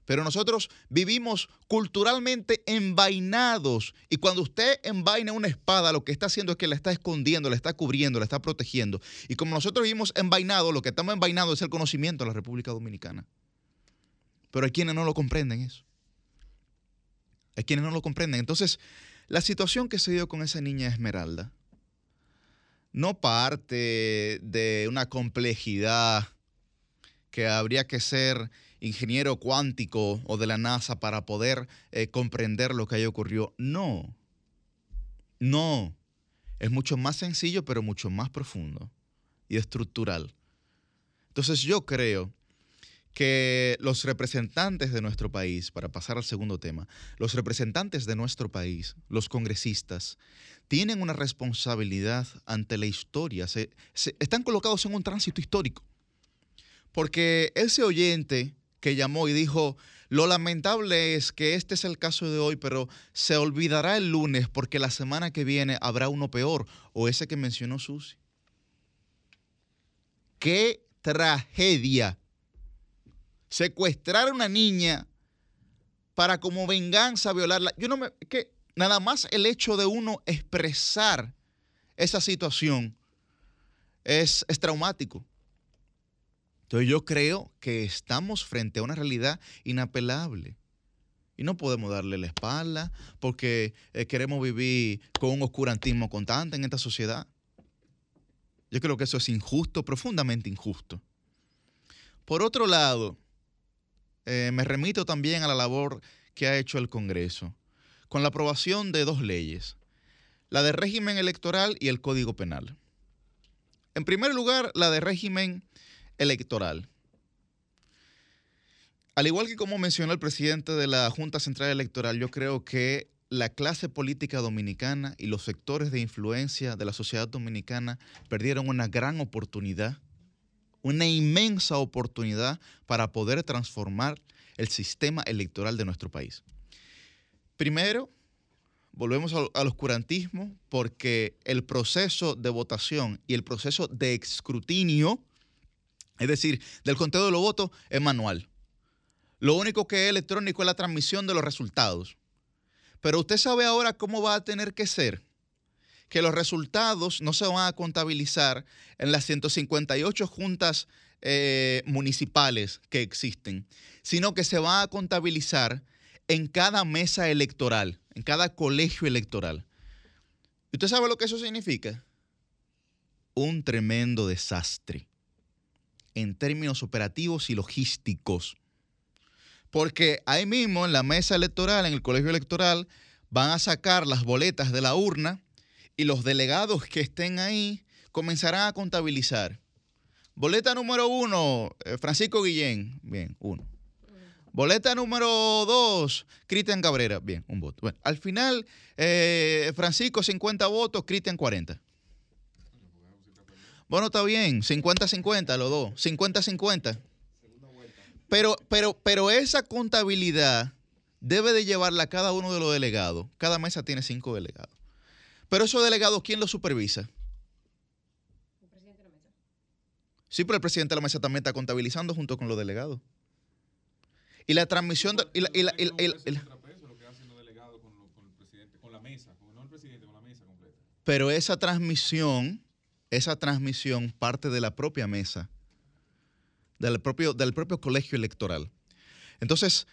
Pero nosotros vivimos culturalmente envainados. Y cuando usted envaina una espada, lo que está haciendo es que la está escondiendo, la está cubriendo, la está protegiendo. Y como nosotros vivimos envainados, lo que estamos envainados es el conocimiento de la República Dominicana. Pero hay quienes no lo comprenden eso. Hay quienes no lo comprenden. Entonces, la situación que se dio con esa niña Esmeralda no parte de una complejidad que habría que ser ingeniero cuántico o de la NASA para poder eh, comprender lo que ahí ocurrió. No, no. Es mucho más sencillo, pero mucho más profundo y estructural. Entonces yo creo que los representantes de nuestro país, para pasar al segundo tema, los representantes de nuestro país, los congresistas, tienen una responsabilidad ante la historia, están colocados en un tránsito histórico. Porque ese oyente que llamó y dijo, lo lamentable es que este es el caso de hoy, pero se olvidará el lunes porque la semana que viene habrá uno peor, o ese que mencionó Susi. ¡Qué tragedia! Secuestrar a una niña para como venganza violarla. Yo no me... que nada más el hecho de uno expresar esa situación es, es traumático. Entonces yo creo que estamos frente a una realidad inapelable. Y no podemos darle la espalda porque eh, queremos vivir con un oscurantismo constante en esta sociedad. Yo creo que eso es injusto, profundamente injusto. Por otro lado, eh, me remito también a la labor que ha hecho el Congreso con la aprobación de dos leyes, la de régimen electoral y el Código Penal. En primer lugar, la de régimen electoral. Al igual que como mencionó el presidente de la Junta Central Electoral, yo creo que la clase política dominicana y los sectores de influencia de la sociedad dominicana perdieron una gran oportunidad, una inmensa oportunidad para poder transformar el sistema electoral de nuestro país. Primero, volvemos al, oscurantismo porque el proceso de votación y el proceso de escrutinio es decir, del conteo de los votos es manual. Lo único que es electrónico es la transmisión de los resultados. Pero usted sabe ahora cómo va a tener que ser. Que los resultados no se van a contabilizar en las 158 juntas eh, municipales que existen, sino que se van a contabilizar en cada mesa electoral, en cada colegio electoral. ¿Y usted sabe lo que eso significa? Un tremendo desastre en términos operativos y logísticos. Porque ahí mismo en la mesa electoral, en el colegio electoral, van a sacar las boletas de la urna y los delegados que estén ahí comenzarán a contabilizar. Boleta número uno, eh, Francisco Guillén, bien, uno. Boleta número dos, Cristian Cabrera, bien, un voto. Bueno, al final, eh, Francisco 50 votos, Cristian 40. Bueno, está bien, 50-50 los dos, 50-50. Pero, pero, pero esa contabilidad debe de llevarla cada uno de los delegados. Cada mesa tiene cinco delegados. Pero esos delegados, ¿quién los supervisa? El presidente de la mesa. Sí, pero el presidente de la mesa también está contabilizando junto con los delegados. Y la transmisión de, y la, y la, y la, Pero esa transmisión esa transmisión parte de la propia mesa, del propio, del propio colegio electoral. Entonces,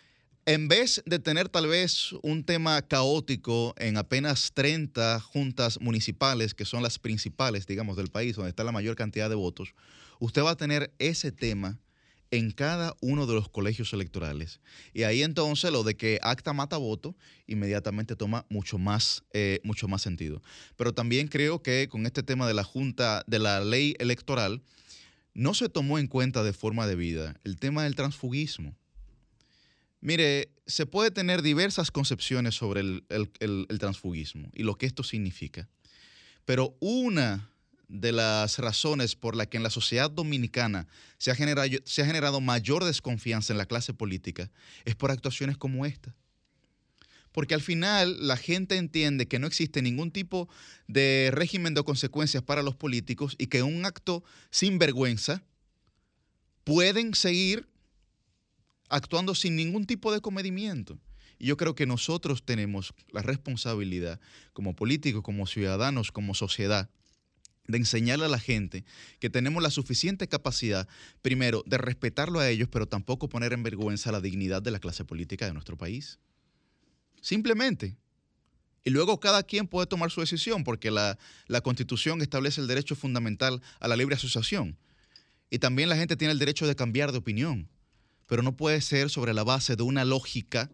en vez de tener tal vez un tema caótico en apenas 30 juntas municipales, que son las principales, digamos, del país, donde está la mayor cantidad de votos, usted va a tener ese tema en cada uno de los colegios electorales. Y ahí entonces lo de que acta mata voto inmediatamente toma mucho más, eh, mucho más sentido. Pero también creo que con este tema de la Junta, de la ley electoral, no se tomó en cuenta de forma debida el tema del transfugismo. Mire, se puede tener diversas concepciones sobre el, el transfugismo y lo que esto significa. Pero una de las razones por las que en la sociedad dominicana se ha, generado, se ha generado mayor desconfianza en la clase política es por actuaciones como esta. porque al final la gente entiende que no existe ningún tipo de régimen de consecuencias para los políticos y que un acto sin vergüenza pueden seguir actuando sin ningún tipo de comedimiento. Y yo creo que nosotros tenemos la responsabilidad como políticos, como ciudadanos, como sociedad, de enseñarle a la gente que tenemos la suficiente capacidad, primero, de respetarlo a ellos, pero tampoco poner en vergüenza la dignidad de la clase política de nuestro país. Simplemente. Y luego cada quien puede tomar su decisión, porque la, la constitución establece el derecho fundamental a la libre asociación. Y también la gente tiene el derecho de cambiar de opinión, pero no puede ser sobre la base de una lógica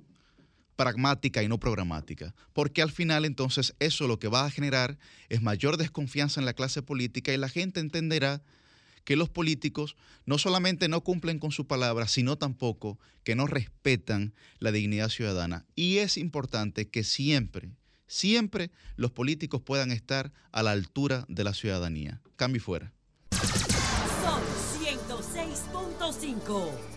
pragmática y no programática, porque al final entonces eso lo que va a generar es mayor desconfianza en la clase política y la gente entenderá que los políticos no solamente no cumplen con su palabra, sino tampoco que no respetan la dignidad ciudadana. Y es importante que siempre, siempre los políticos puedan estar a la altura de la ciudadanía. Cambio fuera. Son 106.5.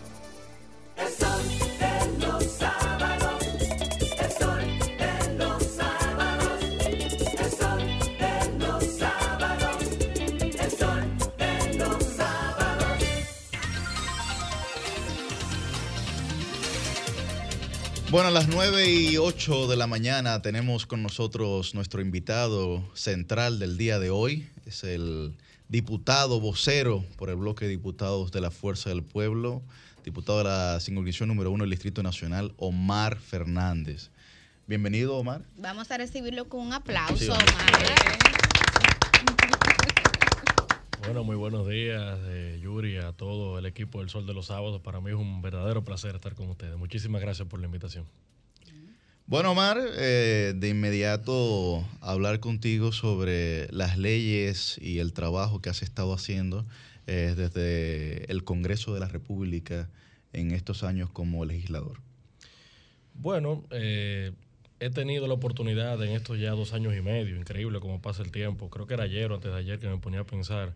Bueno, a las 9 y 8 de la mañana tenemos con nosotros nuestro invitado central del día de hoy. Es el diputado vocero por el bloque de diputados de la Fuerza del Pueblo, diputado de la circunscripción número uno del Distrito Nacional, Omar Fernández. Bienvenido, Omar. Vamos a recibirlo con un aplauso, Sí, Omar. Bueno, muy buenos días, eh, Yuri, a todo el equipo del Sol de los Sábados. Para mí es un verdadero placer estar con ustedes. Muchísimas gracias por la invitación. Bueno, Omar, eh, de inmediato hablar contigo sobre las leyes y el trabajo que has estado haciendo eh, desde el Congreso de la República en estos años como legislador. Bueno, eh, he tenido la oportunidad en estos ya dos años y medio, increíble cómo pasa el tiempo. Creo que era ayer o antes de ayer que me ponía a pensar,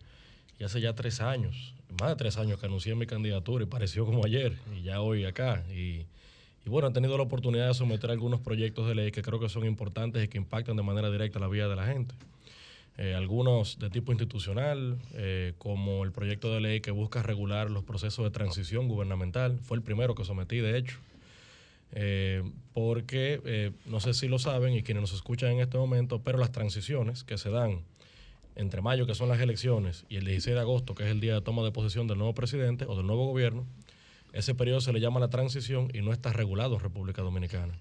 hace ya tres años, más de tres años que anuncié mi candidatura y pareció como ayer, y ya hoy acá. Y, y bueno, he tenido la oportunidad de someter algunos proyectos de ley que creo que son importantes y que impactan de manera directa la vida de la gente. Eh, algunos de tipo institucional, eh, como el proyecto de ley que busca regular los procesos de transición gubernamental. Fue el primero que sometí, de hecho. Eh, porque no sé si lo saben y quienes nos escuchan en este momento, pero las transiciones que se dan entre mayo, que son las elecciones, y el 16 de agosto, que es el día de toma de posesión del nuevo presidente o del nuevo gobierno, ese periodo se le llama la transición y no está regulado en República Dominicana.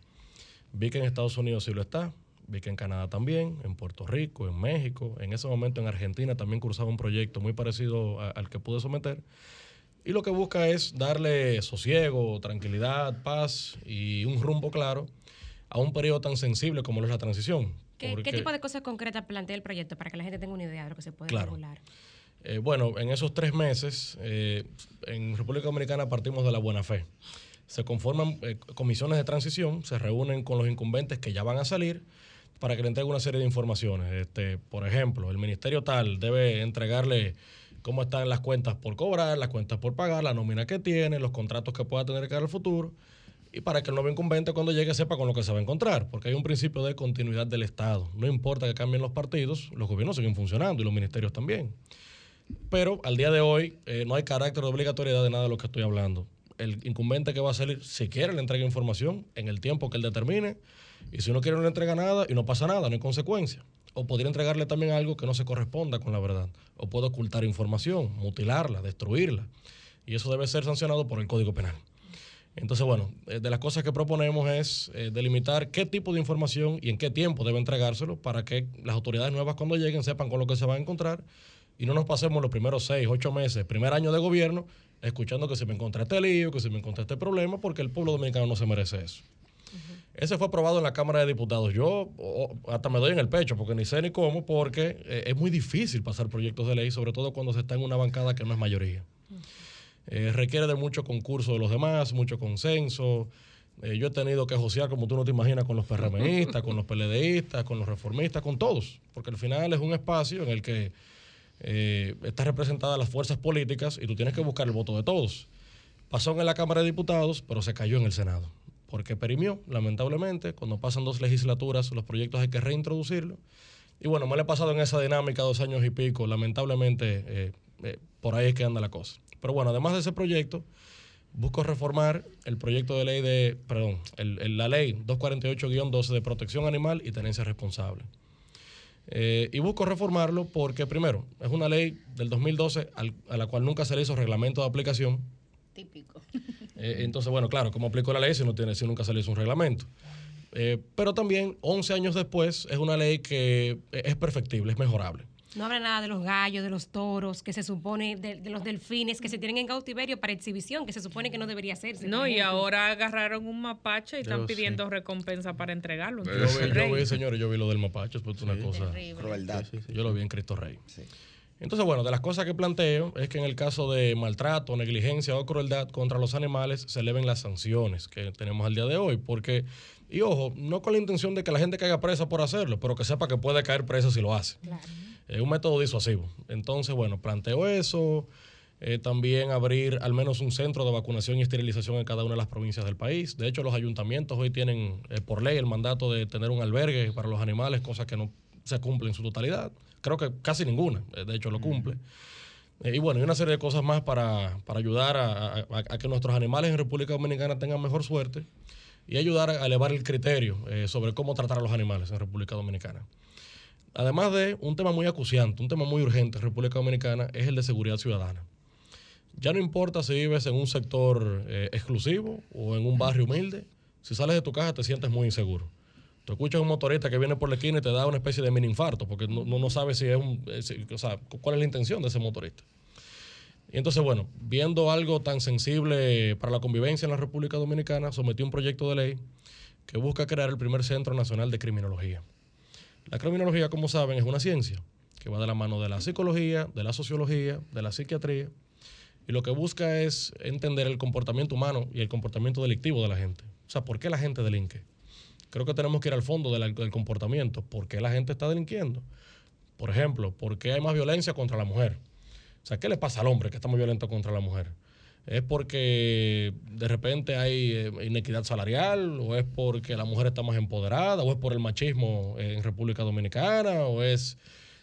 Vi que en Estados Unidos sí lo está, vi que en Canadá también, en Puerto Rico, en México, en ese momento en Argentina también cursaba un proyecto muy parecido al que pude someter. Y lo que busca es darle sosiego, tranquilidad, paz y un rumbo claro a un periodo tan sensible como lo es la transición. ¿Qué, tipo de cosas concretas plantea el proyecto para que la gente tenga una idea de lo que se puede Claro. regular? Eh, bueno, en esos tres meses, eh, en República Dominicana partimos de la buena fe. Se conforman eh, comisiones de transición, se reúnen con los incumbentes que ya van a salir para que le entreguen una serie de informaciones. Este, por ejemplo, el ministerio tal debe entregarle cómo están las cuentas por cobrar, las cuentas por pagar, la nómina que tiene, los contratos que pueda tener que dar al futuro, y para que el nuevo incumbente cuando llegue sepa con lo que se va a encontrar, porque hay un principio de continuidad del Estado. No importa que cambien los partidos, los gobiernos siguen funcionando y los ministerios también. Pero al día de hoy eh, no hay carácter de obligatoriedad de nada de lo que estoy hablando. El incumbente que va a salir, si quiere, le entrega información en el tiempo que él determine. Y si no quiere, no le entrega nada y no pasa nada, no hay consecuencia. O podría entregarle también algo que no se corresponda con la verdad. O puede ocultar información, mutilarla, destruirla. Y eso debe ser sancionado por el Código Penal. Entonces, bueno, eh, de las cosas que proponemos es eh, delimitar qué tipo de información y en qué tiempo debe entregárselo para que las autoridades nuevas cuando lleguen sepan con lo que se van a encontrar y no nos pasemos los primeros seis, ocho meses, primer año de gobierno, escuchando que se me encontré este lío, que se me encontré este problema, porque el pueblo dominicano no se merece eso. Ese fue aprobado en la Cámara de Diputados. Yo hasta me doy en el pecho, porque ni sé ni cómo, porque eh, es muy difícil pasar proyectos de ley, sobre todo cuando se está en una bancada que no es mayoría. Eh, requiere de mucho concurso de los demás, mucho consenso. Eh, yo he tenido que josear, como tú no te imaginas, con los PRMistas, con los PLDistas, con los reformistas, con todos, porque al final es un espacio en el que eh, están representadas las fuerzas políticas y tú tienes que buscar el voto de todos. Pasó en la Cámara de Diputados, pero se cayó en el Senado. porque perimió, lamentablemente. Cuando pasan dos legislaturas, los proyectos hay que reintroducirlos. Y bueno, me lo he pasado en esa dinámica dos años y pico. Lamentablemente, eh, por ahí es que anda la cosa. Pero bueno, además de ese proyecto, busco reformar el proyecto de ley de, perdón, la ley 248-12 de protección animal y tenencia responsable. Eh, y busco reformarlo porque, primero, es una ley del 2012 a la cual nunca se le hizo reglamento de aplicación. Típico. Eh, entonces, bueno, claro, ¿cómo aplico la ley si, no tiene, si nunca se le hizo un reglamento? Eh, pero también, 11 años después, es una ley que es perfectible, es mejorable. No habla nada de los gallos, de los toros, que se supone, de, los delfines que se tienen en cautiverio para exhibición, que se supone que no debería hacerse. No, y ahora agarraron un mapache y están pidiendo recompensa para entregarlo. Yo, vi, señores, yo vi lo del mapache, es una cosa. Crueldad. yo lo vi en Cristo Rey. Entonces, bueno, de las cosas que planteo es que en el caso de maltrato, negligencia o crueldad contra los animales se eleven las sanciones que tenemos al día de hoy. Porque, y ojo, no con la intención de que la gente caiga presa por hacerlo, pero que sepa que puede caer presa si lo hace. Claro. Es un método disuasivo. Entonces, bueno, planteo eso. Eh, también abrir al menos un centro de vacunación y esterilización en cada una de las provincias del país. De hecho, los ayuntamientos hoy tienen eh, por ley el mandato de tener un albergue para los animales, cosa que no se cumple en su totalidad. Creo que casi ninguna, eh, de hecho, lo cumple. y bueno, y una serie de cosas más para, ayudar a, que nuestros animales en República Dominicana tengan mejor suerte y ayudar a elevar el criterio sobre cómo tratar a los animales en República Dominicana. Además de un tema muy acuciante, un tema muy urgente en República Dominicana, es el de seguridad ciudadana. Ya no importa si vives en un sector eh, exclusivo o en un barrio humilde, si sales de tu casa te sientes muy inseguro. Tú escuchas a un motorista que viene por la esquina y te da una especie de mini infarto, porque no, no sabes si es un, eh, o sea, cuál es la intención de ese motorista. Y entonces, bueno, viendo algo tan sensible para la convivencia en la República Dominicana, sometí un proyecto de ley que busca crear el primer Centro Nacional de Criminología. La criminología, como saben, es una ciencia que va de la mano de la psicología, de la sociología, de la psiquiatría, y lo que busca es entender el comportamiento humano y el comportamiento delictivo de la gente. O sea, ¿por qué la gente delinque? Creo que tenemos que ir al fondo del, comportamiento. ¿Por qué la gente está delinquiendo? Por ejemplo, ¿por qué hay más violencia contra la mujer? O sea, ¿qué le pasa al hombre que está muy violento contra la mujer? ¿Es porque de repente hay eh, inequidad salarial? ¿O es porque la mujer está más empoderada? ¿O es por el machismo en República Dominicana? ¿O es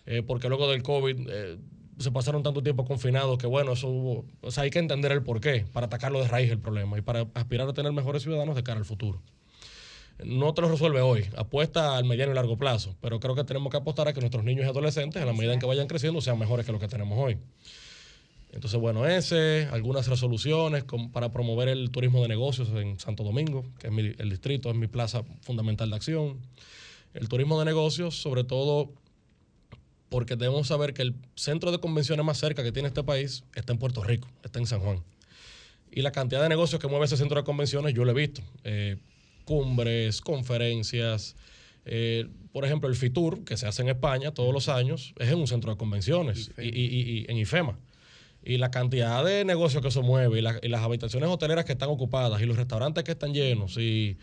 eh, porque luego del COVID eh, se pasaron tanto tiempo confinados que, bueno, eso hubo. O sea, hay que entender el porqué para atacarlo de raíz el problema y para aspirar a tener mejores ciudadanos de cara al futuro. No te lo resuelve hoy, apuesta al mediano y largo plazo, pero creo que tenemos que apostar a que nuestros niños y adolescentes, a la medida en que vayan creciendo, sean mejores que lo que tenemos hoy. Entonces, bueno, ese, algunas resoluciones para promover el turismo de negocios en Santo Domingo, que es el distrito, es mi plaza fundamental de acción. El turismo de negocios, sobre todo porque debemos saber que el centro de convenciones más cerca que tiene este país está en Puerto Rico, está en San Juan. Y la cantidad de negocios que mueve ese centro de convenciones, yo lo he visto. Eh, cumbres, conferencias. Eh, por ejemplo, el FITUR, que se hace en España todos los años, es en un centro de convenciones y en IFEMA y la cantidad de negocios que se mueve y, las habitaciones hoteleras que están ocupadas y los restaurantes que están llenos y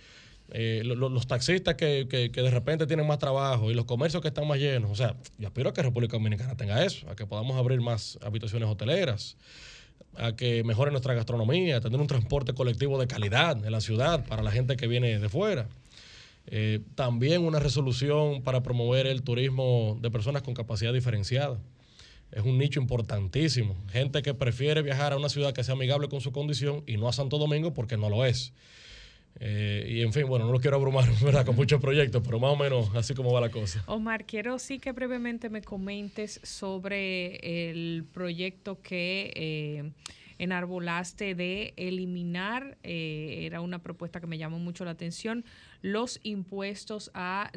eh, los taxistas que, de repente tienen más trabajo y los comercios que están más llenos. O sea, yo aspiro a que República Dominicana tenga eso, a que podamos abrir más habitaciones hoteleras, a que mejore nuestra gastronomía, a tener un transporte colectivo de calidad en la ciudad para la gente que viene de fuera. Eh, también una resolución para promover el turismo de personas con capacidad diferenciada es un nicho importantísimo. Gente que prefiere viajar a una ciudad que sea amigable con su condición y no a Santo Domingo porque no lo es. Eh, y en fin, bueno, no lo quiero abrumar [laughs] ¿verdad? con muchos proyectos, pero más o menos así como va la cosa. Omar, quiero sí que brevemente me comentes sobre el proyecto que eh, enarbolaste de eliminar, eh, era una propuesta que me llamó mucho la atención, los impuestos a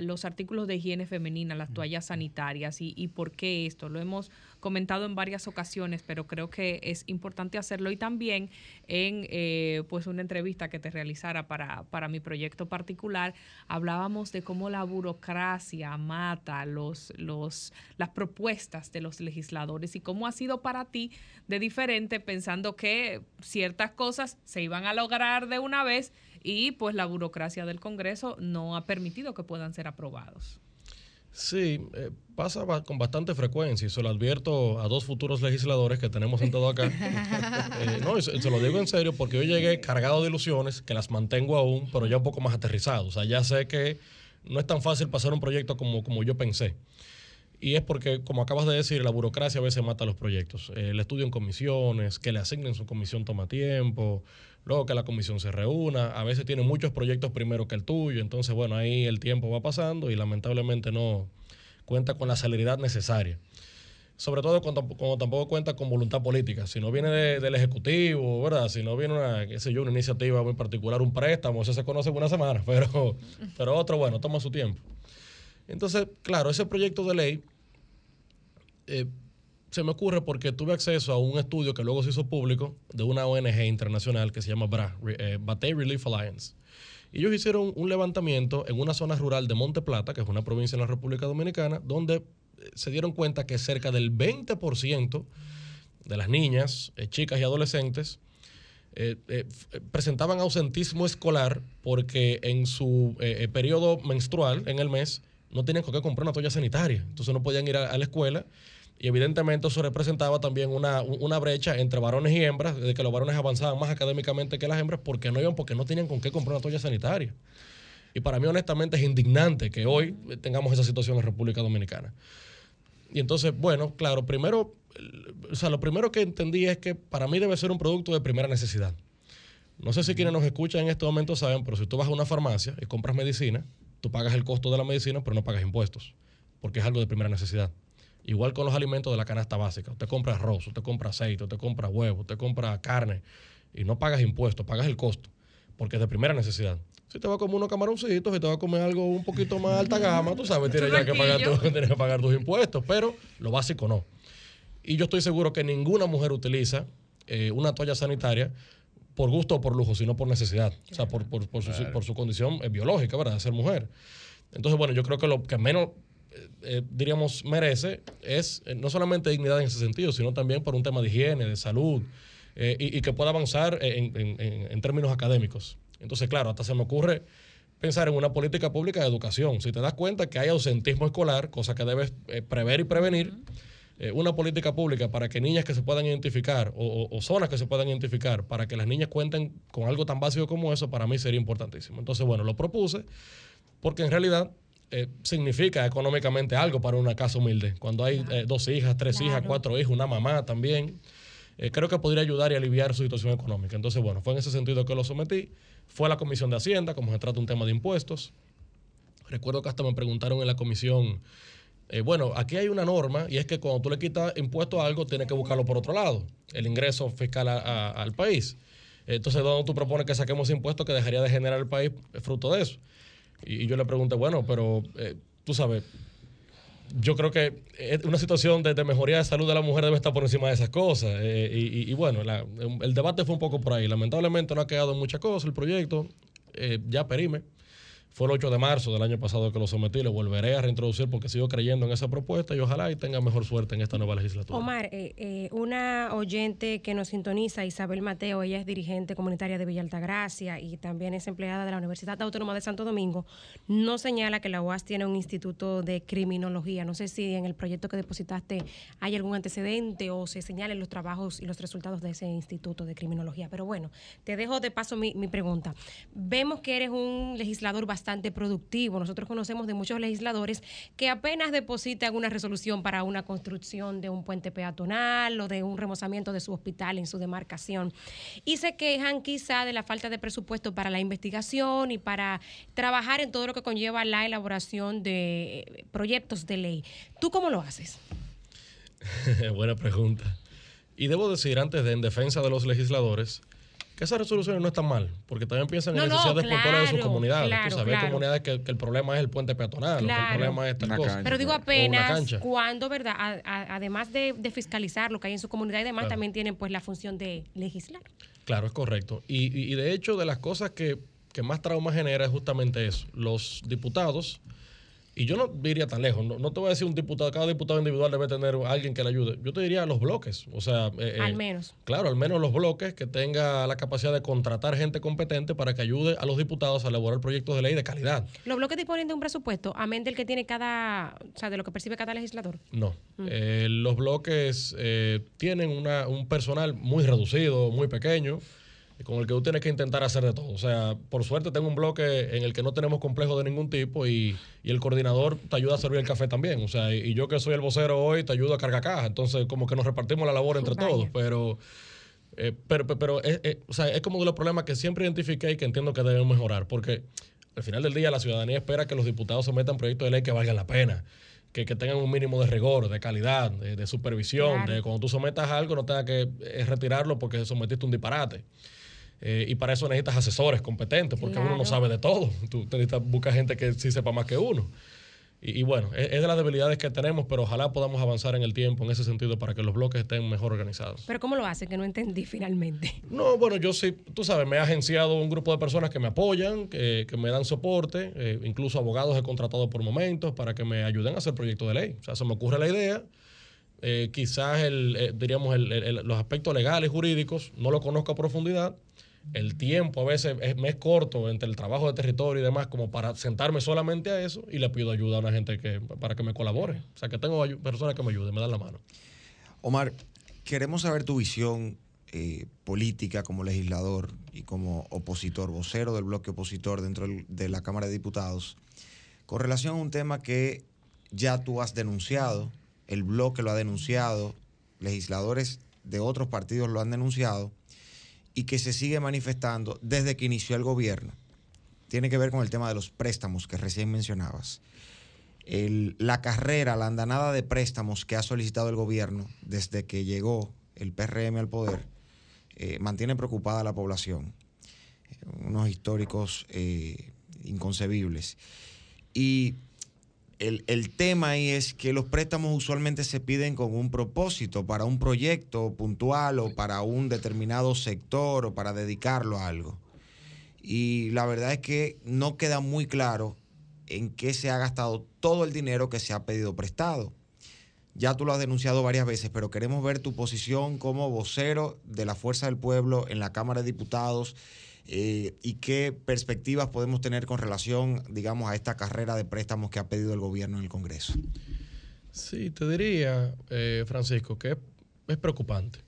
los artículos de higiene femenina, las toallas sanitarias y, por qué esto. Lo hemos comentado en varias ocasiones, pero creo que es importante hacerlo y también en eh, pues una entrevista que te realizara para, para mi proyecto particular, hablábamos de cómo la burocracia mata los, los, las propuestas de los legisladores y cómo ha sido para ti de diferente pensando que ciertas cosas se iban a lograr de una vez y pues la burocracia del Congreso no ha permitido que puedan ser aprobados. Sí, eh, pasa con bastante frecuencia y se lo advierto a dos futuros legisladores que tenemos sentados acá. [laughs] Eh, no, se, se, lo digo en serio porque yo llegué cargado de ilusiones, que las mantengo aún, pero ya un poco más aterrizado. O sea, ya sé que no es tan fácil pasar un proyecto como, como yo pensé. Y es porque, como acabas de decir, la burocracia a veces mata los proyectos. el estudio en comisiones, que le asignen su comisión toma tiempo, luego que la comisión se reúna. A veces tiene muchos proyectos primero que el tuyo. Entonces, bueno, ahí el tiempo va pasando y lamentablemente no cuenta con la celeridad necesaria. Sobre todo cuando, tampoco cuenta con voluntad política. Si no viene del Ejecutivo, ¿verdad? Si no viene una, qué sé yo, una iniciativa muy particular, un préstamo, eso se conoce en una semana, [laughs] pero, pero otro, bueno, toma su tiempo. Entonces, claro, ese proyecto de ley eh, se me ocurre porque tuve acceso a un estudio que luego se hizo público de una ONG internacional que se llama BRA, eh, Batey Relief Alliance. Ellos hicieron un levantamiento en una zona rural de Monte Plata, que es una provincia en la República Dominicana, donde eh, se dieron cuenta que cerca del 20% de las niñas, chicas y adolescentes presentaban ausentismo escolar porque en su periodo menstrual, en el mes, no tenían con qué comprar una toalla sanitaria. Entonces no podían ir a, la escuela. Y evidentemente eso representaba también una, brecha entre varones y hembras, de que los varones avanzaban más académicamente que las hembras porque no iban, porque no tenían con qué comprar una toalla sanitaria. Y para mí, honestamente, es indignante que hoy tengamos esa situación en la República Dominicana. Y entonces, bueno, claro, primero, o sea, lo primero que entendí es que para mí debe ser un producto de primera necesidad. No sé si quienes nos escuchan en este momento saben, pero si tú vas a una farmacia y compras medicina, tú pagas el costo de la medicina, pero no pagas impuestos, porque es algo de primera necesidad. Igual con los alimentos de la canasta básica. Usted compra arroz, usted compra aceite, usted compra huevo, usted compra carne y no pagas impuestos, pagas el costo, porque es de primera necesidad. Si te va a comer unos camaroncitos, si te va a comer algo un poquito más alta gama, tú sabes, tienes ya que pagar, [laughs] tienes que pagar tus impuestos, pero lo básico no. Y yo estoy seguro que ninguna mujer utiliza eh, una toalla sanitaria por gusto o por lujo, sino por necesidad, o sea, por, su, condición eh, biológica, ¿verdad? De ser mujer. Entonces, bueno, yo creo que lo que menos, eh, eh, diríamos, merece es no solamente dignidad en ese sentido, sino también por un tema de higiene, de salud, y, que pueda avanzar en, términos académicos. Entonces, claro, hasta se me ocurre pensar en una política pública de educación. Si te das cuenta que hay ausentismo escolar, cosa que debes prever y prevenir, eh, una política pública para que niñas que se puedan identificar o, zonas que se puedan identificar, para que las niñas cuenten con algo tan básico como eso, para mí sería importantísimo. Entonces, bueno, lo propuse porque en realidad eh, significa económicamente algo para una casa humilde. Cuando hay eh, dos hijas, tres hijas, cuatro hijos, una mamá también, creo que podría ayudar y aliviar su situación económica. Entonces, bueno, fue en ese sentido que lo sometí. Fue a la Comisión de Hacienda, como se trata un tema de impuestos. Recuerdo que hasta me preguntaron en la comisión eh, bueno, aquí hay una norma y es que cuando tú le quitas impuesto a algo, tienes que buscarlo por otro lado, el ingreso fiscal al país. Entonces, ¿dónde tú propones que saquemos impuestos que dejaría de generar el país fruto de eso? Y, yo le pregunté, bueno, pero eh, tú sabes, yo creo que una situación de, mejoría de salud de la mujer debe estar por encima de esas cosas. Eh, y, bueno, el debate fue un poco por ahí. Lamentablemente no ha quedado mucha cosa el proyecto. ya perime. Fue el 8 de marzo del año pasado que lo sometí, lo volveré a reintroducir porque sigo creyendo en esa propuesta y ojalá y tenga mejor suerte en esta nueva legislatura. Omar, eh, eh, una oyente que nos sintoniza, Isabel Mateo, ella es dirigente comunitaria de Villa Altagracia y también es empleada de la Universidad Autónoma de Santo Domingo, no señala que la UAS tiene un instituto de criminología. No sé si en el proyecto que depositaste hay algún antecedente o se señalen los trabajos y los resultados de ese instituto de criminología. Pero bueno, te dejo de paso mi, mi pregunta. Vemos que eres un legislador bastante productivo. Nosotros conocemos de muchos legisladores que apenas depositan una resolución para una construcción de un puente peatonal o de un remozamiento de su hospital en su demarcación y se quejan quizá de la falta de presupuesto para la investigación y para trabajar en todo lo que conlleva la elaboración de proyectos de ley. ¿Tú cómo lo haces? [laughs] Buena pregunta. Y debo decir antes de en defensa de los legisladores, que esas resoluciones no están mal, porque también piensan en necesidades puntuales de sus comunidades. Tú sabes, hay comunidades que, el problema es el puente peatonal, que el problema es esta cosa. Pero digo apenas cuando, ¿verdad? además de, fiscalizar lo que hay en su comunidad y demás, también tienen pues la función de legislar. Claro, es correcto. Y, de hecho, de las cosas que, que más trauma genera es justamente eso. Los diputados Y yo no diría tan lejos, no, te voy a decir un diputado, cada diputado individual debe tener alguien que le ayude. Yo te diría los bloques, o sea... Eh, eh, al menos. Claro, al menos los bloques que tenga la capacidad de contratar gente competente para que ayude a los diputados a elaborar proyectos de ley de calidad. ¿Los bloques disponen de un presupuesto, amén del que tiene cada, o sea, de lo que percibe cada legislador? No. Mm. Eh, los bloques tienen una, un personal muy reducido, muy pequeño con el que tú tienes que intentar hacer de todo. O sea, por suerte tengo un bloque en el que no tenemos complejo de ningún tipo y, el coordinador te ayuda a servir el café también. O sea, y, yo que soy el vocero hoy te ayudo a cargar caja. Entonces, como que nos repartimos la labor entre todos. Pero, eh, pero, pero, es, o sea, es como de los problemas que siempre identifiqué y que entiendo que debemos mejorar. Porque al final del día la ciudadanía espera que los diputados sometan proyectos de ley que valgan la pena. Que, tengan un mínimo de rigor, de calidad, de, supervisión, de cuando tú sometas algo no tengas que eh, retirarlo porque sometiste un disparate. Eh, y para eso necesitas asesores competentes, porque uno no sabe de todo. Tú necesitas buscar gente que sí sepa más que uno. Y, bueno, es, de las debilidades que tenemos, pero ojalá podamos avanzar en el tiempo en ese sentido para que los bloques estén mejor organizados. Pero ¿cómo lo hace? Que no entendí finalmente. [laughs] No, bueno, yo sí, tú sabes, me he agenciado un grupo de personas que me apoyan, que, me dan soporte, eh, incluso abogados he contratado por momentos para que me ayuden a hacer proyectos de ley. O sea, se me ocurre la idea. Eh, quizás el, diríamos los aspectos legales, jurídicos, no lo conozco a profundidad, el tiempo a veces es, es, corto entre el trabajo de territorio y demás como para sentarme solamente a eso y le pido ayuda a una gente que para que me colabore. O sea, que tengo personas que me ayuden, me dan la mano. Omar, queremos saber tu visión eh, política como legislador y como opositor, vocero del bloque opositor dentro de la Cámara de Diputados, con relación a un tema que ya tú has denunciado, el bloque lo ha denunciado, legisladores de otros partidos lo han denunciado y que se sigue manifestando desde que inició el gobierno. Tiene que ver con el tema de los préstamos que recién mencionabas. la carrera, la andanada de préstamos que ha solicitado el gobierno desde que llegó el PRM al poder, eh, mantiene preocupada a la población. Unos históricos eh, inconcebibles. Y el, tema ahí es que los préstamos usualmente se piden con un propósito, para un proyecto puntual o para un determinado sector o para dedicarlo a algo. Y la verdad es que no queda muy claro en qué se ha gastado todo el dinero que se ha pedido prestado. Ya tú lo has denunciado varias veces, pero queremos ver tu posición como vocero de la Fuerza del Pueblo en la Cámara de Diputados eh, y qué perspectivas podemos tener con relación, digamos, a esta carrera de préstamos que ha pedido el gobierno en el Congreso. Sí, te diría, eh, Francisco, que es, preocupante.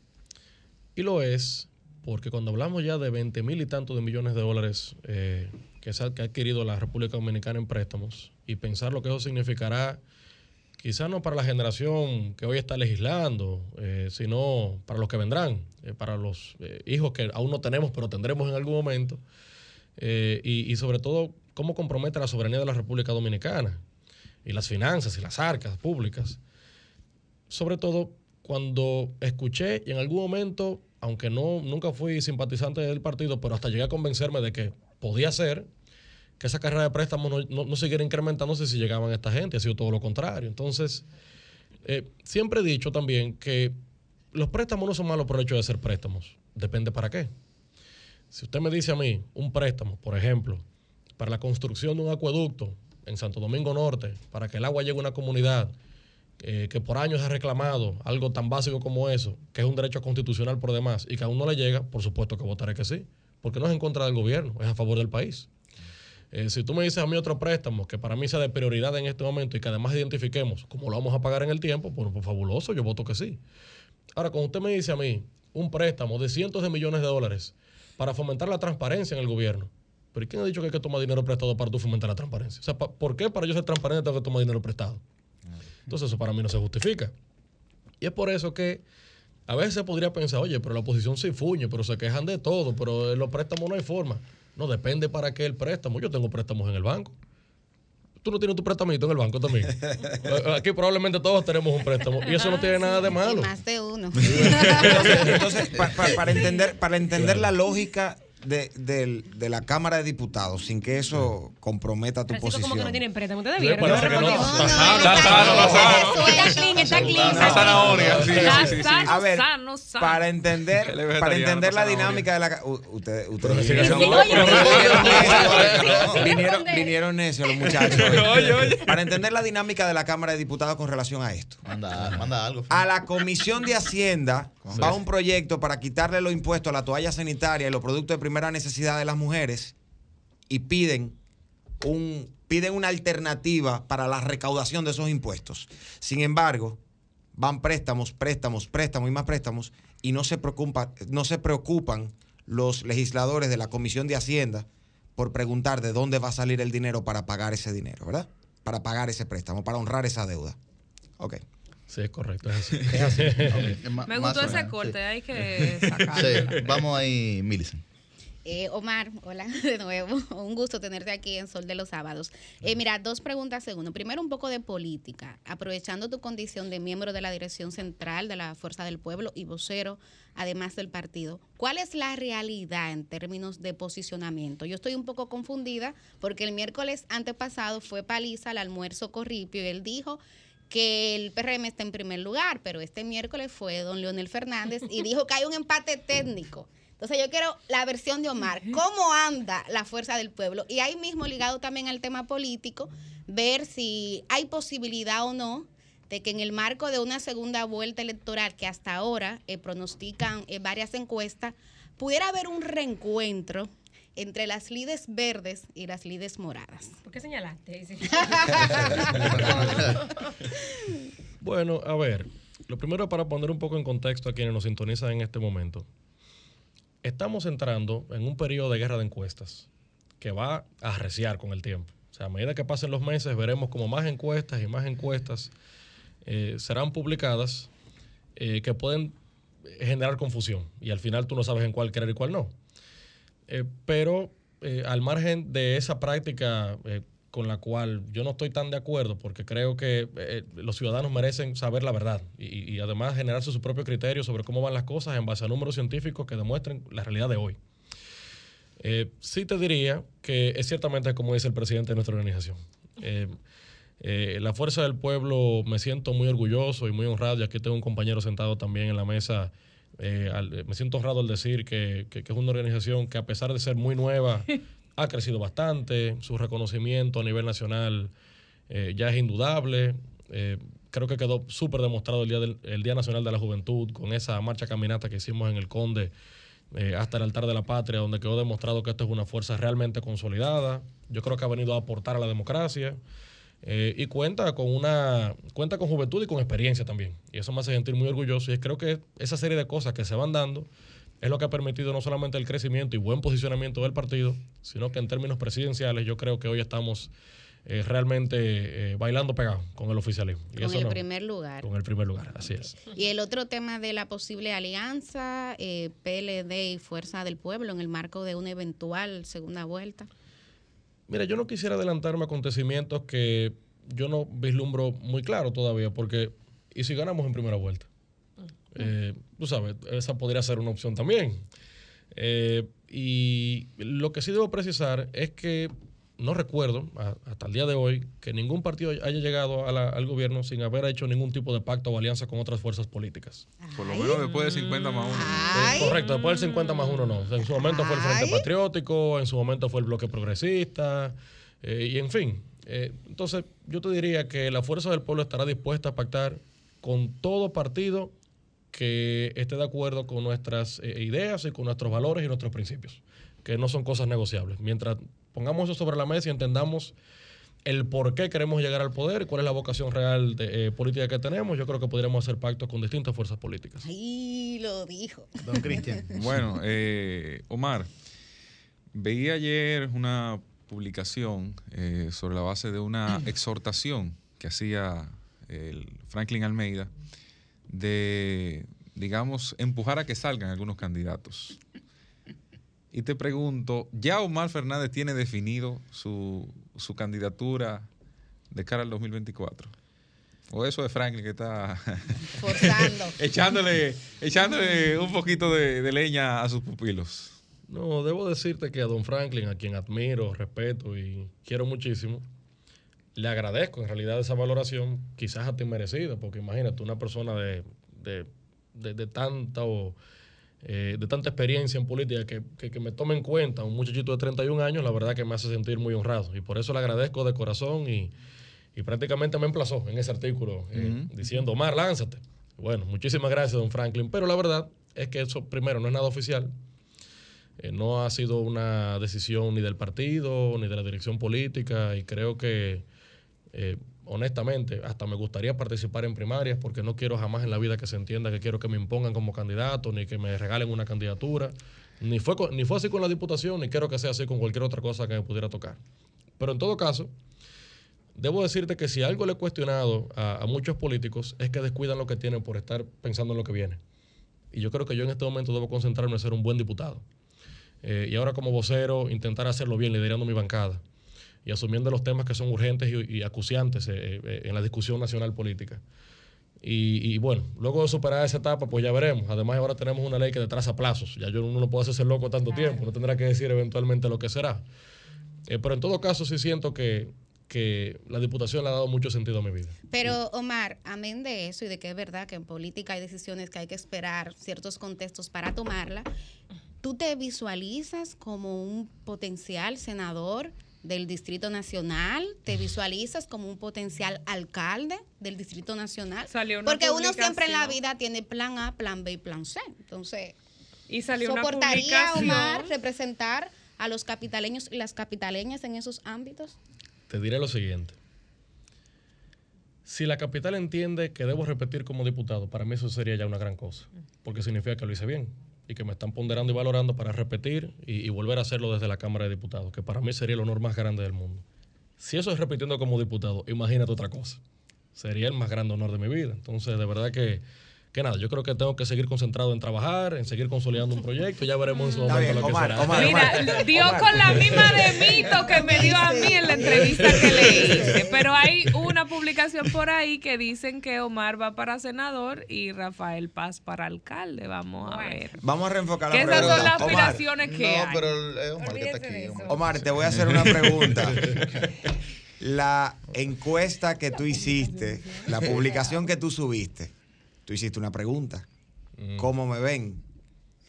Y lo es porque cuando hablamos ya de 20 mil y tantos de millones de dólares eh, que, que ha adquirido la República Dominicana en préstamos y pensar lo que eso significará quizás no para la generación que hoy está legislando, eh, sino para los que vendrán, eh, para los eh, hijos que aún no tenemos, pero tendremos en algún momento, y, sobre todo cómo compromete la soberanía de la República Dominicana y las finanzas y las arcas públicas. Sobre todo cuando escuché y en algún momento, aunque no, nunca fui simpatizante del partido, pero hasta llegué a convencerme de que podía ser, que esa carrera de préstamos no, no, siguiera incrementándose si llegaban esta gente, ha sido todo lo contrario. Entonces, eh, siempre he dicho también que los préstamos no son malos por el hecho de ser préstamos, depende para qué. Si usted me dice a mí un préstamo, por ejemplo, para la construcción de un acueducto en Santo Domingo Norte, para que el agua llegue a una comunidad eh, que por años ha reclamado algo tan básico como eso, que es un derecho constitucional por demás, y que aún no le llega, por supuesto que votaré que sí, porque no es en contra del gobierno, es a favor del país. Eh, si tú me dices a mí otro préstamo que para mí sea de prioridad en este momento y que además identifiquemos cómo lo vamos a pagar en el tiempo, pues, pues fabuloso, yo voto que sí. Ahora, cuando usted me dice a mí un préstamo de cientos de millones de dólares para fomentar la transparencia en el gobierno, ¿pero quién ha dicho que hay que tomar dinero prestado para tú fomentar la transparencia? O sea, ¿por qué para yo ser transparente tengo que tomar dinero prestado? Entonces eso para mí no se justifica. Y es por eso que a veces podría pensar, oye, pero la oposición se fuñe, pero se quejan de todo, pero los préstamos no hay forma. No, depende para qué el préstamo. Yo tengo préstamos en el banco. Tú no tienes tu préstamito en el banco también. [laughs] Aquí probablemente todos tenemos un préstamo y eso no tiene nada de malo. más de uno. [laughs] Entonces, para, entender, para entender la lógica de, del- de la Cámara de Diputados sin que eso comprometa tu Francisco posición. como que no tienen préstamo. Ustedes Sí, vieron. parece No que no. respondimos. Está sano, está sano, está sano. Está clean, está clean. Una zanahoria, sí, Está sí, sí, sí. sano, A ver, sano, sano. Para entender, para entender la dinámica de la... Ustedes ustedes vinieron, necios los muchachos. [laughs] Para entender la dinámica de la Cámara de Diputados con relación a esto. Manda, manda algo. A la Comisión de Hacienda va un proyecto para quitarle los impuestos a la toalla sanitaria y los productos de primera necesidad de las mujeres y piden un piden una alternativa para la recaudación de esos impuestos. Sin embargo, van préstamos, préstamos, préstamos y más préstamos y no se preocupa, no se preocupan los legisladores de la Comisión de Hacienda por preguntar de dónde va a salir el dinero para pagar ese dinero, ¿verdad? Para pagar ese préstamo, para honrar esa deuda. Ok. Sí, es correcto. Es así. Es así. [laughs] Ma- Me gustó ese corte, sí. hay que [laughs] sacarlo. Sí, vamos ahí, Millicent. Eh, Omar, hola [laughs] de nuevo. Un gusto tenerte aquí en Sol de los Sábados. Eh, mira, dos preguntas según. Primero, un poco de política. Aprovechando tu condición de miembro de la Dirección Central de la Fuerza del Pueblo y vocero, además del partido, ¿cuál es la realidad en términos de posicionamiento? Yo estoy un poco confundida porque el miércoles antepasado fue paliza al almuerzo Corripio y él dijo que el PRM está en primer lugar, pero este miércoles fue don Leonel Fernández y dijo que hay un empate técnico. Entonces yo quiero la versión de Omar, cómo anda la fuerza del pueblo y ahí mismo ligado también al tema político, ver si hay posibilidad o no de que en el marco de una segunda vuelta electoral que hasta ahora eh, pronostican eh, varias encuestas, pudiera haber un reencuentro entre las lides verdes y las lides moradas. ¿Por qué señalaste? [laughs] Bueno, a ver, lo primero para poner un poco en contexto a quienes nos sintonizan en este momento. Estamos entrando en un periodo de guerra de encuestas que va a arreciar con el tiempo. O sea, a medida que pasen los meses, veremos como más encuestas y más encuestas eh, serán publicadas eh, que pueden generar confusión. Y al final tú no sabes en cuál creer y cuál no. Eh, pero eh, al margen de esa práctica eh, con la cual yo no estoy tan de acuerdo, porque creo que los ciudadanos merecen saber la verdad y, y además generarse su propio criterio sobre cómo van las cosas en base a números científicos que demuestren la realidad de hoy. Sí te diría que es ciertamente como dice el presidente de nuestra organización. La fuerza del pueblo me siento muy orgulloso y muy honrado, y aquí tengo un compañero sentado también en la mesa. Eh, al- me siento honrado al decir que, que- que es una organización que a pesar de ser muy nueva, [laughs] ha crecido bastante, su reconocimiento a nivel nacional eh, ya es indudable. Eh, creo que quedó súper demostrado el día, del, el día Nacional de la Juventud con esa marcha caminata que hicimos en el Conde eh, hasta el altar de la patria, donde quedó demostrado que esto es una fuerza realmente consolidada. Yo creo que ha venido a aportar a la democracia. Eh, y cuenta con una cuenta con juventud y con experiencia también. Y eso me hace sentir muy orgulloso. Y creo que esa serie de cosas que se van dando es lo que ha permitido no solamente el crecimiento y buen posicionamiento del partido, sino que en términos presidenciales yo creo que hoy estamos eh, realmente eh, bailando pegados con el oficialismo. Y Con eso el no- primer lugar. Con el primer lugar, así es. Y el otro tema de la posible alianza, eh, PLD y Fuerza del Pueblo en el marco de una eventual segunda vuelta. Mira, yo no quisiera adelantarme a acontecimientos que yo no vislumbro muy claro todavía, porque ¿y si ganamos en primera vuelta? Eh, tú sabes, esa podría ser una opción también. Eh, y lo que sí debo precisar es que no recuerdo a- hasta el día de hoy que ningún partido haya llegado a la- al gobierno sin haber hecho ningún tipo de pacto o alianza con otras fuerzas políticas. Por lo menos después de 50 más 1. Eh, Correcto, después del 50 más uno no. En su momento fue el Frente Patriótico, en su momento fue el Bloque Progresista, eh, y en fin. Eh, entonces, yo te diría que la Fuerza del Pueblo estará dispuesta a pactar con todo partido que esté de acuerdo con nuestras eh, ideas y con nuestros valores y nuestros principios, que no son cosas negociables. Mientras pongamos eso sobre la mesa y entendamos el por qué queremos llegar al poder y cuál es la vocación real de, eh, política que tenemos, yo creo que podríamos hacer pactos con distintas fuerzas políticas. Ahí lo dijo. Don Cristian. [laughs] Bueno, eh, Omar, veía ayer una publicación eh, sobre la base de una [clears throat] exhortación que hacía el Franklin Almeida de, digamos, empujar a que salgan algunos candidatos. Y te pregunto, ¿ya Omar Fernández tiene definido su, su candidatura de cara al 2024? ¿O eso de Franklin que está [laughs] Forzando. [laughs] echándole, echándole un poquito de, de leña a sus pupilos? No, debo decirte que a don Franklin, a quien admiro, respeto y quiero muchísimo, le agradezco en realidad esa valoración, quizás a ti merecida, porque imagínate, una persona de, de, de, de tanta eh, de tanta experiencia en política que, que, me tome en cuenta un muchachito de 31 años, la verdad que me hace sentir muy honrado. Y por eso le agradezco de corazón y, y prácticamente me emplazó en ese artículo eh, diciendo, Omar, lánzate. Bueno, muchísimas gracias, don Franklin. Pero la verdad es que eso, primero, no es nada oficial. Eh, no ha sido una decisión ni del partido, ni de la dirección política, y creo que, eh, honestamente, hasta me gustaría participar en primarias, porque no quiero jamás en la vida que se entienda que quiero que me impongan como candidato, ni que me regalen una candidatura. Ni fue, ni fue así con la diputación, ni quiero que sea así con cualquier otra cosa que me pudiera tocar. Pero en todo caso, debo decirte que si algo le he cuestionado a, muchos políticos es que descuidan lo que tienen por estar pensando en lo que viene. Y yo creo que yo en este momento debo concentrarme en ser un buen diputado. Eh, y ahora como vocero, intentar hacerlo bien, liderando mi bancada y asumiendo los temas que son urgentes y, acuciantes eh, eh, en la discusión nacional política. Y, bueno, luego de superar esa etapa, pues ya veremos. Además, ahora tenemos una ley que traza plazos. Ya yo uno no puedo hacerse loco tanto tiempo, no tendrá que decir eventualmente lo que será. pero en todo caso, sí siento que, que la Diputación le ha dado mucho sentido a mi vida. Pero Omar, amén de eso y de que es verdad que en política hay decisiones que hay que esperar ciertos contextos para tomarla, ¿tú te visualizas como un potencial senador del Distrito Nacional? ¿Te visualizas como un potencial alcalde del Distrito Nacional? Porque uno siempre en la vida tiene plan A, plan B y plan C. Entonces, y salió ¿soportaría Omar representar a los capitaleños y las capitaleñas en esos ámbitos? te diré lo siguiente. Si la capital entiende que debo repetir como diputado, para mí eso sería ya una gran cosa, porque significa que lo hice bien y que me están ponderando y valorando para repetir y, volver a hacerlo desde la Cámara de Diputados, que para mí sería el honor más grande del mundo. Si eso es repitiendo como diputado, imagínate otra cosa. Sería el más grande honor de mi vida. Entonces, de verdad que que nada, yo creo que tengo que seguir concentrado en trabajar, en seguir consolidando un proyecto. Ya veremos en su momento lo que será. Mira, dio con la misma de mito que me dio a mí en la entrevista que le hice. Pero hay una publicación por ahí que dicen que Omar va para senador y Rafael Paz para alcalde. Vamos a ver. Vamos a reenfocar la que Esas son las aspiraciones que hay. pero Omar, que está aquí, Omar, te voy a hacer una pregunta. [laughs] La encuesta que tú hiciste, la publicación que tú subiste, Tú hiciste una pregunta. Mm. ¿Cómo me ven?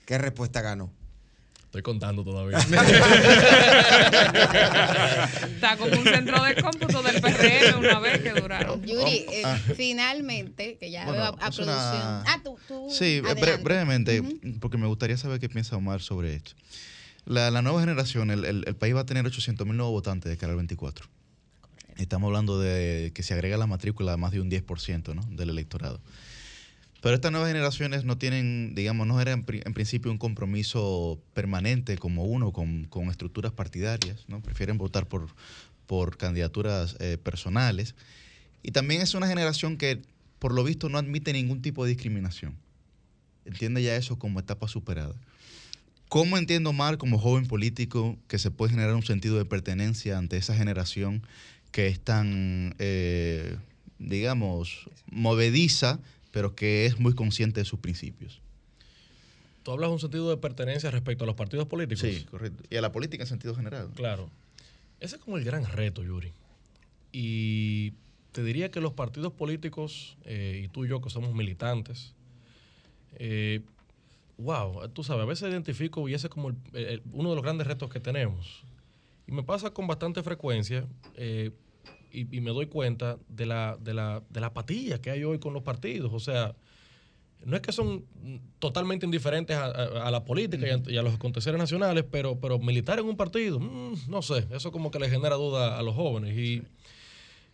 ¿Qué respuesta ganó? Estoy contando todavía. [laughs] Está como un centro de cómputo del PRM una vez que duraron. Yuri, eh, ah. finalmente, que ya veo a, producción. Ah, tú, tú Sí, brevemente, porque me gustaría saber qué piensa Omar sobre esto. La, nueva generación, el, país va a tener 800 mil nuevos votantes de cara al 24. Estamos hablando de que se agrega la matrícula a más de un 10% ¿no? del electorado. Pero estas nuevas generaciones no tienen, digamos, no eran en principio un compromiso permanente como uno con, estructuras partidarias, ¿no? Prefieren votar por, por candidaturas eh, personales. Y también es una generación que, por lo visto, no admite ningún tipo de discriminación. Entiende ya eso como etapa superada. ¿Cómo entiendo mal como joven político que se puede generar un sentido de pertenencia ante esa generación que es tan, eh, digamos, movediza pero que es muy consciente de sus principios. Tú hablas de un sentido de pertenencia respecto a los partidos políticos. Sí, correcto. Y a la política en sentido general. Claro. Ese es como el gran reto, Yuri. Y te diría que los partidos políticos, eh, y tú y yo que somos militantes, eh, wow, tú sabes, a veces identifico y ese es como uno de los grandes retos que tenemos. Y me pasa con bastante frecuencia. Eh, y, me doy cuenta de la, de, la, de la apatía que hay hoy con los partidos. O sea, no es que son totalmente indiferentes a, la política y, a, los aconteceres nacionales, pero, pero militar en un partido, mm, no sé, eso como que le genera duda a los jóvenes. Y,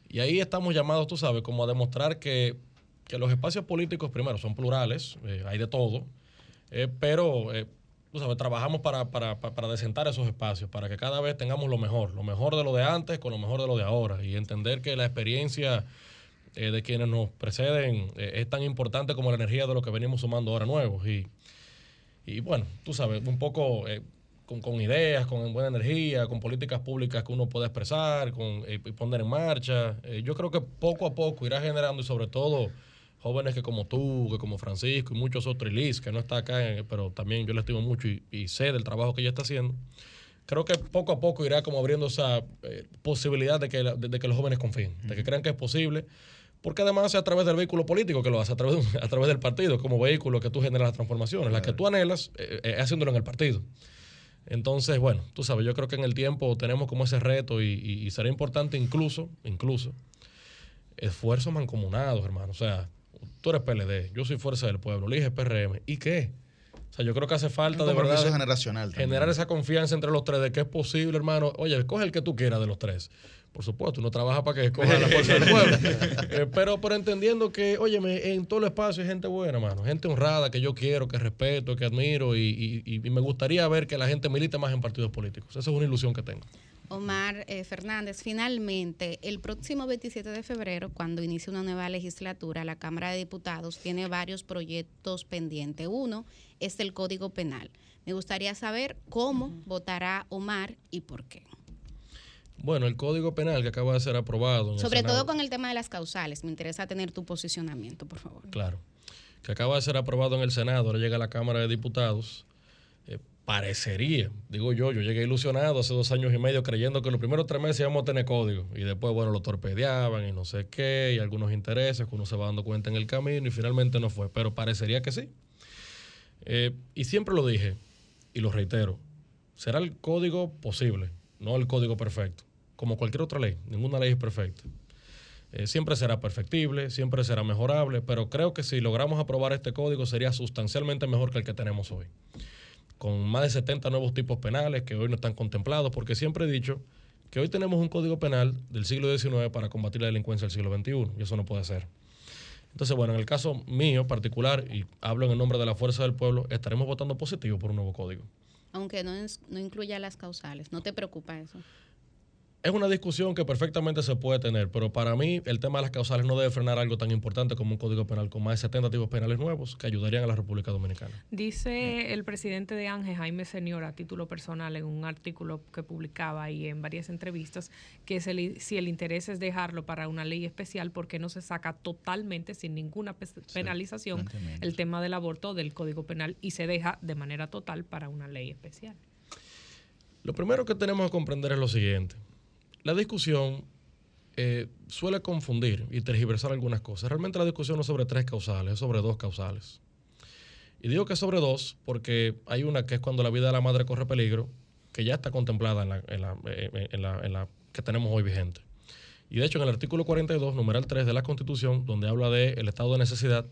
y ahí estamos llamados, tú sabes, como a demostrar que, que los espacios políticos, primero, son plurales, eh, hay de todo, eh, pero eh, trabajamos para, para, para, desentar esos espacios, para que cada vez tengamos lo mejor, lo mejor de lo de antes con lo mejor de lo de ahora, y entender que la experiencia eh, de quienes nos preceden eh, es tan importante como la energía de lo que venimos sumando ahora nuevos. Y, y bueno, tú sabes, un poco eh, con, con, ideas, con buena energía, con políticas públicas que uno pueda expresar con, y poner en marcha. yo creo que poco a poco irá generando y sobre todo jóvenes que como tú, que como Francisco y muchos otros, y Liz, que no está acá, eh, pero también yo le estimo mucho y, sé del trabajo que ella está haciendo. Creo que poco a poco irá como abriendo esa eh, posibilidad de que, de, que los jóvenes confíen, de que crean que es posible, porque además es a través del vehículo político que lo hace, a través, a través del partido, como vehículo que tú generas las transformaciones, las que tú anhelas, es haciéndolo en el partido. Entonces, bueno, tú sabes, yo creo que en el tiempo tenemos como ese reto y, y será importante incluso, incluso, esfuerzos mancomunados, hermano. O sea, tú eres PLD, yo soy Fuerza del Pueblo, elige PRM. ¿Y qué? O sea, yo creo que hace falta de verdad generacional generar esa confianza entre los tres de que es posible, hermano. Oye, escoge el que tú quieras de los tres. Por supuesto, uno trabaja para que escoja la fuerza del pueblo. [laughs] Eh, pero, pero entendiendo que, oye, en todo el espacio hay gente buena, hermano. Gente honrada que yo quiero, que respeto, que admiro y, y me gustaría ver que la gente milite más en partidos políticos. Esa es una ilusión que tengo. Omar eh, Fernández, finalmente, el próximo 27 de febrero, cuando inicie una nueva legislatura, la Cámara de Diputados tiene varios proyectos pendientes. Uno es el Código Penal. Me gustaría saber cómo votará Omar y por qué. Bueno, el Código Penal que acaba de ser aprobado. Sobre todo con el tema de las causales. Me interesa tener tu posicionamiento, por favor. Claro. Que acaba de ser aprobado en el Senado, ahora llega a la Cámara de Diputados parecería, digo yo, yo llegué ilusionado hace dos años y medio creyendo que los primeros tres meses íbamos a tener código. Y después, bueno, lo torpedeaban y no sé qué, y algunos intereses que uno se va dando cuenta en el camino y finalmente no fue, pero parecería que sí. Eh, y siempre lo dije y lo reitero, será el código posible, no el código perfecto, como cualquier otra ley, ninguna ley es perfecta. Eh, siempre será perfectible, siempre será mejorable, pero creo que si logramos aprobar este código sería sustancialmente mejor que el que tenemos hoy con más de 70 nuevos tipos penales que hoy no están contemplados, porque siempre he dicho que hoy tenemos un código penal del siglo XIX para combatir la delincuencia del siglo XXI, y eso no puede ser. Entonces, bueno, en el caso mío particular, y hablo en el nombre de la Fuerza del Pueblo, estaremos votando positivo por un nuevo código. Aunque no, no incluya las causales, ¿no te preocupa eso? Es una discusión que perfectamente se puede tener, pero para mí el tema de las causales no debe frenar algo tan importante como un código penal con más de 70 tipos penales nuevos que ayudarían a la República Dominicana. Dice el presidente de Ángel, Jaime Senior, a título personal, en un artículo que publicaba y en varias entrevistas, que si el interés es dejarlo para una ley especial, ¿por qué no se saca totalmente, sin ninguna penalización, el tema del aborto del código penal y se deja de manera total para una ley especial? Lo primero que tenemos que comprender es lo siguiente la discusión eh, suele confundir y tergiversar algunas cosas. Realmente la discusión no es sobre tres causales, es sobre dos causales. Y digo que sobre dos porque hay una que es cuando la vida de la madre corre peligro, que ya está contemplada en la, en la, que tenemos hoy vigente. Y de hecho en el artículo 42, numeral 3 de la Constitución, donde habla del estado de necesidad,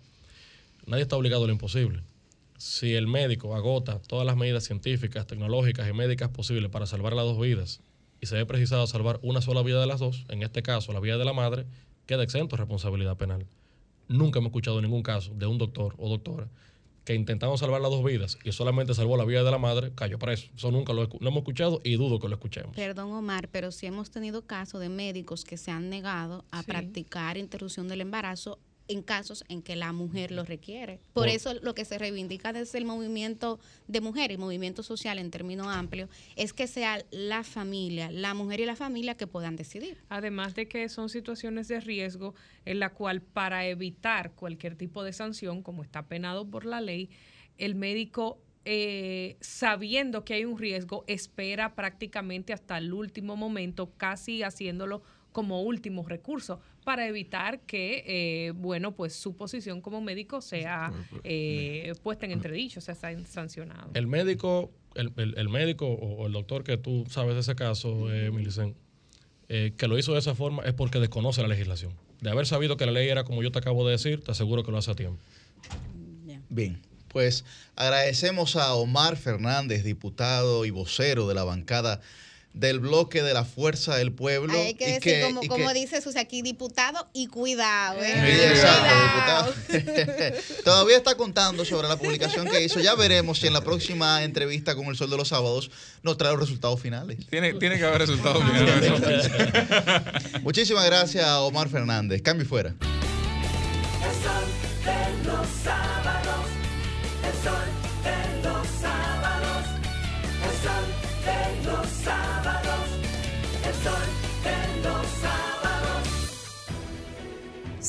nadie está obligado a lo imposible. Si el médico agota todas las medidas científicas, tecnológicas y médicas posibles para salvar las dos vidas y se ve precisado salvar una sola vida de las dos, en este caso la vida de la madre, queda exento de responsabilidad penal. Nunca hemos escuchado ningún caso de un doctor o doctora que intentaron salvar las dos vidas y solamente salvó la vida de la madre, cayó preso. Eso nunca lo, hemos escuchado y dudo que lo escuchemos. Perdón, Omar, pero sí hemos tenido casos de médicos que se han negado a practicar interrupción del embarazo en casos en que la mujer lo requiere. Por eso lo que se reivindica desde el movimiento de mujer y movimiento social en términos amplios es que sea la familia, la mujer y la familia que puedan decidir. Además de que son situaciones de riesgo en la cual para evitar cualquier tipo de sanción, como está penado por la ley, el médico eh, sabiendo que hay un riesgo, espera prácticamente hasta el último momento, casi haciéndolo como último recurso para evitar que, eh, bueno, pues su posición como médico sea eh, puesta en entredicho, sea sancionado. El médico, el, el, médico o el doctor que tú sabes de ese caso, eh, Milicen, eh, que lo hizo de esa forma es porque desconoce la legislación. De haber sabido que la ley era como yo te acabo de decir, te aseguro que lo hace a tiempo. Bien. Pues agradecemos a Omar Fernández, diputado y vocero de la bancada del bloque de la fuerza del pueblo. Hay que decir, como, como dice aquí, diputado y cuidado. ¿eh? exacto, diputado. [laughs] Todavía está contando sobre la publicación que hizo. Ya veremos si en la próxima entrevista con el Sol de los Sábados nos trae los resultados finales. Tiene, tiene que haber resultados [laughs] finales. [laughs] Muchísimas gracias a Omar Fernández. Cambio fuera. El sol de los sábados.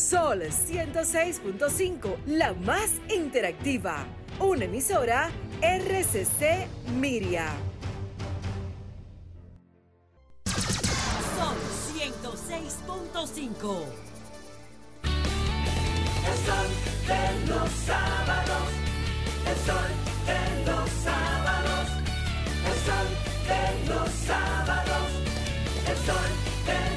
Sol Sol 106.5, la más interactiva. Una emisora RCC Miria. Sol 106.5. El sol de los sábados, el sol de los sábados, el sol de los sábados, el sol de los sábados.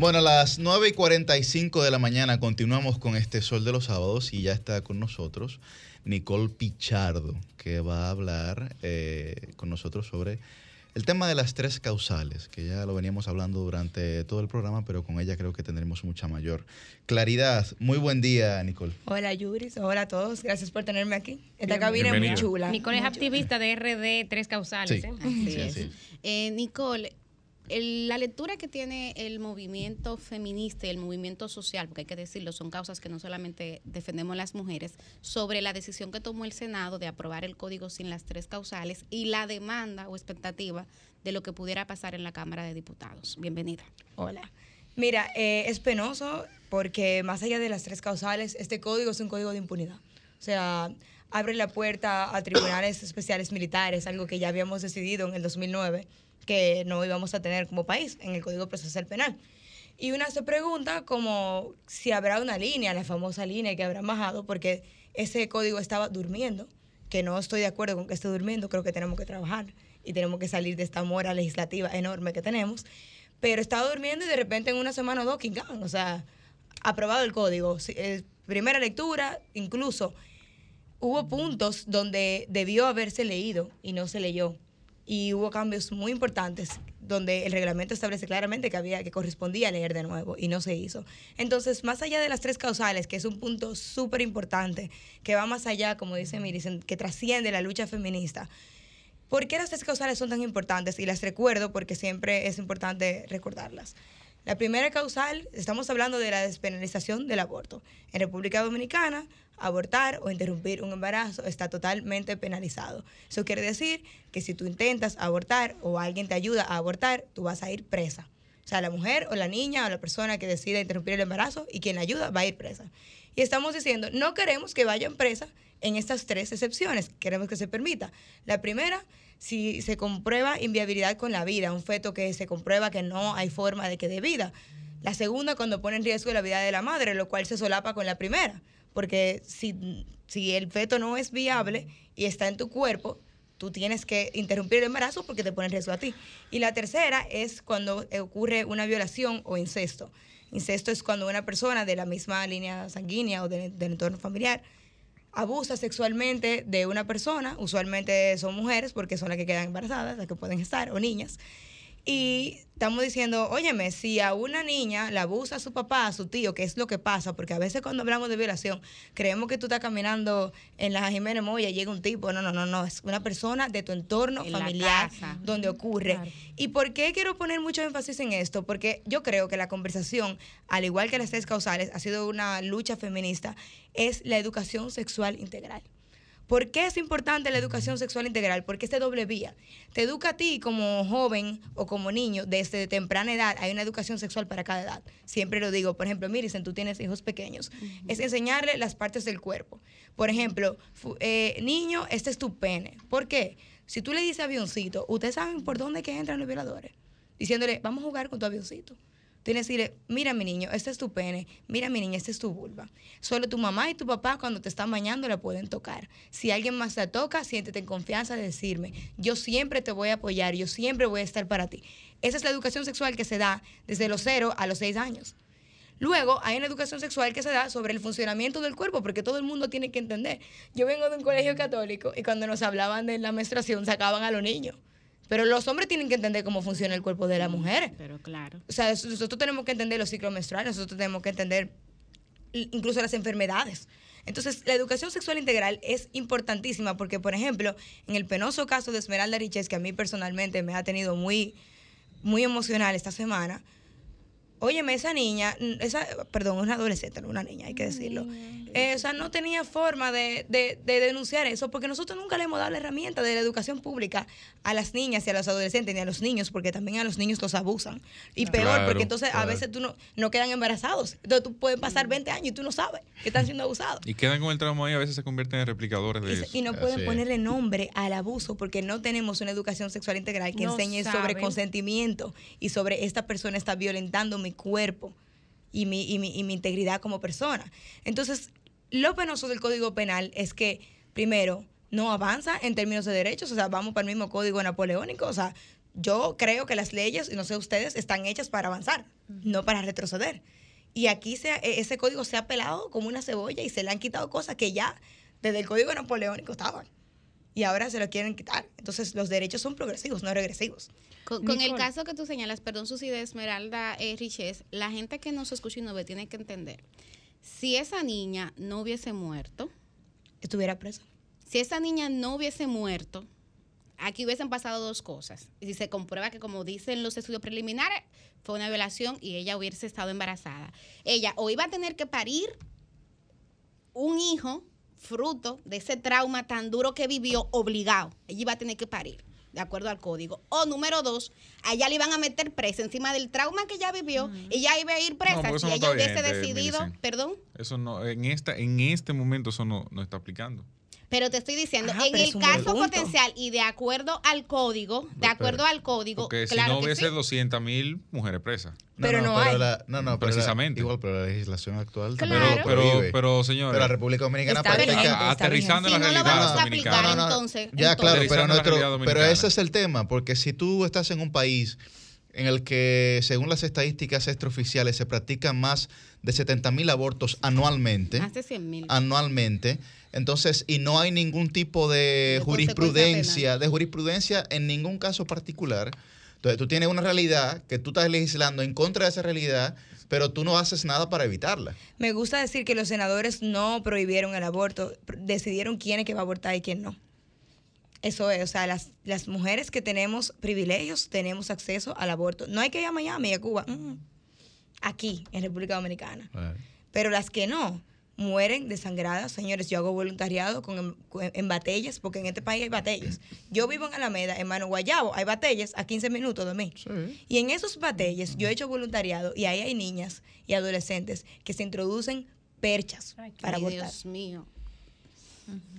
Bueno, a las 9 y 45 de la mañana continuamos con este Sol de los Sábados y ya está con nosotros Nicole Pichardo, que va a hablar eh, con nosotros sobre el tema de las tres causales, que ya lo veníamos hablando durante todo el programa, pero con ella creo que tendremos mucha mayor claridad. Muy buen día, Nicole. Hola, Yuris. Hola a todos. Gracias por tenerme aquí. Esta cabina es muy chula. Nicole es activista de RD Tres Causales. Sí. ¿eh? Sí, Así es. así es. Eh, Nicole, el- la lectura que tiene el movimiento feminista y el movimiento social, porque hay que decirlo, son causas que no solamente defendemos las mujeres, sobre la decisión que tomó el Senado de aprobar el código sin las tres causales y la demanda o expectativa de lo que pudiera pasar en la Cámara de Diputados. Bienvenida. Hola. Mira, eh, es penoso porque más allá de las tres causales, este código es un código de impunidad. O sea, abre la puerta a tribunales especiales militares, algo que ya habíamos decidido en el 2009 que no íbamos a tener como país en el Código Procesal Penal. Y una se pregunta como si habrá una línea, la famosa línea que habrán bajado, porque ese código estaba durmiendo, que no estoy de acuerdo con que esté durmiendo, creo que tenemos que trabajar y tenemos que salir de esta mora legislativa enorme que tenemos, pero estaba durmiendo y de repente en una semana o dos, King o sea, aprobado el código, eh, primera lectura, incluso hubo puntos donde debió haberse leído y no se leyó. Y hubo cambios muy importantes donde el reglamento establece claramente que había que correspondía leer de nuevo y no se hizo. Entonces, más allá de las tres causales, que es un punto súper importante, que va más allá, como dice Miricen, que trasciende la lucha feminista, ¿Por qué las tres causales son tan importantes? Y las recuerdo porque siempre es importante recordarlas. La primera causal, estamos hablando de la despenalización del aborto. En República Dominicana, abortar o interrumpir un embarazo está totalmente penalizado. Eso quiere decir que si tú intentas abortar o alguien te ayuda a abortar, tú vas a ir presa. O sea, la mujer o la niña o la persona que decida interrumpir el embarazo y quien la ayuda va a ir presa. Y estamos diciendo, no queremos que vayan presa en estas tres excepciones, queremos que se permita. La primera, si se comprueba inviabilidad con la vida, un feto que se comprueba que no hay forma de que dé vida. La segunda, cuando pone en riesgo la vida de la madre, lo cual se solapa con la primera, porque si, si el feto no es viable y está en tu cuerpo, tú tienes que interrumpir el embarazo porque te pone riesgo a ti. Y la tercera es cuando ocurre una violación o incesto. Incesto es cuando una persona de la misma línea sanguínea o de- del entorno familiar abusa sexualmente de una persona, usualmente son mujeres porque son las que quedan embarazadas, las que pueden estar, o niñas. Y estamos diciendo, óyeme, si a una niña la abusa a su papá, a su tío, que es lo que pasa, porque a veces cuando hablamos de violación, creemos que tú estás caminando en la Jiménez Moya y llega un tipo, no, no, no, no, es una persona de tu entorno En familiar donde ocurre. Claro. ¿Y por qué quiero poner mucho énfasis en esto? Porque yo creo que la conversación, al igual que las tres causales, ha sido una lucha feminista, es la educación sexual integral. ¿Por qué es importante la educación sexual integral? Porque es de doble vía. Te educa a ti como joven o como niño desde temprana edad. Hay una educación sexual para cada edad. Siempre lo digo. Por ejemplo, Miricen, tú tienes hijos pequeños. Es enseñarle las partes del cuerpo. Por ejemplo, eh, niño, este es tu pene. ¿Por qué? Si tú le dices avioncito, ustedes saben por dónde que entran los violadores. Diciéndole, vamos a jugar con tu avioncito. Tienes que decirle, mira mi niño, este es tu pene, mira mi niña, este es tu vulva. Solo tu mamá y tu papá cuando te están bañando la pueden tocar. Si alguien más la toca, siéntete en confianza de decirme, yo siempre te voy a apoyar, yo siempre voy a estar para ti. Esa es la educación sexual que se da desde los 0 a los 6 años. Luego hay una educación sexual que se da sobre el funcionamiento del cuerpo, porque todo el mundo tiene que entender. Yo vengo de un colegio católico y cuando nos hablaban de la menstruación sacaban a los niños. Pero los hombres tienen que entender cómo funciona el cuerpo de la mujer. Pero claro. O sea, nosotros tenemos que entender los ciclos menstruales, nosotros tenemos que entender incluso las enfermedades. Entonces, la educación sexual integral es importantísima porque, por ejemplo, en el penoso caso de Esmeralda Riches, que a mí personalmente me ha tenido muy, muy emocional esta semana, Óyeme, esa niña, esa, perdón, una adolescente, no una niña, hay que decirlo. Eh, o sea, no tenía forma de, de, de, denunciar eso porque nosotros nunca le hemos dado la herramienta de la educación pública a las niñas y a los adolescentes ni a los niños porque también a los niños los abusan. Y peor, porque entonces a veces tú no, no quedan embarazados. Entonces tú puedes pasar 20 años y tú no sabes que están siendo abusados. Y quedan con el trauma ahí, a veces se convierten en replicadores de y, eso. Y no pueden ponerle nombre al abuso porque no tenemos una educación sexual integral que enseñe sobre consentimiento y sobre esta persona está violentando mi cuerpo y mi, y mi, y mi integridad como persona. Entonces, lo penoso del Código Penal es que, primero, no avanza en términos de derechos, o sea, vamos para el mismo código napoleónico, o sea, yo creo que las leyes, y no sé ustedes, están hechas para avanzar, no para retroceder. Y aquí se, e, ese código se ha pelado como una cebolla y se le han quitado cosas que ya desde el código napoleónico estaban. Y ahora se lo quieren quitar. Entonces los derechos son progresivos, no regresivos. Con, el caso que tú señalas, perdón, Susi de Esmeralda eh, Riches, la gente que nos escucha y nos ve tiene que entender. Si esa niña no hubiese muerto, estuviera presa. Si esa niña no hubiese muerto, aquí hubiesen pasado dos cosas. Y si se comprueba que, como dicen los estudios preliminares, fue una violación y ella hubiese estado embarazada. Ella o iba a tener que parir un hijo fruto de ese trauma tan duro que vivió obligado. Ella iba a tener que parir de acuerdo al código. O número dos, a ella le iban a meter presa encima del trauma que ella vivió y ella iba a ir presa si ella hubiese decidido, perdón. Eso no, en esta, en este momento eso no, no está aplicando. Pero te estoy diciendo, en el caso potencial y de acuerdo al código, de acuerdo al código, porque si no hubiese 200 mil mujeres presas. pero no, hay. no, no, precisamente. igual, pero la legislación actual claro. Pero, pero, pero, señores. Pero la República Dominicana está aterrizando en la realidad no lo vamos a aplicar, entonces. Ya, claro, pero, nuestro, pero ese es el tema, porque si tú estás en un país en el que, según las estadísticas extraoficiales, se practican más de 70 mil abortos anualmente. Más de 100 mil. Anualmente entonces, y no hay ningún tipo de, jurisprudencia, de jurisprudencia en ningún caso particular. Entonces, tú tienes una realidad que tú estás legislando en contra de esa realidad, pero tú no haces nada para evitarla. Me gusta decir que los senadores no prohibieron el aborto, decidieron quién es que va a abortar y quién no. Eso es, o sea, las, las mujeres que tenemos privilegios tenemos acceso al aborto. No hay que ir a Miami a Cuba, mm. aquí, en República Dominicana. Pero las que no, mueren desangradas. Señores, yo hago voluntariado con, en, batallas, porque en este país hay batallas. Yo vivo en Alameda, en Mano Guayabo, hay batallas a 15 minutos de mí. Y en esos batallas yo he hecho voluntariado y ahí hay niñas y adolescentes que se introducen perchas para abortar. Dios mío.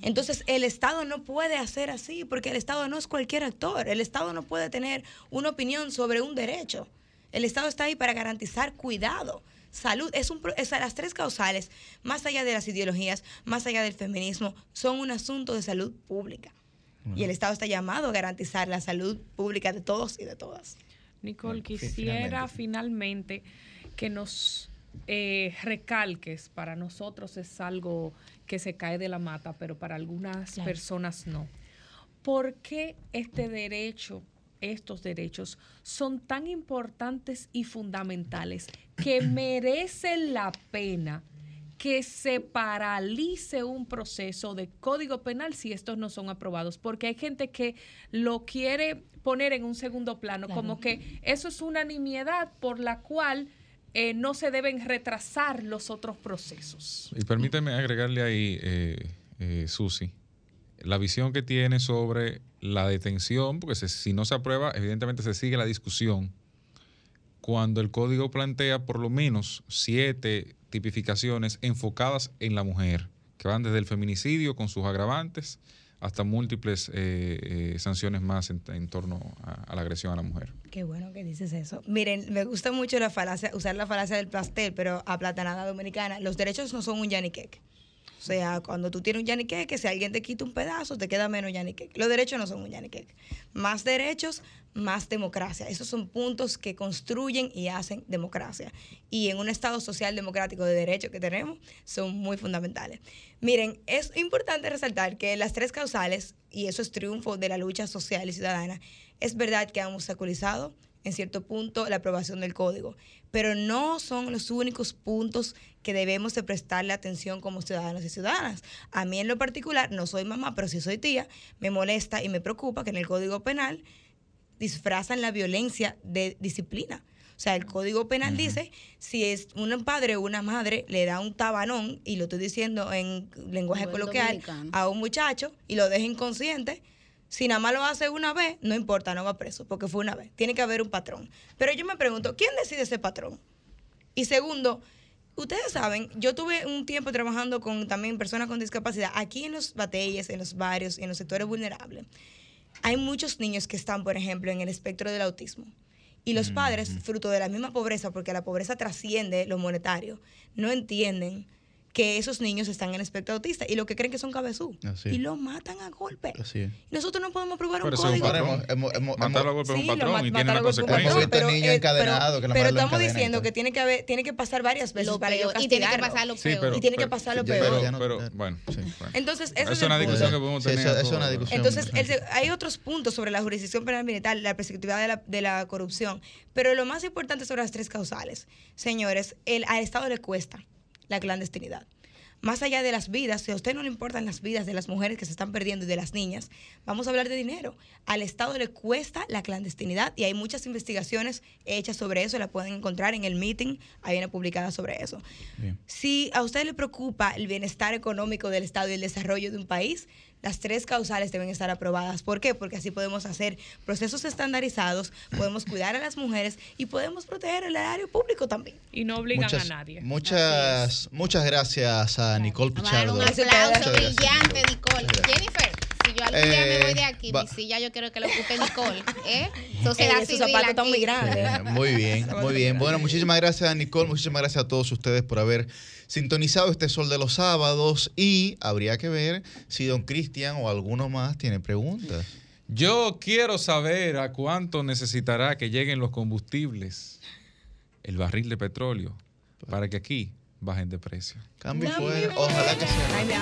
Entonces, el Estado no puede hacer así, porque el Estado no es cualquier actor. El Estado no puede tener una opinión sobre un derecho. El Estado está ahí para garantizar cuidado salud, es un, las tres causales, más allá de las ideologías, más allá del feminismo, son un asunto de salud pública. Y el Estado está llamado a garantizar la salud pública de todos y de todas. Nicole, quisiera finalmente, que nos eh, recalques, para nosotros es algo que se cae de la mata, pero para algunas personas no. ¿Por qué este derecho estos derechos son tan importantes y fundamentales que [clears throat] merecen la pena que se paralice un proceso de código penal si estos no son aprobados, porque hay gente que lo quiere poner en un segundo plano, como que eso es una nimiedad por la cual eh, no se deben retrasar los otros procesos. Y permíteme agregarle ahí, eh, eh, Susi, la visión que tiene sobre la detención, porque si no se aprueba, evidentemente se sigue la discusión. Cuando el código plantea por lo menos siete tipificaciones enfocadas en la mujer, que van desde el feminicidio con sus agravantes hasta múltiples eh, eh, sanciones más en, torno a, la agresión a la mujer. Qué bueno que dices eso. Miren, me gusta mucho la falacia, usar la falacia del pastel, pero a platanada dominicana, los derechos no son un yaniqueque. O sea, cuando tú tienes un yanique, que si alguien te quita un pedazo, te queda menos yanique. Los derechos no son un yanique. Más derechos, más democracia. Esos son puntos que construyen y hacen democracia. Y en un Estado social democrático de derechos que tenemos, son muy fundamentales. Miren, es importante resaltar que las tres causales, y eso es triunfo de la lucha social y ciudadana, es verdad que han obstaculizado en cierto punto la aprobación del código, pero no son los únicos puntos que debemos de prestarle atención como ciudadanos y ciudadanas. A mí en lo particular, no soy mamá, pero sí soy tía, me molesta y me preocupa que en el Código Penal disfrazan la violencia de disciplina. O sea, el Código Penal dice si es un padre o una madre le da un tabanón, y lo estoy diciendo en lenguaje coloquial, dominicano. a un muchacho y lo deja inconsciente, si nada más lo hace una vez, no importa, no va preso, porque fue una vez. Tiene que haber un patrón. Pero yo me pregunto, ¿quién decide ese patrón? Y segundo, ustedes saben, yo tuve un tiempo trabajando con también personas con discapacidad aquí en los batalles, en los barrios y en los sectores vulnerables. Hay muchos niños que están, por ejemplo, en el espectro del autismo. Y los padres, fruto de la misma pobreza, porque la pobreza trasciende lo monetario, no entienden que esos niños están en el espectro autista y lo que creen que son cabezú. Y lo matan a golpe. Así es. Y nosotros no podemos probar Pero un eso código. patrón. Hemos- hemos- Matarlo a golpe es un patrón y tiene una consecuencia. patrón, Hemos visto niños eh, encadenados, que la pero estamos diciendo que tiene que haber, tiene que pasar varias veces Lo para peor, y tiene que pasar lo Sí, peor. pero- y tiene que pasar lo peor. Pero, bueno, sí. bueno. Entonces, ese es una discusión que podemos Sí, tener. eso- eso es una discusión. Entonces, hay otros puntos sobre la jurisdicción penal militar, la perspectiva de la, de la corrupción, pero lo más importante sobre las tres causales. Señores, el, al Estado le cuesta la clandestinidad. Más allá de las vidas, si a usted no le importan las vidas de las mujeres que se están perdiendo y de las niñas, vamos a hablar de dinero. Al Estado le cuesta la clandestinidad y hay muchas investigaciones hechas sobre eso, la pueden encontrar en el meeting, hay una publicada sobre eso. Bien. Si a usted le preocupa el bienestar económico del Estado y el desarrollo de un país, las tres causales deben estar aprobadas. ¿Por qué? Porque así podemos hacer procesos estandarizados, podemos cuidar a las mujeres y podemos proteger el erario público también. Y no obligan Muchas, a nadie. muchas, muchas gracias a Nicole Pichardo. un Muchas aplauso gracias. brillante, Nicole. Jennifer, si yo algún día me voy de aquí, va- mi silla yo quiero que la ocupe Nicole. ¿eh? Sociedad Eh, civil zapatos están muy grandes. Eh, Muy bien, muy bien. Bueno, muchísimas gracias a Nicole, muchísimas gracias a todos ustedes por haber sintonizado este Sol de los Sábados y habría que ver si don Cristian o alguno más tiene preguntas. Yo quiero saber a cuánto necesitará que lleguen los combustibles, el barril de petróleo, para que aquí bajen de precio. Cambio fuera, ojalá que sea.